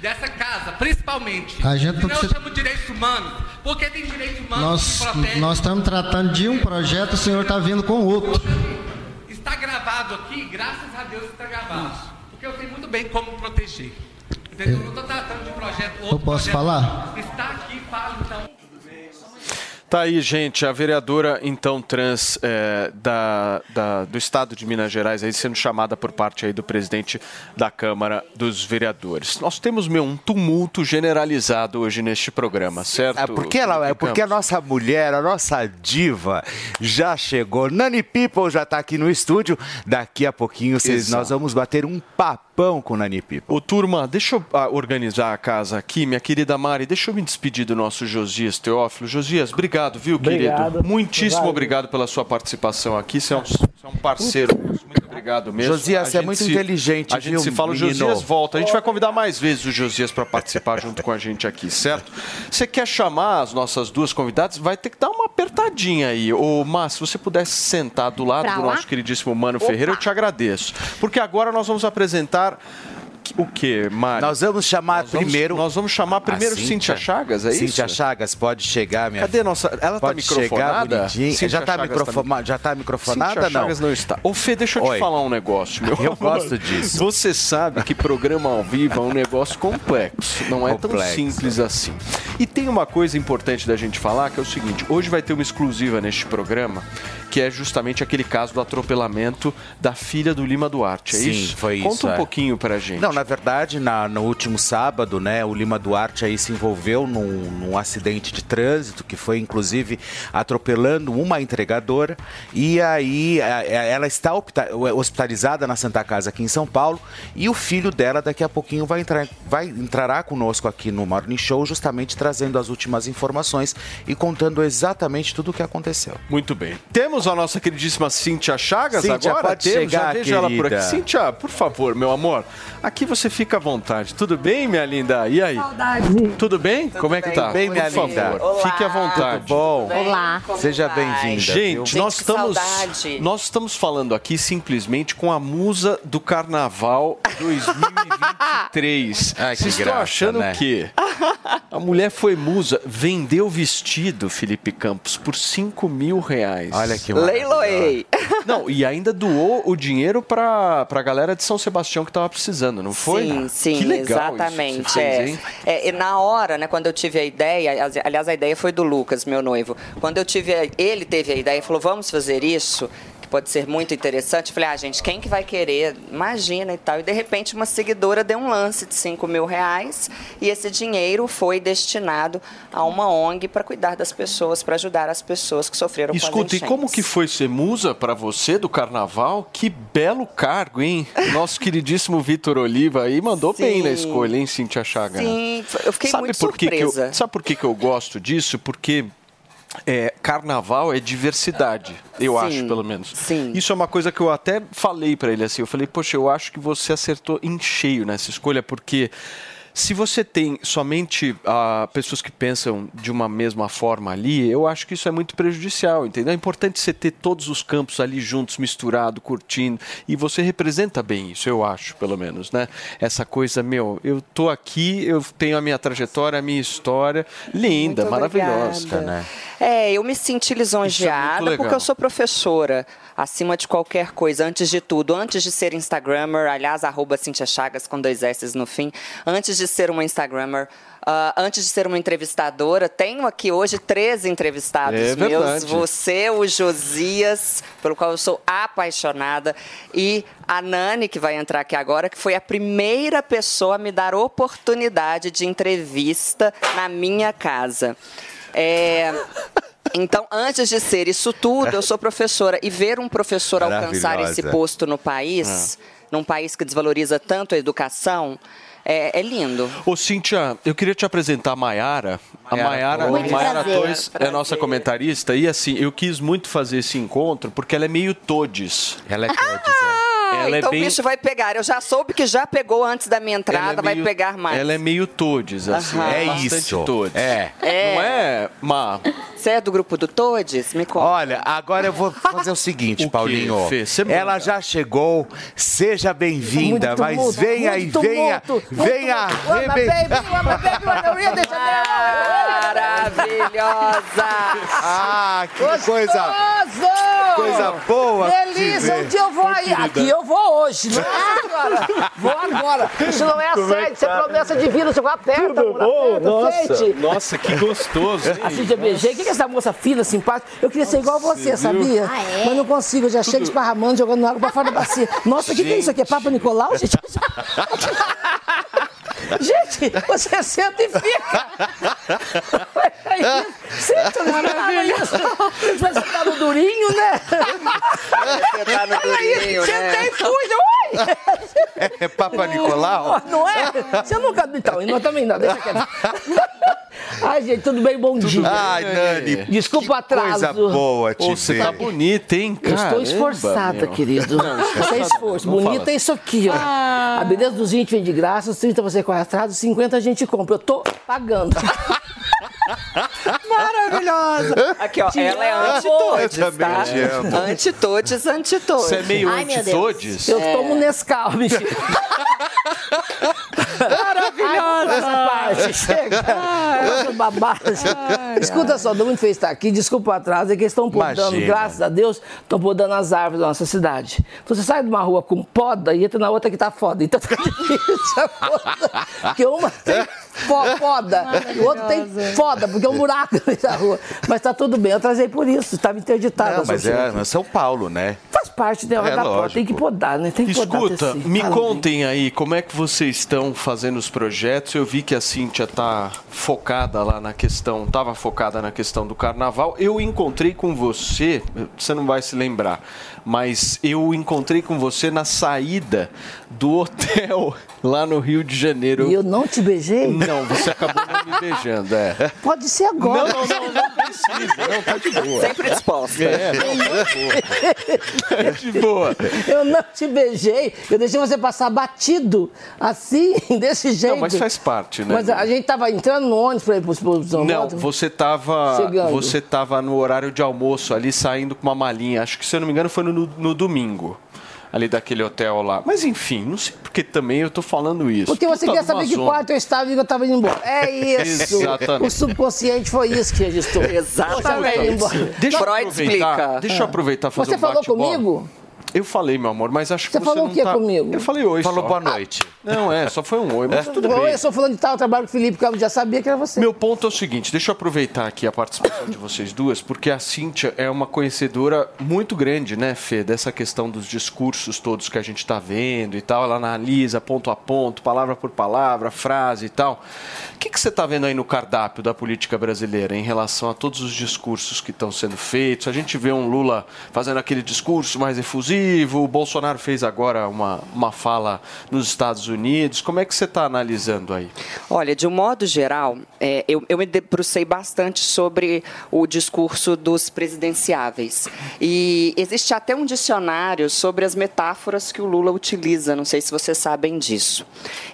Dessa casa, principalmente. A gente Se não eu chamo direitos humanos, porque tem direitos humanos Nós, que protegem. nós estamos tratando de um projeto, o senhor está vindo com outro. Está gravado aqui, graças a Deus está gravado. Porque eu sei muito bem como proteger. Entendeu? Eu não estou tratando de projeto outro Eu posso projeto. falar? Está aqui, fala então. Tá aí, gente, a vereadora então trans é, da, da- do estado de Minas Gerais aí sendo chamada por parte aí do presidente da Câmara dos Vereadores. Nós temos meu um tumulto generalizado hoje neste programa, certo? É porque, ela, é porque a nossa mulher, a nossa diva já chegou. Nani People já tá aqui no estúdio. Daqui a pouquinho vocês- nós vamos bater um papão com Nani People. Ô, turma, deixa eu ah, organizar a casa aqui, minha querida Mari. Deixa eu me despedir do nosso Josias Teófilo. Josias, obrigado, viu, Obrigado. querido? Muitíssimo Valeu. obrigado pela sua participação aqui. Você é um, você é um parceiro. nosso. Muito obrigado mesmo. Josias, você é muito se- inteligente, A gente viu, se fala, o? Josias volta. A gente vai convidar mais vezes o Josias para participar junto com a gente aqui, certo? Você quer chamar as nossas duas convidadas? Vai ter que dar uma apertadinha aí. Ô, Márcio, se você pudesse sentar do lado Pra do lá? nosso queridíssimo Mano Ferreira, eu te agradeço. Porque agora nós vamos apresentar o que, Mário? Nós vamos chamar Nós vamos- primeiro. nós vamos chamar primeiro a Cíntia Chagas, é isso? Cíntia Chagas, pode chegar, minha Cadê nossa- ela tá pode chegar microfonada? Cíntia Já tá, Chagas tá já tá microfonada, Cíntia não? Chagas não está. Ô, Fê, deixa eu Oi. te falar um negócio, meu Eu amor. gosto disso. Você sabe que programa ao vivo é um negócio complexo. Não é tão Complexo. simples assim. E tem uma coisa importante da gente falar, que é o seguinte. Hoje vai ter uma exclusiva neste programa, que é justamente aquele caso do atropelamento da filha do Lima Duarte, é Sim, isso? foi Conta isso, um é. pouquinho pra gente. Não, na verdade, na- no último sábado, né, o Lima Duarte aí se envolveu num, num acidente de trânsito que foi inclusive atropelando uma entregadora e aí a- ela está hospitalizada na Santa Casa aqui em São Paulo e o filho dela daqui a pouquinho vai entrar, vai entrará conosco aqui no Morning Show justamente trazendo as últimas informações e contando exatamente tudo o que aconteceu. Muito bem. Temos a nossa queridíssima Cíntia Chagas Cíntia, agora? pode Temos, chegar, já vejo ela por aqui. querida. Cíntia, por favor, meu amor, aqui você fica à vontade. Tudo bem, minha linda? E aí? Saudade. Tudo bem? Como é que tá? bem, minha por linda? favor, fique à vontade. Tudo bom? Olá. Seja vai? bem-vinda. Gente, viu? nós que estamos, saudade. nós estamos falando aqui simplesmente com a musa do Carnaval 2023. <laughs> Ai, que Vocês estão graça, achando né? o quê? A mulher foi musa, vendeu vestido, Felipe Campos, por 5 mil reais. Olha que Leiloei. Não, e ainda doou o dinheiro pra, pra galera de São Sebastião que tava precisando, não foi? Sim, sim, que legal exatamente. Isso fez, é. É, e na hora, né, quando eu tive a ideia, aliás, a ideia foi do Lucas, meu noivo. Quando eu tive, a- ele teve a ideia e falou, vamos fazer isso, pode ser muito interessante. Eu falei, ah, gente, quem que vai querer? Imagina e tal. E de repente uma seguidora deu um lance de 5 mil reais e esse dinheiro foi destinado a uma ONG para cuidar das pessoas, para ajudar as pessoas que sofreram com as Escuta, e como que foi ser musa pra você do carnaval? Que belo cargo, hein? Nosso queridíssimo Vitor Oliva aí mandou bem na Sim. escolha, hein, Cintia Chaga? Sim, eu fiquei sabe muito por que que eu, surpresa. Sabe por que, que eu gosto disso? Porque é, carnaval é diversidade, eu Sim, acho, pelo menos. sim. Isso é uma coisa que eu até falei pra ele assim. Eu falei, poxa, eu acho que você acertou em cheio nessa escolha, porque se você tem somente ah, pessoas que pensam de uma mesma forma ali, eu acho que isso é muito prejudicial, entendeu? É importante você ter todos os campos ali juntos, misturado, curtindo, e você representa bem isso, eu acho, pelo menos, né? Essa coisa, meu, eu tô aqui, eu tenho a minha trajetória, a minha história, linda, Muito maravilhosa. obrigada. né? É, eu me senti lisonjeada legal. porque eu sou professora, acima de qualquer coisa, antes de tudo, antes de ser Instagrammer, aliás, arroba Cintia Chagas com dois S no fim, antes de ser uma Instagrammer, ah, antes de ser uma entrevistadora, tenho aqui hoje três entrevistados É meus, verdade. você, o Josias, pelo qual eu sou apaixonada, e a Nani, que vai entrar aqui agora, que foi a primeira pessoa a me dar oportunidade de entrevista na minha casa. É, Então, antes de ser isso tudo, eu sou <laughs> professora. E ver um professor alcançar esse posto no país, num país que desvaloriza tanto a educação, é, é lindo. Ô, Cíntia, eu queria te apresentar a Maiara. A Maiara Torres é nossa comentarista. E assim, eu quis muito fazer esse encontro porque ela é meio todes. Ela é todes, Ah, Ela então é bem... o bicho vai pegar. Eu já soube que já pegou antes da minha ela entrada, é vai meio- pegar mais. Ela é meio todes, assim. É É isso. todes. É. É. Não é, Má? Você é do grupo do Todes? Me conta. Olha, agora eu vou fazer o seguinte, <laughs> Paulinho. Fê? Você Ela já chegou, seja bem-vinda, mas venha e muito venha, tumulto, muito venha arrebentar. Maravilhosa! Ah, que coisa, Gostoso! coisa boa. de Delícia, um dia eu vou aí. Aqui eu vou hoje, não é agora? Vou agora. Isso não é é assédio, que isso é tá? promessa de vida. Você aperta, amor, aperta, Nossa, nossa, que gostoso, hein? Assim, beijei. O que é essa moça fina, simpática? Eu queria ser igual você, viu? sabia? Ah, é? Mas não consigo, eu já chego esparramando, jogando água pra fora da bacia. <laughs> Nossa, o que, que é isso aqui? É Papa Nicolau, gente? <laughs> Gente, você senta e fica. É. <laughs> Senta, não é isso. Você tá no durinho, né? Sentar no durinho, né? Sentei e fui. Oi! É Papa Nicolau? Não é? Você nunca... Então, nós também não, deixa quieto. Ai, gente, tudo bem? Bom dia. Ai, Nani. Desculpa o atraso. Coisa boa te Ô, você tá bonita, hein? Eu estou esforçada, meu. querido. Não, Isso é esforçada esforço. não, Bonita é isso aqui, ó. Ah. A beleza dos 20 vem de graça, os 30 você corre atrás, os 50 a gente compra. Eu tô pagando. <laughs> Maravilhosa. Aqui, ó, Te ela é anti-todes, tá? Anti-todes, anti-todes. Você é meio Ai, anti-todes? Eu tomo Nescau, mentira. Maravilhosa essa parte. <laughs> Chega. Coisa babada. Escuta só, muito feliz de estar aqui. Desculpa o atraso, é que eles estão podando, Imagina. graças a Deus, estão podando as árvores da nossa cidade. Então, Você sai de uma rua com poda e entra na outra que tá foda. Então tá difícil a coisa. Porque uma tem foda o outro tem foda, porque é um buraco <laughs> da rua. Mas tá tudo bem, eu trazei por isso, estava interditado. Não, a mas é São Paulo, né? Faz parte da, É da lógico. tem que podar, né? Tem que podar. Escuta, tecido. me Fala, contem aí, como é que vocês estão fazendo os projetos? Eu vi que a Cíntia tá focada lá na questão, tava focada na questão do carnaval. Eu encontrei com você, você não vai se lembrar, mas eu encontrei com você na saída do hotel lá no Rio de Janeiro. E eu não te beijei? Não, você acabou não me beijando, é. Pode ser agora. Não, não, não, não precisa, não, tá de boa. Sempre disposta. É, não, tá de boa. Tá de boa. Eu não te beijei. Eu deixei você passar batido, assim, <laughs> desse jeito. Não, mas faz parte, né? Mas a gente tava entrando no ônibus pra ir pro São Não, você tava, Chegando. você tava no horário de almoço ali, saindo com uma malinha. Acho que, se eu não me engano, foi no, no domingo. Ali daquele hotel lá. Mas enfim, não sei porque também eu tô falando isso. Porque você Puta queria de saber que zona. quarto eu estava e que eu estava indo embora. É <laughs> isso. Exatamente. O subconsciente foi isso que registrou. Exatamente. Você indo embora. Deixa eu Freud aproveitar, explica. Deixa eu aproveitar e fazer Você um falou comigo? Eu falei, meu amor, mas acho Você que você falou não o que tá... comigo? Eu falei oi Falou só. boa noite. Não, é, só foi um oi, mas tudo Oi, bem. eu sou falando de tal, trabalho com o Felipe, que eu já sabia que era você. Meu ponto é o seguinte, deixa eu aproveitar aqui a participação de vocês duas, porque a Cíntia é uma conhecedora muito grande, né, Fê, dessa questão dos discursos todos que a gente está vendo e tal. Ela analisa ponto a ponto, palavra por palavra, frase e tal. O que, que você está vendo aí no cardápio da política brasileira em relação a todos os discursos que estão sendo feitos? A gente vê um Lula fazendo aquele discurso mais efusivo, o Bolsonaro fez agora uma, uma fala nos Estados Unidos. Como é que você está analisando aí? Olha, de um modo geral, é, eu, eu me debrucei bastante sobre o discurso dos presidenciáveis. E existe até um dicionário sobre as metáforas que o Lula utiliza, não sei se vocês sabem disso.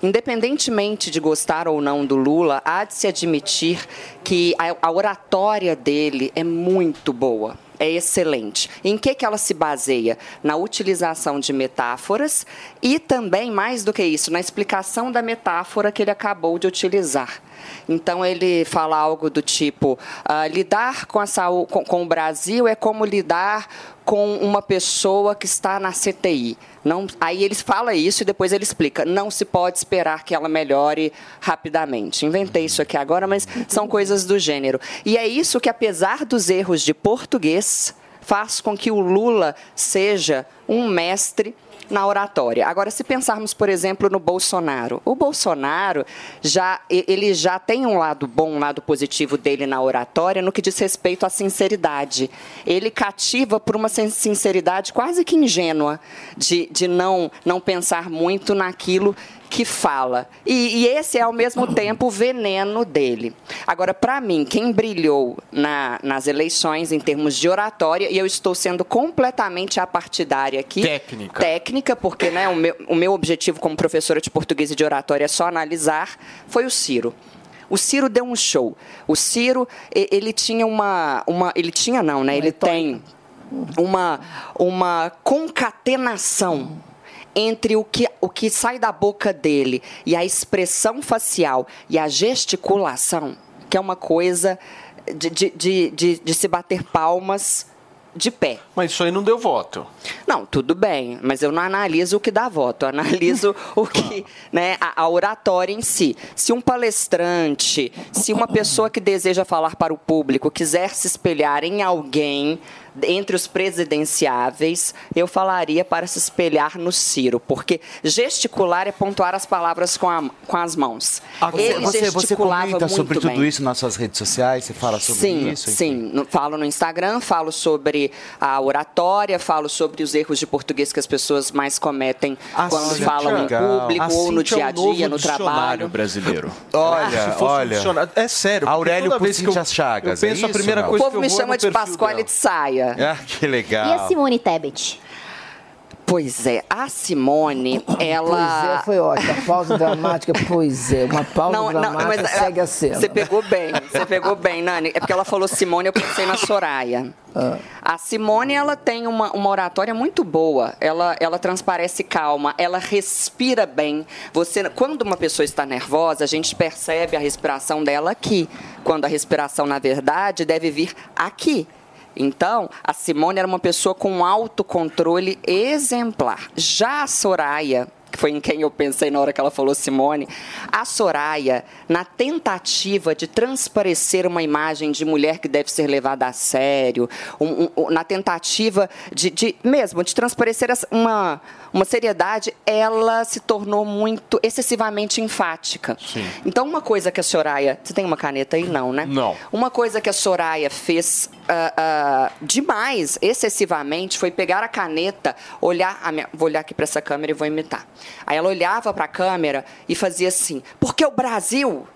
Independentemente de gostar ou não do Lula, há de se admitir que a, a oratória dele é muito boa. É excelente. Em que, que ela se baseia? Na utilização de metáforas e também, mais do que isso, na explicação da metáfora que ele acabou de utilizar. Então ele fala algo do tipo: ah, lidar com, a saúde, com, com o Brasil é como lidar com uma pessoa que está na CTI. Não, aí ele fala isso e depois ele explica: não se pode esperar que ela melhore rapidamente. Inventei isso aqui agora, mas são <laughs> coisas do gênero. E é isso que, apesar dos erros de português, faz com que o Lula seja um mestre na oratória. Agora, se pensarmos, por exemplo, no Bolsonaro, o Bolsonaro já ele já tem um lado bom, um lado positivo dele na oratória no que diz respeito à sinceridade. Ele cativa por uma sin- sinceridade quase que ingênua de, de não não pensar muito naquilo que fala. E, e esse é, ao mesmo tempo, o veneno dele. Agora, para mim, quem brilhou na- nas eleições em termos de oratória, e eu estou sendo completamente apartidária aqui. Técnica. Técnica, porque né, o, meu, o meu objetivo como professora de português e de oratória é só analisar, foi o Ciro. O Ciro deu um show. O Ciro, ele tinha uma. uma ele tinha, não, né? Ele tem uma, uma concatenação entre o que, o que sai da boca dele e a expressão facial e a gesticulação, que é uma coisa de, de, de, de, de se bater palmas de pé. Mas isso aí não deu voto. Não, tudo bem, mas eu não analiso o que dá voto, eu analiso <laughs> o que, né, a, a oratória em si. Se um palestrante, se uma pessoa que deseja falar para o público quiser se espelhar em alguém entre os presidenciáveis, eu falaria para se espelhar no Ciro, porque gesticular é pontuar as palavras com, a- com as mãos. Ele você, você comenta sobre tudo bem. isso nas suas redes sociais? Você fala sobre sim, isso? Sim, No- falo no Instagram, falo sobre a oratória, falo sobre os erros de português que as pessoas mais cometem quando Cíntia- falam em público A ou no é dia a dia, no dicionário trabalho. brasileiro. <laughs> Olha, um olha. dicionário- É sério. Aurélio Pucinte Chagas, eu penso é a primeira isso, coisa O povo que eu me é chama no de Pascoal dela. de saia. Ah, que legal. E a Simone Tebet? Pois é, a Simone, ela. <coughs> Pois é, foi ótimo. A pausa dramática, pois é. Uma pausa dramática mas, segue a cena. Você pegou bem, você pegou bem, Nani. É porque ela falou Simone, eu pensei na Soraya. Ah. A Simone, ela tem uma, uma oratória muito boa. Ela, ela transparece calma, ela respira bem. Você, quando uma pessoa está nervosa, a gente percebe a respiração dela aqui. Quando a respiração, na verdade, deve vir aqui. Então, a Simone era uma pessoa com um autocontrole exemplar. Já a Soraya, que foi em quem eu pensei na hora que ela falou Simone, a Soraya, na tentativa de transparecer uma imagem de mulher que deve ser levada a sério, um- um- na tentativa de, de- mesmo de transparecer uma, uma seriedade, ela se tornou muito excessivamente enfática. Então, uma coisa que a Soraya. Você tem uma caneta aí? Não, né? Não. Uma coisa que a Soraya fez ah, ah, demais, excessivamente, foi pegar a caneta, olhar. a minha- vou olhar aqui para essa câmera e vou imitar. Aí ela olhava para a câmera e fazia assim: porque o Brasil.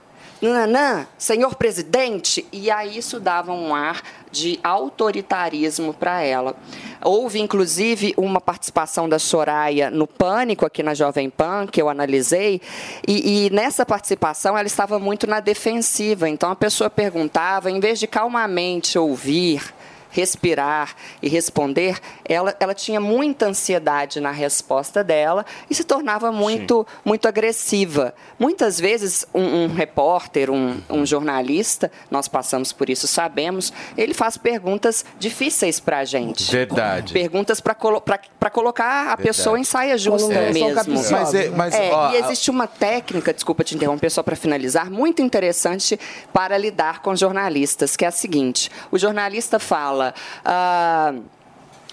Nananã, senhor presidente, e aí isso dava um ar de autoritarismo para ela. Houve, inclusive, uma participação da Soraya no Pânico, aqui na Jovem Pan, que eu analisei, e, e nessa participação ela estava muito na defensiva. Então a pessoa perguntava, em vez de calmamente ouvir, respirar e responder, ela, ela tinha muita ansiedade na resposta dela e se tornava muito, muito agressiva. Muitas vezes, um, um repórter, um, um jornalista, nós passamos por isso, sabemos, ele faz perguntas difíceis para a gente. Verdade. Perguntas para colo pra colocar a pessoa em saia justa É. mesmo. Mas, é, mas É, ó, e existe uma técnica, desculpa te interromper, só para finalizar, muito interessante para lidar com jornalistas, que é a seguinte: o jornalista fala. Ah,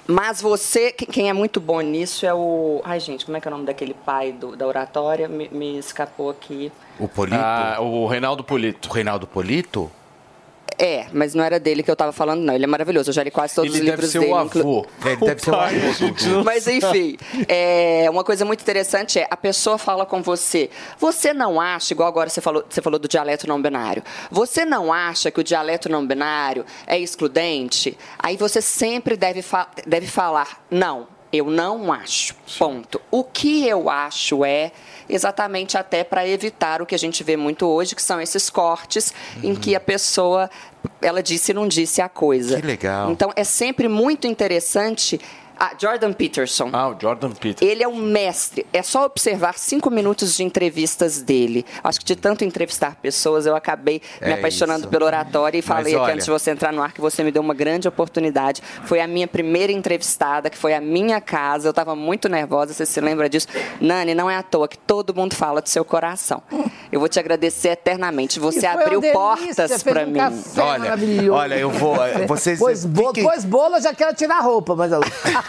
mas você, que- quem é muito bom nisso é o. Ai, gente, como é que é o nome daquele pai do- da oratória? Me, me escapou aqui. o Polito? Ah, o Reinaldo Polito. O Reinaldo Polito? É, mas não era dele que eu estava falando, não. Ele é maravilhoso. Eu já li quase todos Ele os livros dele. o inclu- avô. Ele deve ser o pai, avô, <laughs> Mas enfim, é, uma coisa muito interessante é a pessoa fala com você. Você não acha, igual agora você falou, você falou do dialeto não binário. Você não acha que o dialeto não binário é excludente? Aí você sempre deve, fa- deve falar, não. Eu não acho. Ponto. O que eu acho é exatamente até para evitar o que a gente vê muito hoje, que são esses cortes em que a pessoa ela disse e não disse a coisa. Que legal. Então é sempre muito interessante Ah, Jordan Peterson. Ah, o Jordan Peterson. Ele é um mestre. É só observar cinco minutos de entrevistas dele. Acho que de tanto entrevistar pessoas, eu acabei me É apaixonando isso. pelo oratório e falei aqui olha- antes de você entrar no ar que você me deu uma grande oportunidade. Foi a minha primeira entrevistada, que foi a minha casa. Eu estava muito nervosa, você se lembra disso? Nani, não é à toa que todo mundo fala do seu coração. Eu vou te agradecer eternamente. Você abriu delícia, portas para um mim. café Olha, olha, eu vou- eh, vocês Pois, bo fiquem- pois bolo, eu já quero tirar a roupa, mas <laughs>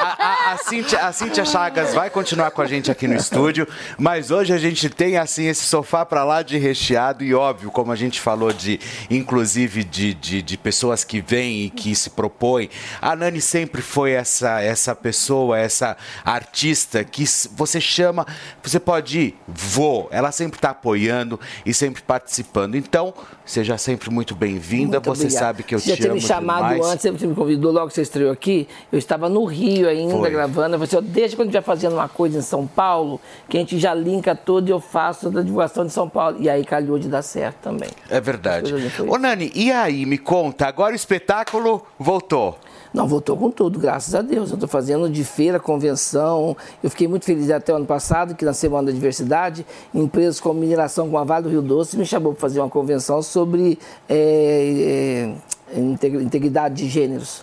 A, a, Cíntia, a Cíntia Chagas vai continuar com a gente aqui no estúdio, mas hoje a gente tem assim esse sofá para lá de recheado e óbvio, como a gente falou de, inclusive de, de, de pessoas que vêm e que se propõem. A Nani sempre foi essa essa pessoa, essa artista que você chama, você pode ir, vou. Ela sempre está apoiando e sempre participando. Então seja sempre muito bem-vinda. Você obrigado. sabe que eu Você te tinha amo me chamado demais. antes, você me convidou logo que você estreou aqui. Eu estava no Rio ainda Foi. gravando. Eu falei assim, deixa quando estiver fazendo uma coisa em São Paulo, que a gente já linka tudo e eu faço toda a divulgação de São Paulo. E aí calhou de dar certo também. É verdade. Ô Nani, e aí, me conta, agora o espetáculo voltou. Não, voltou com tudo, graças a Deus. Eu estou fazendo de feira, convenção. Eu fiquei muito feliz até o ano passado, que na Semana da Diversidade, empresas como Mineração com a Vale do Rio Doce me chamou para fazer uma convenção sobre é, é, integ- integridade de gêneros.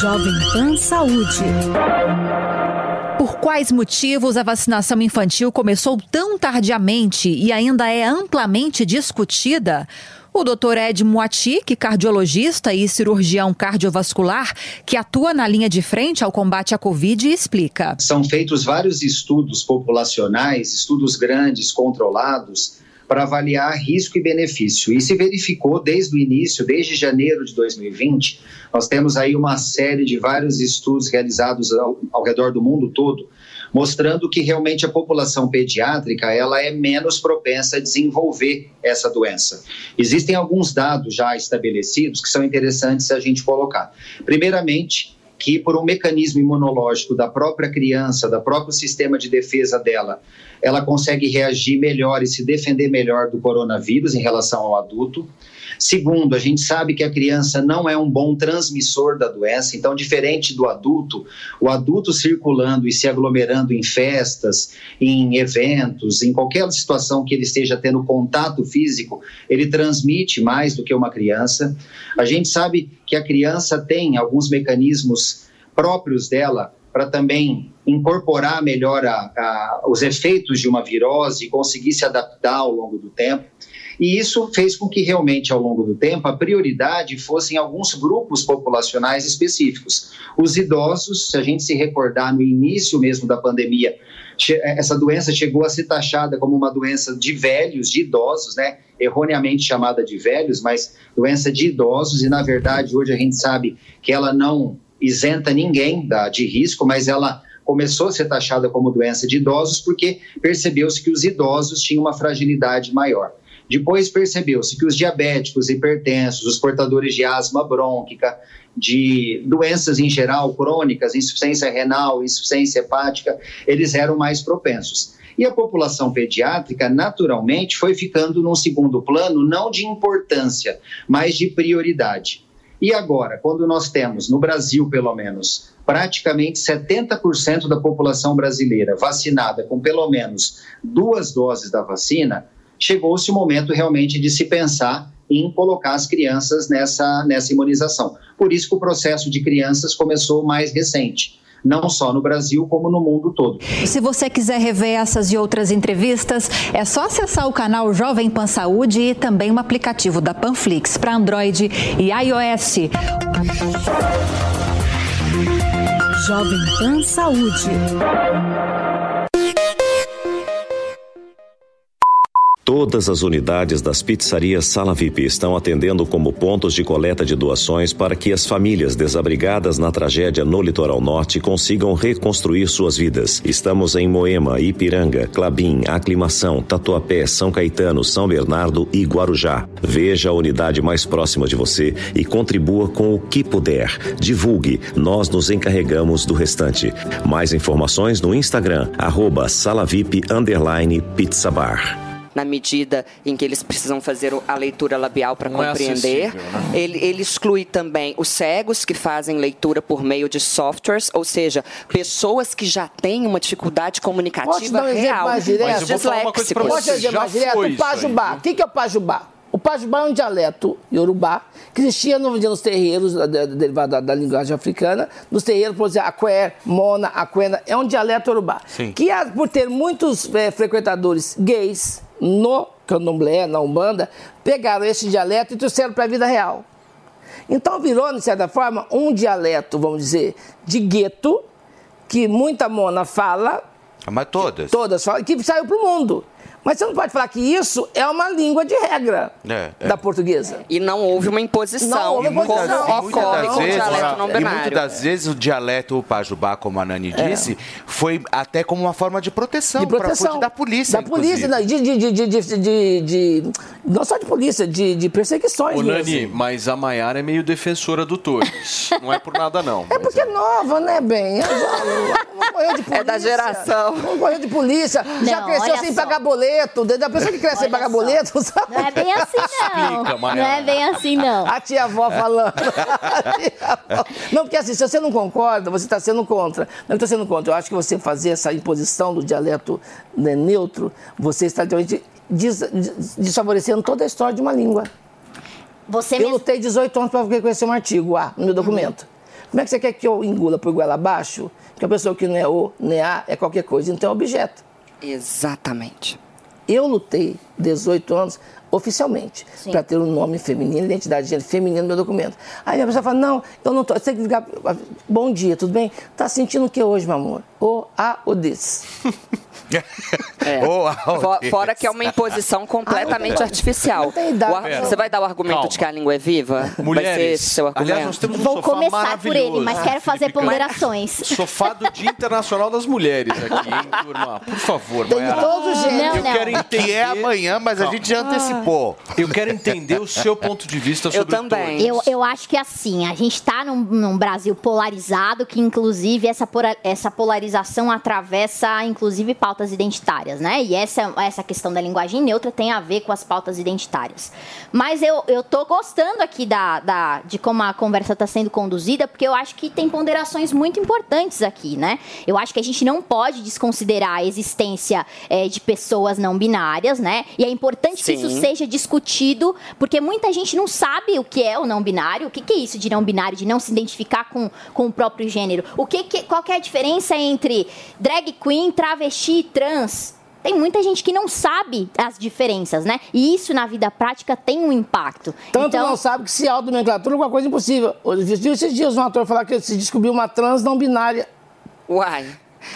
Jovem Pan Saúde. Por quais motivos a vacinação infantil começou tão tardiamente e ainda é amplamente discutida? O Dr. Ed Moati, que é cardiologista e cirurgião cardiovascular, que atua na linha de frente ao combate à Covid, explica. São feitos vários estudos populacionais, estudos grandes, controlados, para avaliar risco e benefício. E se verificou desde o início, desde janeiro de 2020, nós temos aí uma série de vários estudos realizados ao, ao redor do mundo todo, mostrando que realmente a população pediátrica ela é menos propensa a desenvolver essa doença. Existem alguns dados já estabelecidos que são interessantes a gente colocar. Primeiramente, que por um mecanismo imunológico da própria criança, da próprio sistema de defesa dela, ela consegue reagir melhor e se defender melhor do coronavírus em relação ao adulto. Segundo, a gente sabe que a criança não é um bom transmissor da doença, então, diferente do adulto, o adulto circulando e se aglomerando em festas, em eventos, em qualquer situação que ele esteja tendo contato físico, ele transmite mais do que uma criança. A gente sabe que a criança tem alguns mecanismos próprios dela para também incorporar melhor a, a, os efeitos de uma virose e conseguir se adaptar ao longo do tempo. E isso fez com que realmente, ao longo do tempo, a prioridade fossem alguns grupos populacionais específicos. Os idosos, se a gente se recordar no início mesmo da pandemia, essa doença chegou a ser taxada como uma doença de velhos, de idosos, né? Erroneamente chamada de velhos, mas doença de idosos, e na verdade hoje a gente sabe que ela não isenta ninguém da, de risco, mas ela começou a ser taxada como doença de idosos porque percebeu-se que os idosos tinham uma fragilidade maior. Depois percebeu-se que os diabéticos, hipertensos, os portadores de asma brônquica, de doenças em geral crônicas, insuficiência renal, insuficiência hepática, eles eram mais propensos. E a população pediátrica, naturalmente, foi ficando num segundo plano, não de importância, mas de prioridade. E agora, quando nós temos, no Brasil pelo menos, praticamente 70% da população brasileira vacinada com pelo menos duas doses da vacina, chegou-se o momento realmente de se pensar em colocar as crianças nessa, nessa imunização. Por isso que o processo de crianças começou mais recente. Não só no Brasil, como no mundo todo. Se você quiser rever essas e outras entrevistas, é só acessar o canal Jovem Pan Saúde e também o aplicativo da Panflix para Android e iOS. Jovem Pan Saúde. Todas as unidades das pizzarias Sala VIP estão atendendo como pontos de coleta de doações para que as famílias desabrigadas na tragédia no litoral norte consigam reconstruir suas vidas. Estamos em Moema, Ipiranga, Clabim, Aclimação, Tatuapé, São Caetano, São Bernardo e Guarujá. Veja a unidade mais próxima de você e contribua com o que puder. Divulgue, nós nos encarregamos do restante. Mais informações no Instagram, arroba underline. Na medida em que eles precisam fazer a leitura labial para é compreender. acessível, né? ele, ele exclui também os cegos que fazem leitura por meio de softwares, ou seja, pessoas que já têm uma dificuldade Posso comunicativa dar um real. mais direto? Os disléxicos. Posso dar um exemplo mais direto? O Pajubá. O que é o Pajubá? O Pajubá é um dialeto iorubá que existia no, nos terreiros, da- da- derivado da, da linguagem africana, nos terreiros, por exemplo, Aqué, Mona, Aquena, é um dialeto iorubá. Sim. Que, por ter muitos eh, frequentadores gays no candomblé, na Umbanda, pegaram esse dialeto e trouxeram para a vida real. Então virou, de certa forma, um dialeto, vamos dizer, de gueto, que muita mona fala, Mas todas. todas falam, que saiu para o mundo. Mas você não pode falar que isso é uma língua de regra É, é. da portuguesa. E não houve uma imposição, Não houve como imposição. E ocorre com o vezes, dialeto não e muitas das vezes o dialeto pajubá, como a Nani É. disse, foi até como uma forma de proteção, de proteção. pra, da polícia, Da polícia, não, de, de, de, de, de, de- Não só de polícia, de, de perseguições mesmo. Nani, mas a Maiara é meio defensora do Torres. <laughs> não é por nada, não. É porque é nova, né, bem? Eu já- Não correu de polícia. <laughs> É da geração. Não correu de polícia. já Não, cresceu olha sem só. pagar boleto. A pessoa que cresce sem pagar boleto, sabe? Não é bem assim, não. Explica, não é bem assim, não. A tia avó falando. Tia. <laughs> Não, porque assim, se você não concorda, você está sendo contra. Não está sendo contra. Eu acho que você fazer essa imposição do dialeto né, neutro, você está realmente des- des- desfavorecendo toda a história de uma língua. Você eu lutei 18 anos para conhecer um artigo A no meu documento. Como é que você quer que eu engula por goela abaixo? Que a pessoa que não é O, nem A, é qualquer coisa, então é objeto. Exatamente. Eu lutei 18 anos oficialmente para ter um nome feminino, identidade de gênero feminina no meu documento. Aí a pessoa fala, não, eu não tô, você tem que ligar, bom dia, tudo bem? Tá sentindo o que hoje, meu amor? O, a, o desse. <laughs> É. <laughs> A Fo- outra. Fora que é uma imposição completamente Ah, artificial. ar-. Você vai dar o argumento Calma. de que a língua é viva? vai ser Mulheres, esse seu argumento? aliás, nós temos um Vou sofá começar por maravilhoso. ele, mas quero fazer ponderações. <laughs> Sofá do Dia Internacional das Mulheres aqui, hein, <laughs> turma? Por favor, Tem de Maiara. todo jeito. Não, Eu não. quero entender... Que é amanhã, mas a Calma. gente já antecipou. Eu quero entender o seu ponto de vista sobre Eu também. o Eu, eu acho que assim, a gente está num, num Brasil polarizado, que inclusive essa, essa polarização atravessa, inclusive, pautas identitárias, né? E essa, essa questão da linguagem neutra tem a ver com as pautas identitárias. Mas eu, eu tô gostando aqui da, da, de como a conversa está sendo conduzida, porque eu acho que tem ponderações muito importantes aqui, né? Eu acho que a gente não pode desconsiderar a existência eh, de pessoas não binárias, né? E é importante que isso Sim. seja discutido, porque muita gente não sabe o que é o não binário, o que, que é isso de não binário, de não se identificar com, com o próprio gênero. O que, que qual que é a diferença entre drag queen, travesti trans? Tem muita gente que não sabe as diferenças, né? E isso na vida prática tem um impacto. Tanto então, não sabe que se autonomenclatura é uma coisa impossível. Hoje, viu esses dias um ator falar que se descobriu uma trans não binária. Uai.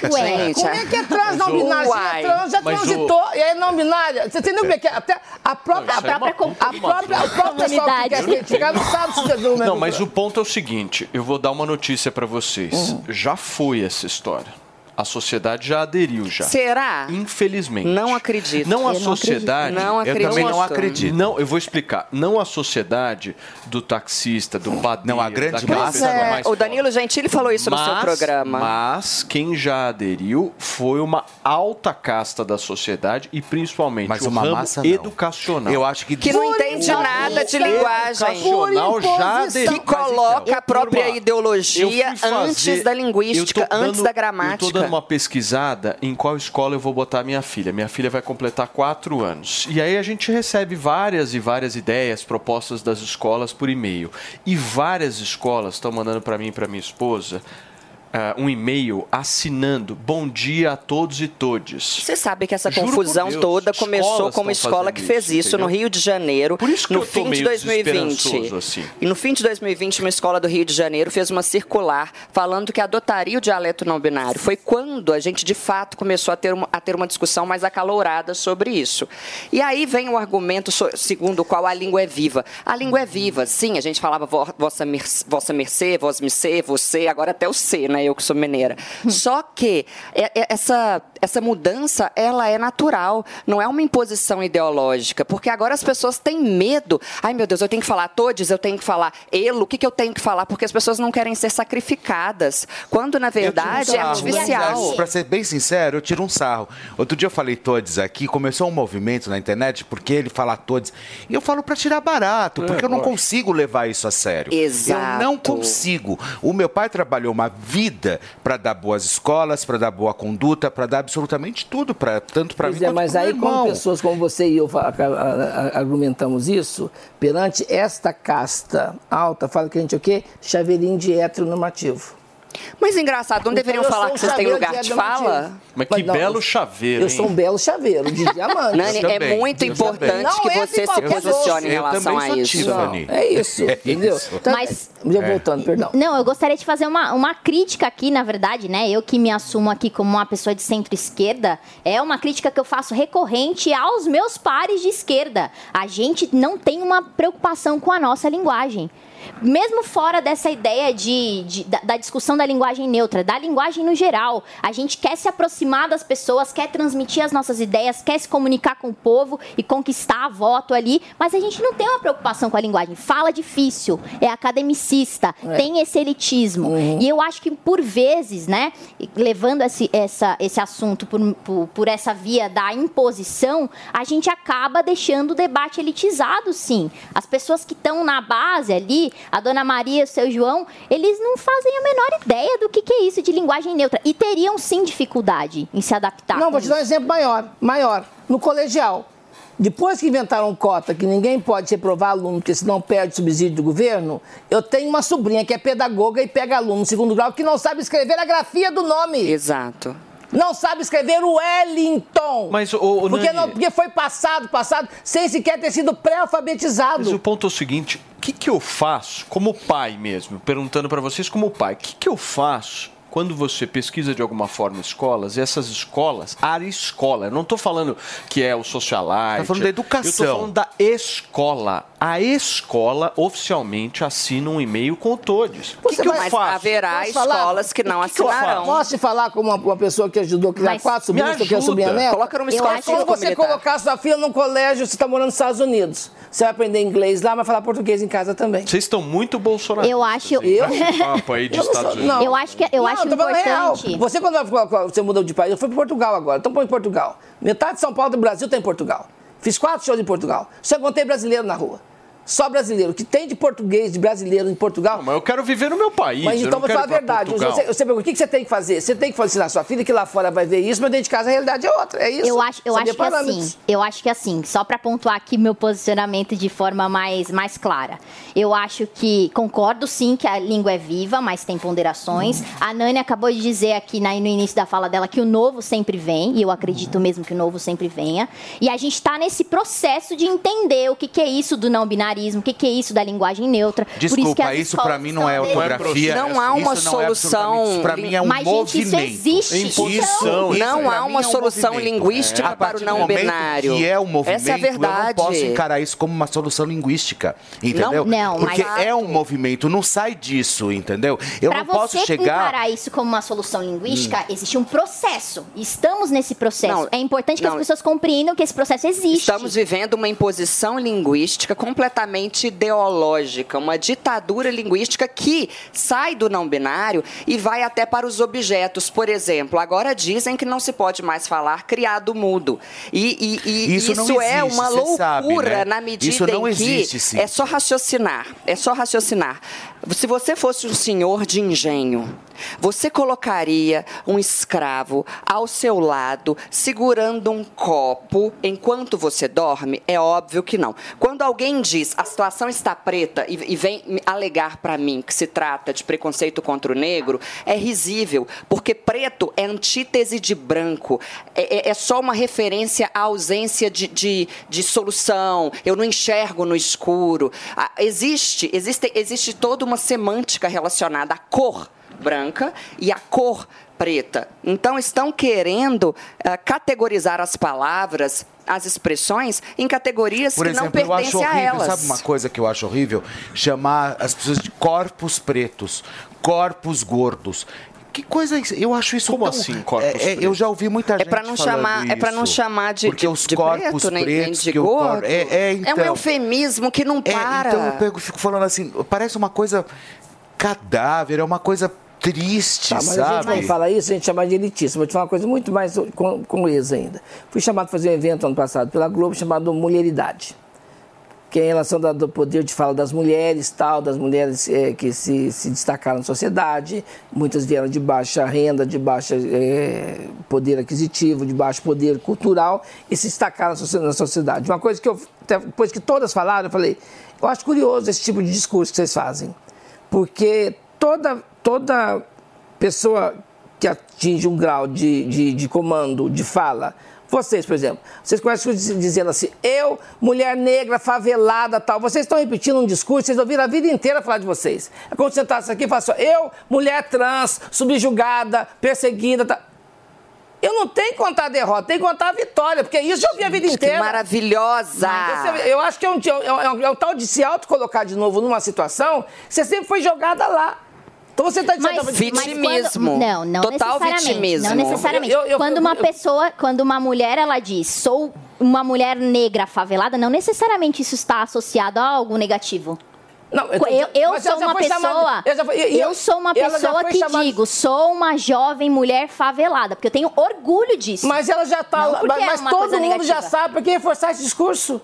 Ué, Gente, Como é que é trans não binária? Se é trans, já Mas o- transitou e é não binária. Você entendeu como é que é? Até a própria, Não, aí é a própria, puta a de uma própria, o próprio pessoal que quer identificar não sabe se é do Não, mas o ponto é o seguinte, eu vou dar uma notícia pra vocês. Hum. Já foi essa história. A sociedade já aderiu já. Será? Infelizmente. Não acredito. Não a Eu não sociedade. acredito. Não Eu também não acredito. acredito. Não, eu vou explicar. Não a sociedade do taxista, do padeiro. Não, a grande Pois é, o Danilo Gentili falou isso no seu programa. Mas quem já aderiu foi uma alta casta da sociedade e principalmente Mas o uma ramo massa, não. educacional. Eu acho que Que não entende nada de linguagem. Educacional já aderiu. Que coloca a própria ideologia antes da linguística, antes da Eu tô gramática. Uma pesquisada em qual escola eu vou botar minha filha. Minha filha vai completar quatro anos. E aí a gente recebe várias e várias ideias, propostas das escolas por e-mail. E várias escolas estão mandando para mim e para minha esposa ah, um e-mail assinando Bom dia a todos e todes. Você sabe que essa Juro confusão Deus, toda começou com uma escola que fez isso, no? Rio de Janeiro, Por isso que no fim de meio 2020. desesperançoso, assim. E no fim de 2020, uma escola do Rio de Janeiro fez uma circular falando que adotaria o dialeto não binário. Foi quando a gente, de fato, começou a ter uma, a ter uma discussão mais acalorada sobre isso. E aí vem o argumento segundo o qual a língua é viva. A língua é viva, sim, a gente falava vo- vossa, vossa mercê, vós mercê, você, agora até o C, né? Eu que sou mineira. Só que é- é- essa, essa mudança, ela é natural, não é uma imposição ideológica, porque agora as pessoas têm medo. Ai, meu Deus, eu tenho que falar todes, eu tenho que falar elo, o que, que eu tenho que falar? Porque as pessoas não querem ser sacrificadas, quando na verdade é artificial. Pra ser bem sincero, eu tiro um sarro. Outro dia eu falei todes aqui, começou um movimento na internet porque ele fala todes. E eu falo pra tirar barato, porque eu não lógico. consigo levar isso a sério. Exato. Eu não consigo. O meu pai trabalhou uma vida pra dar boas escolas, pra dar boa conduta, pra dar absolutamente tudo, pra, tanto Pois mim é, quanto mas aí, como pessoas como você e eu argumentamos isso, perante esta casta alta, fala que a gente é o quê? Chaveirinho de heteronormativo. Mas engraçado, não Então, deveriam falar que vocês têm lugar de de fala? Mas que não, belo chaveiro, Eu hein? sou um belo chaveiro, de <laughs> diamante. Nani, é também, muito eu importante que é você se posicione em relação a isso. Não, é isso, <laughs> entendeu? Então, Mas- Já voltando, perdão. Não, eu gostaria de fazer uma, uma crítica aqui, na verdade, né? Eu que me assumo aqui como uma pessoa de centro-esquerda, é uma crítica que eu faço recorrente aos meus pares de esquerda. A gente não tem uma preocupação com a nossa linguagem. Mesmo fora dessa ideia de, de- da, da discussão da linguagem neutra, da linguagem no geral, a gente quer se aproximar das pessoas, quer transmitir as nossas ideias, quer se comunicar com o povo e conquistar voto ali, mas a gente não tem uma preocupação com a linguagem. Fala difícil, é academicista, É. tem esse elitismo. E eu acho que, por vezes, né, levando esse, essa, esse assunto por, por, por essa via da imposição, a gente acaba deixando o debate elitizado, sim. As pessoas que estão na base ali, a dona Maria e o seu João, eles não fazem a menor ideia do que, que é isso de linguagem neutra. E teriam, sim, dificuldade em se adaptar. Não, vou te dar um exemplo maior. Maior. No colegial. Depois que inventaram cota que ninguém pode reprovar aluno, porque senão perde subsídio do governo, eu tenho uma sobrinha que é pedagoga e pega aluno no segundo grau que não sabe escrever a grafia do nome. Exato. Não sabe escrever o Wellington. Mas, ô, ô, porque, Nani- não, porque foi passado, passado, sem sequer ter sido pré-alfabetizado. Mas o ponto é o seguinte: o que, que eu faço, como pai mesmo, perguntando para vocês como pai, o que, que eu faço quando você pesquisa de alguma forma escolas, e essas escolas, a escola, eu não estou falando que é o socialite. Tá falando da educação. Eu estou falando da escola. A escola oficialmente assina um e-mail com todos. O que, Você que eu vai- faço? haverá Posso falar? escolas que não O que assinarão. Posso te falar como uma, uma pessoa que ajudou a criar Mas quatro me que eu criei sobrinha ajuda. neta? Coloca numa escola quando você militar. colocar sua filha num colégio, você está morando nos Estados Unidos. Você vai aprender inglês lá, vai falar português em casa também. Vocês estão muito bolsonaristas. Eu acho-? Eu- papo aí de Eu não Estados sou- Unidos. não. Eu acho que- eu Não, acho tô falando real. importante. Você quando você mudou de país, eu fui para Portugal agora. Então põe em Portugal. Metade de São Paulo do Brasil tem em Portugal. Fiz quatro shows em Portugal. Só encontrei brasileiro na rua. Só brasileiro. O que tem de português, de brasileiro em Portugal. Mas eu quero viver no meu país. Mas eu então não vou quero falar a verdade. Você, você pergunta, o que que você tem que fazer? Você tem que ensinar sua filha que lá fora vai ver isso, mas dentro de casa a realidade é outra. É isso. Eu acho, eu acho que parâmetros. assim, eu acho que assim, só para pontuar aqui meu posicionamento de forma mais, mais clara. Eu acho que concordo sim que a língua é viva, mas tem ponderações. A Nani acabou de dizer aqui na- no início da fala dela que o novo sempre vem, e eu acredito mesmo que o novo sempre venha. E a gente está nesse processo de entender o que, que é isso do não pluralismo, o que, que é isso da linguagem neutra. Por isso, que Desculpa, as isso escolas pra mim não é ortografia. Não há uma Isso não é solução. Isso pra mim é um Mas, gente, isso movimento. existe. Isso, Não pra há mim uma é um solução movimento. linguística A para o não binário. Que é um movimento, Essa é a verdade. eu não posso encarar isso como uma solução linguística, entendeu? Não, não, Porque mas- é um movimento, não sai disso, entendeu? Eu Para não posso você chegar... Hum. encarar isso como uma solução linguística, existe um processo. Estamos nesse processo. Não, é importante que não. as pessoas compreendam que esse processo existe. Estamos vivendo uma imposição linguística completamente ideológica, uma ditadura linguística que sai do não binário e vai até para os objetos. Por exemplo, agora dizem que não se pode mais falar criado mudo. E, e- e Isso isso, não é existe, uma você loucura sabe, né? na medida Isso não em existe, que sim. é só raciocinar. É só raciocinar. Se você fosse um senhor de engenho, você colocaria um escravo ao seu lado, segurando um copo enquanto você dorme? É óbvio que não. Quando alguém diz a situação está preta e, e vem alegar para mim que se trata de preconceito contra o negro, é risível, porque preto é antítese de branco. É, é- é só uma referência à ausência de, de, de solução. Eu não enxergo no escuro. Existe, existe, existe toda uma semântica relacionada à cor branca e à cor preta. Então, estão querendo ah, categorizar as palavras, as expressões, em categorias Por que não exemplo, eu acho pertencem a horrível, elas. sabe uma coisa que eu acho horrível? Chamar as pessoas de corpos pretos, corpos gordos. Que coisa é isso? Eu acho isso Como tão... assim, corpos é, é, Eu já ouvi muita gente pra não falando chamar- é pra não isso. chamar de- Porque de- os de corpos preto, nem- nem pretos... de que o cor- gordo. É, é, É um então, eufemismo que não para. então eu pego, fico falando assim, parece uma coisa cadáver, é uma coisa triste, Tá, mas a gente sabe? quando fala isso, a gente chama de elitismo. Vou te falar uma coisa muito mais com, com eles ainda. Fui chamado para fazer um evento ano passado pela Globo chamado Mulheridade. Que é em relação do poder de fala das mulheres, tal, das mulheres eh, que se, se destacaram na sociedade. Muitas vieram de baixa renda, de baixo poder aquisitivo, de baixo poder cultural e se destacaram na socie- na sociedade. Uma coisa que eu, depois que todas falaram, eu falei, eu acho curioso esse tipo de discurso que vocês fazem. Porque toda, toda pessoa que atinge um grau de, de, de comando, de fala, vocês, por exemplo, vocês começam dizendo assim, eu, mulher negra, favelada, tal, vocês estão repetindo um discurso, vocês ouviram a vida inteira falar de vocês. É como se você entrasse aqui e falasse, assim, eu, mulher trans, subjugada, perseguida, tal. Eu não tenho que contar a derrota, tenho que contar a vitória, porque isso eu ouvi a vida Que inteira. maravilhosa! Você- Eu acho que é um, é um- é um tal de se autocolocar de novo numa situação que você sempre foi jogada lá. Então você está dizendo... Mas- mas quando- não, não Total necessariamente. vitimismo. Não necessariamente. Eu- eu- quando eu- uma eu- pessoa, quando uma mulher, ela diz, sou uma mulher negra favelada, não necessariamente isso está associado a algo negativo. Não, eu, eu mas sou já uma pessoa. chamada- eu já fui- e- e eu eu- sou uma já pessoa que chamada- digo, sou uma jovem mulher favelada, porque eu tenho orgulho disso. Mas ela já está porque mas, é mas uma todo mundo já negativa. sabe, por que reforçar esse discurso?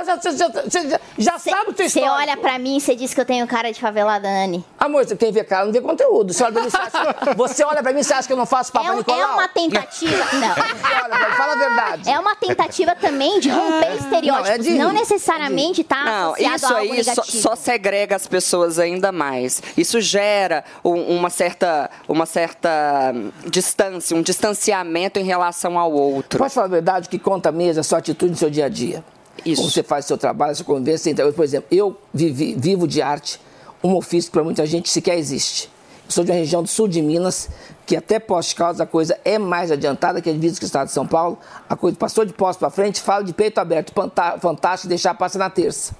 Você já, já- já- já sabe o teu Você olha pra mim e você diz que eu tenho cara de favelada, Anne. Amor, você quem vê cara não vê conteúdo. Você olha pra mim, você, acha, você olha pra mim e você acha que eu não faço Papa É, um- Nicolau? é uma tentativa. <laughs> Não. Você olha mim, fala a verdade. É uma tentativa também de romper estereótipos. Não, é de- Não necessariamente está Não, associado isso a algo aí só, negativo. só segrega as pessoas ainda mais. Isso gera um- uma certa, uma certa hum, distância, um distanciamento em relação ao outro. Pode falar a verdade, o que conta mesmo é a sua atitude no seu dia a dia. Isso. Você faz seu trabalho, sua convivência. Então, por exemplo, eu vivi- vivo de arte, um ofício que para muita gente sequer existe. Eu sou de uma região do sul de Minas, que até pós-causa a coisa é mais adiantada que a divisa com o estado de São Paulo. A coisa passou de pós para frente, fala de peito aberto, fantástico, deixar passar na terça.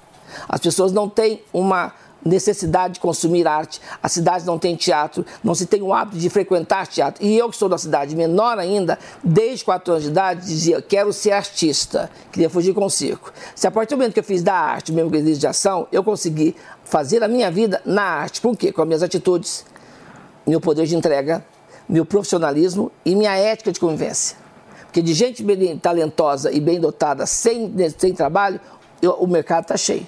As pessoas não têm uma necessidade de consumir arte. A cidade não tem teatro, não se tem o hábito de frequentar teatro. E eu que sou da cidade menor ainda, desde 4 anos de idade, dizia, quero ser artista. Queria fugir com o circo. Se a partir do momento que eu fiz da arte, mesmo que de ação, eu consegui fazer a minha vida na arte. Por quê? Com as minhas atitudes, meu poder de entrega, meu profissionalismo e minha ética de convivência. Porque de gente bem talentosa e bem dotada, sem, sem trabalho, eu- o mercado está cheio.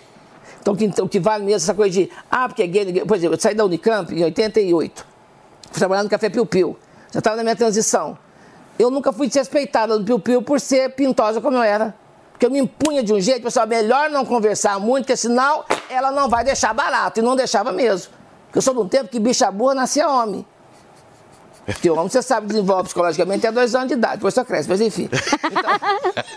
Então, que- o que vale mesmo essa coisa de, ah, porque é gay, ninguém- por exemplo, eu saí da Unicamp em 88, fui trabalhar no Café Piu Piu, já estava na minha transição. Eu nunca fui desrespeitada no Piu Piu por ser pintosa como eu era. Porque eu me impunha de um jeito, pessoal, melhor não conversar muito, porque senão ela não vai deixar barato. E não deixava mesmo. Porque eu sou de um tempo que bicha burra nascia homem. Porque o homem, você sabe, desenvolve psicologicamente até dois anos de idade, depois só cresce, mas enfim. Então,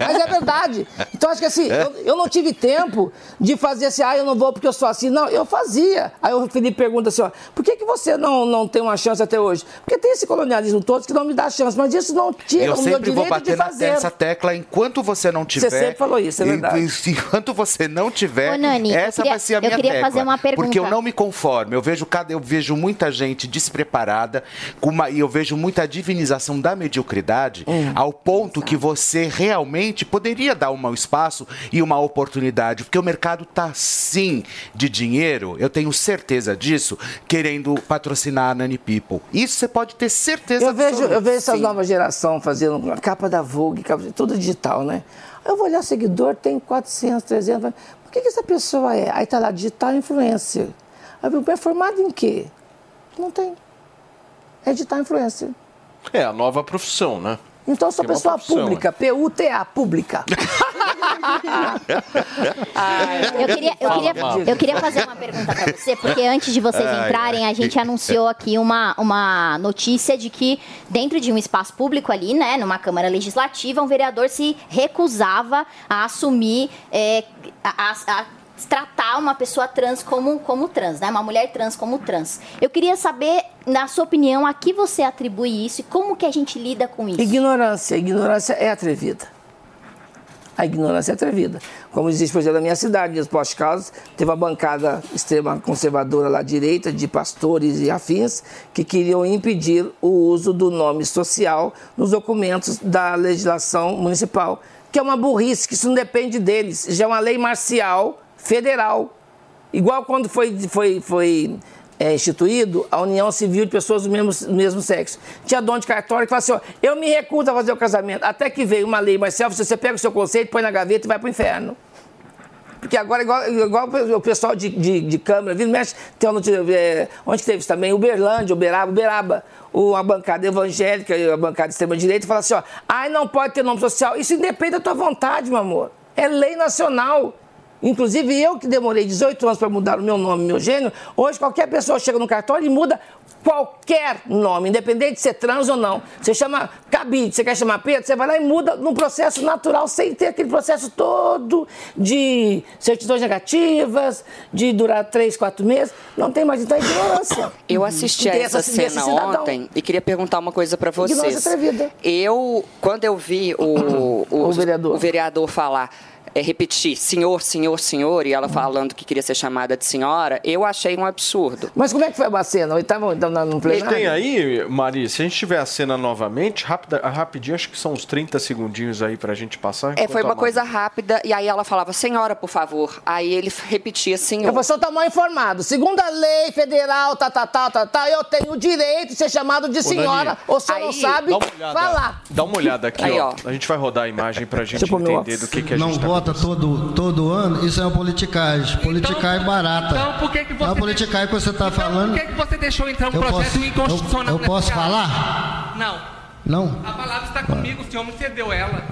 mas é verdade. Então acho que assim, eu, eu não tive tempo de fazer assim, ah, eu não vou porque eu sou assim. Não, eu fazia. Aí o Felipe pergunta assim, ó, por que, que você não, não tem uma chance até hoje? Porque tem esse colonialismo todo que não me dá chance, mas isso não tira Eu o meu sempre vou direito bater de na fazer. nessa tecla enquanto você não tiver. sempre falou isso, é verdade. <laughs> Enquanto você não tiver, Ô, Nani, eu essa queria- vai ser a eu minha queria tecla. fazer uma pergunta. Porque eu não me conformo. Eu vejo cada, eu vejo muita gente despreparada com uma, e eu vejo muita divinização da mediocridade Hum. ao ponto que você realmente poderia dar um espaço e uma oportunidade, porque o mercado tá sim de dinheiro. Eu tenho certeza disso, querendo patrocinar a Nani People. Isso você pode ter certeza. Eu vejo, eu vejo essa nova geração fazendo a capa da Vogue, capa- tudo digital, né? Eu vou olhar seguidor, tem 400, 300. vai, Por que, que essa pessoa é? Aí tá lá, digital influencer. Aí eu, é formado em quê? Não tem. É digital influencer. É a nova profissão, né? Então eu sou Tem uma pessoa pública, P-U-T-A, pública. Eu queria, eu, queria, eu queria fazer uma pergunta para você, porque antes de vocês Ai, entrarem, ai. a gente anunciou aqui uma, uma notícia de que dentro de um espaço público ali, né, numa Câmara Legislativa, um vereador se recusava a assumir, é, a, a- a tratar uma pessoa trans como, como trans, né, uma mulher trans como trans. Eu queria saber, na sua opinião, a que você atribui isso e como que a gente lida com isso? Ignorância. Ignorância é atrevida. A ignorância é atrevida. Como existe, por exemplo, na minha cidade, nos pós-casos, teve uma bancada extrema conservadora lá direita, de pastores e afins, que queriam impedir o uso do nome social nos documentos da legislação municipal, que é uma burrice, que isso não depende deles. Já é uma lei marcial federal. Igual quando foi, foi, foi é, instituído a união civil de pessoas do mesmo, mesmo sexo. Tinha dono de cartório que falava assim, ó, eu me recuso a fazer o casamento. Até que veio uma lei marcial, você pega o seu conceito, põe na gaveta e vai pro inferno. Porque agora, igual, igual o pessoal de, de, de Câmara, vindo, mexe, tem onde, é, onde teve isso também? Uberlândia, Uberaba, Uberaba. O, a bancada evangélica, a bancada de extrema-direita, fala assim, ó, ai, não pode ter nome social. Isso independe da tua vontade, meu amor. É lei nacional. Inclusive, eu que demorei 18 anos para mudar o meu nome, meu gênio, hoje qualquer pessoa chega no cartório e muda qualquer nome, independente de ser trans ou não. Você chama Cabide, você quer chamar Pedro, você vai lá e muda num processo natural, sem ter aquele processo todo de certidões negativas, de durar 3, 4 meses. Não tem mais, então é ignorância. Eu assisti a essa essa- cena ontem e queria perguntar uma coisa para Ignorância vocês. atrevida. Eu, quando eu vi o, <coughs> o, o vereador. falar, é, repetir senhor, senhor, senhor, e ela falando que queria ser chamada de senhora, eu achei um absurdo. Mas como é que foi a cena? Ele estava no E plenário? tem aí, Mari, se a gente tiver a cena novamente, rapida, rapidinho, acho que são uns 30 segundinhos aí pra gente passar. É, foi uma Mari- coisa rápida, e aí ela falava, senhora, por favor. Aí ele repetia, senhor. Eu vou só estar mal informado. Segundo a lei federal, tá, tá, tá, tá, tá, eu tenho o direito de ser chamado de Ô, senhora. Nani, ou se não sabe, dá olhada, falar. Dá uma olhada aqui, Aí, ó. ó. A gente vai rodar a imagem pra gente entender do que, que a Não gente tá vota todo, todo ano, isso é uma politicagem. Politicagem barata. Então, por que que É você uma politicagem que você está falando. Por que, que você deixou entrar um Eu projeto posso- inconstitucional eu- eu posso casa? falar? Não. Não? A palavra está comigo, o senhor me cedeu ela.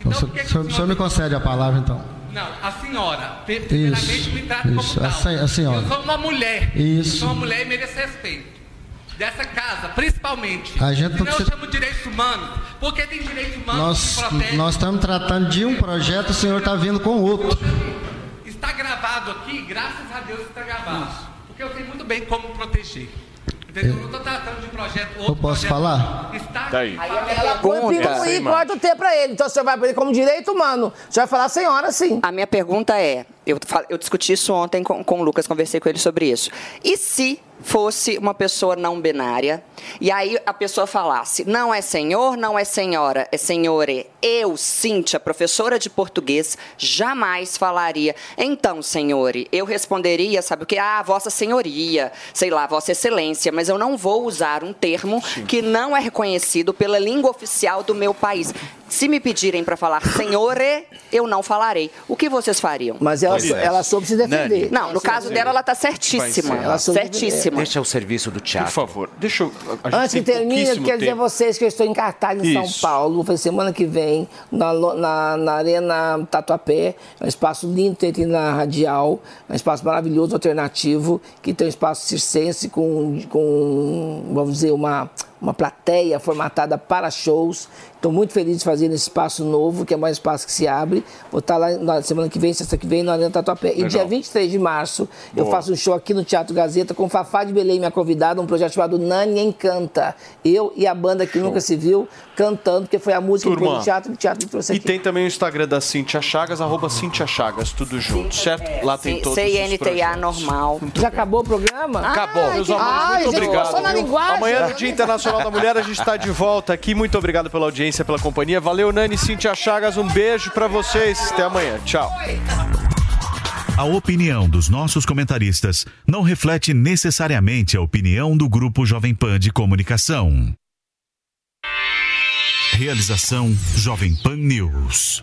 Então, O senhor, por que, que o senhor- o senhor me concede a palavra, então. Não, a senhora. pri- Primeiramente, me trata isso, como tal. a senhora. Eu sou uma mulher. Isso. Eu sou uma mulher e mereço respeito. Dessa casa, principalmente. A gente não Senão eu precisa- chamo direitos humanos. Porque tem direitos humanos Nós, que nós estamos tratando de um projeto, o senhor está vindo com outro. Está gravado aqui, graças a Deus está gravado. Porque eu sei muito bem como proteger. Entendeu? Eu não estou tratando de projeto. Outro Eu posso projeto falar? Está Daí. Ela põe o e corta o T pra ele. Então você vai pra ele como direito humano. Você vai falar senhora, sim. A minha pergunta é: eu, eu discuti isso ontem com, com o Lucas, conversei com ele sobre isso. E se fosse uma pessoa não binária, e aí a pessoa falasse, não é senhor, não é senhora, é senhore. Eu, Cíntia, professora de português, jamais falaria, então, senhore, eu responderia, sabe o que? Ah, vossa senhoria, sei lá, vossa excelência, mas eu não vou usar um termo que não é reconhecido pela língua oficial do meu país. Se me pedirem para falar senhore, eu não falarei. O que vocês fariam? Mas ela, ela soube se defender. Não, no caso dela, ela está certíssima. Ela soube certíssima. Deixa o serviço do teatro. Por favor, deixa eu. Antes que termine, eu quero dizer a vocês que eu estou em cartaz em Isso. São Paulo. Fazer semana que vem, na, na, na Arena Tatuapé. É um espaço lindo, tem na Radial. É um espaço maravilhoso, alternativo, que tem um espaço circense com, com vamos dizer, uma, uma plateia formatada para shows. Estou muito feliz de fazer nesse espaço novo, que é mais um espaço que se abre. Vou estar lá na semana que vem, sexta que vem, no Arena Tatuapé. E dia 23 de março, eu Boa. faço um show aqui no Teatro Gazeta com Fafá de Belém, minha convidada, um projeto chamado Nani Encanta. Eu e a banda que nunca se viu cantando, porque foi a música que Turma. no teatro e o teatro me trouxe E aqui. tem também o Instagram da Cintia Chagas, arroba Cintia Chagas, tudo junto, certo? Lá tem todos os CNTA normal. Já acabou o programa? Acabou. Meus amores, Ai, muito gente, obrigado. Amanhã, no Dia Internacional da Mulher, a gente está de volta aqui. Muito obrigado pela audiência, pela companhia. Valeu, Nani, Cintia Chagas. Um beijo pra vocês. Até amanhã. Tchau. A opinião dos nossos comentaristas não reflete necessariamente a opinião do Grupo Jovem Pan de Comunicação. Realização Jovem Pan News.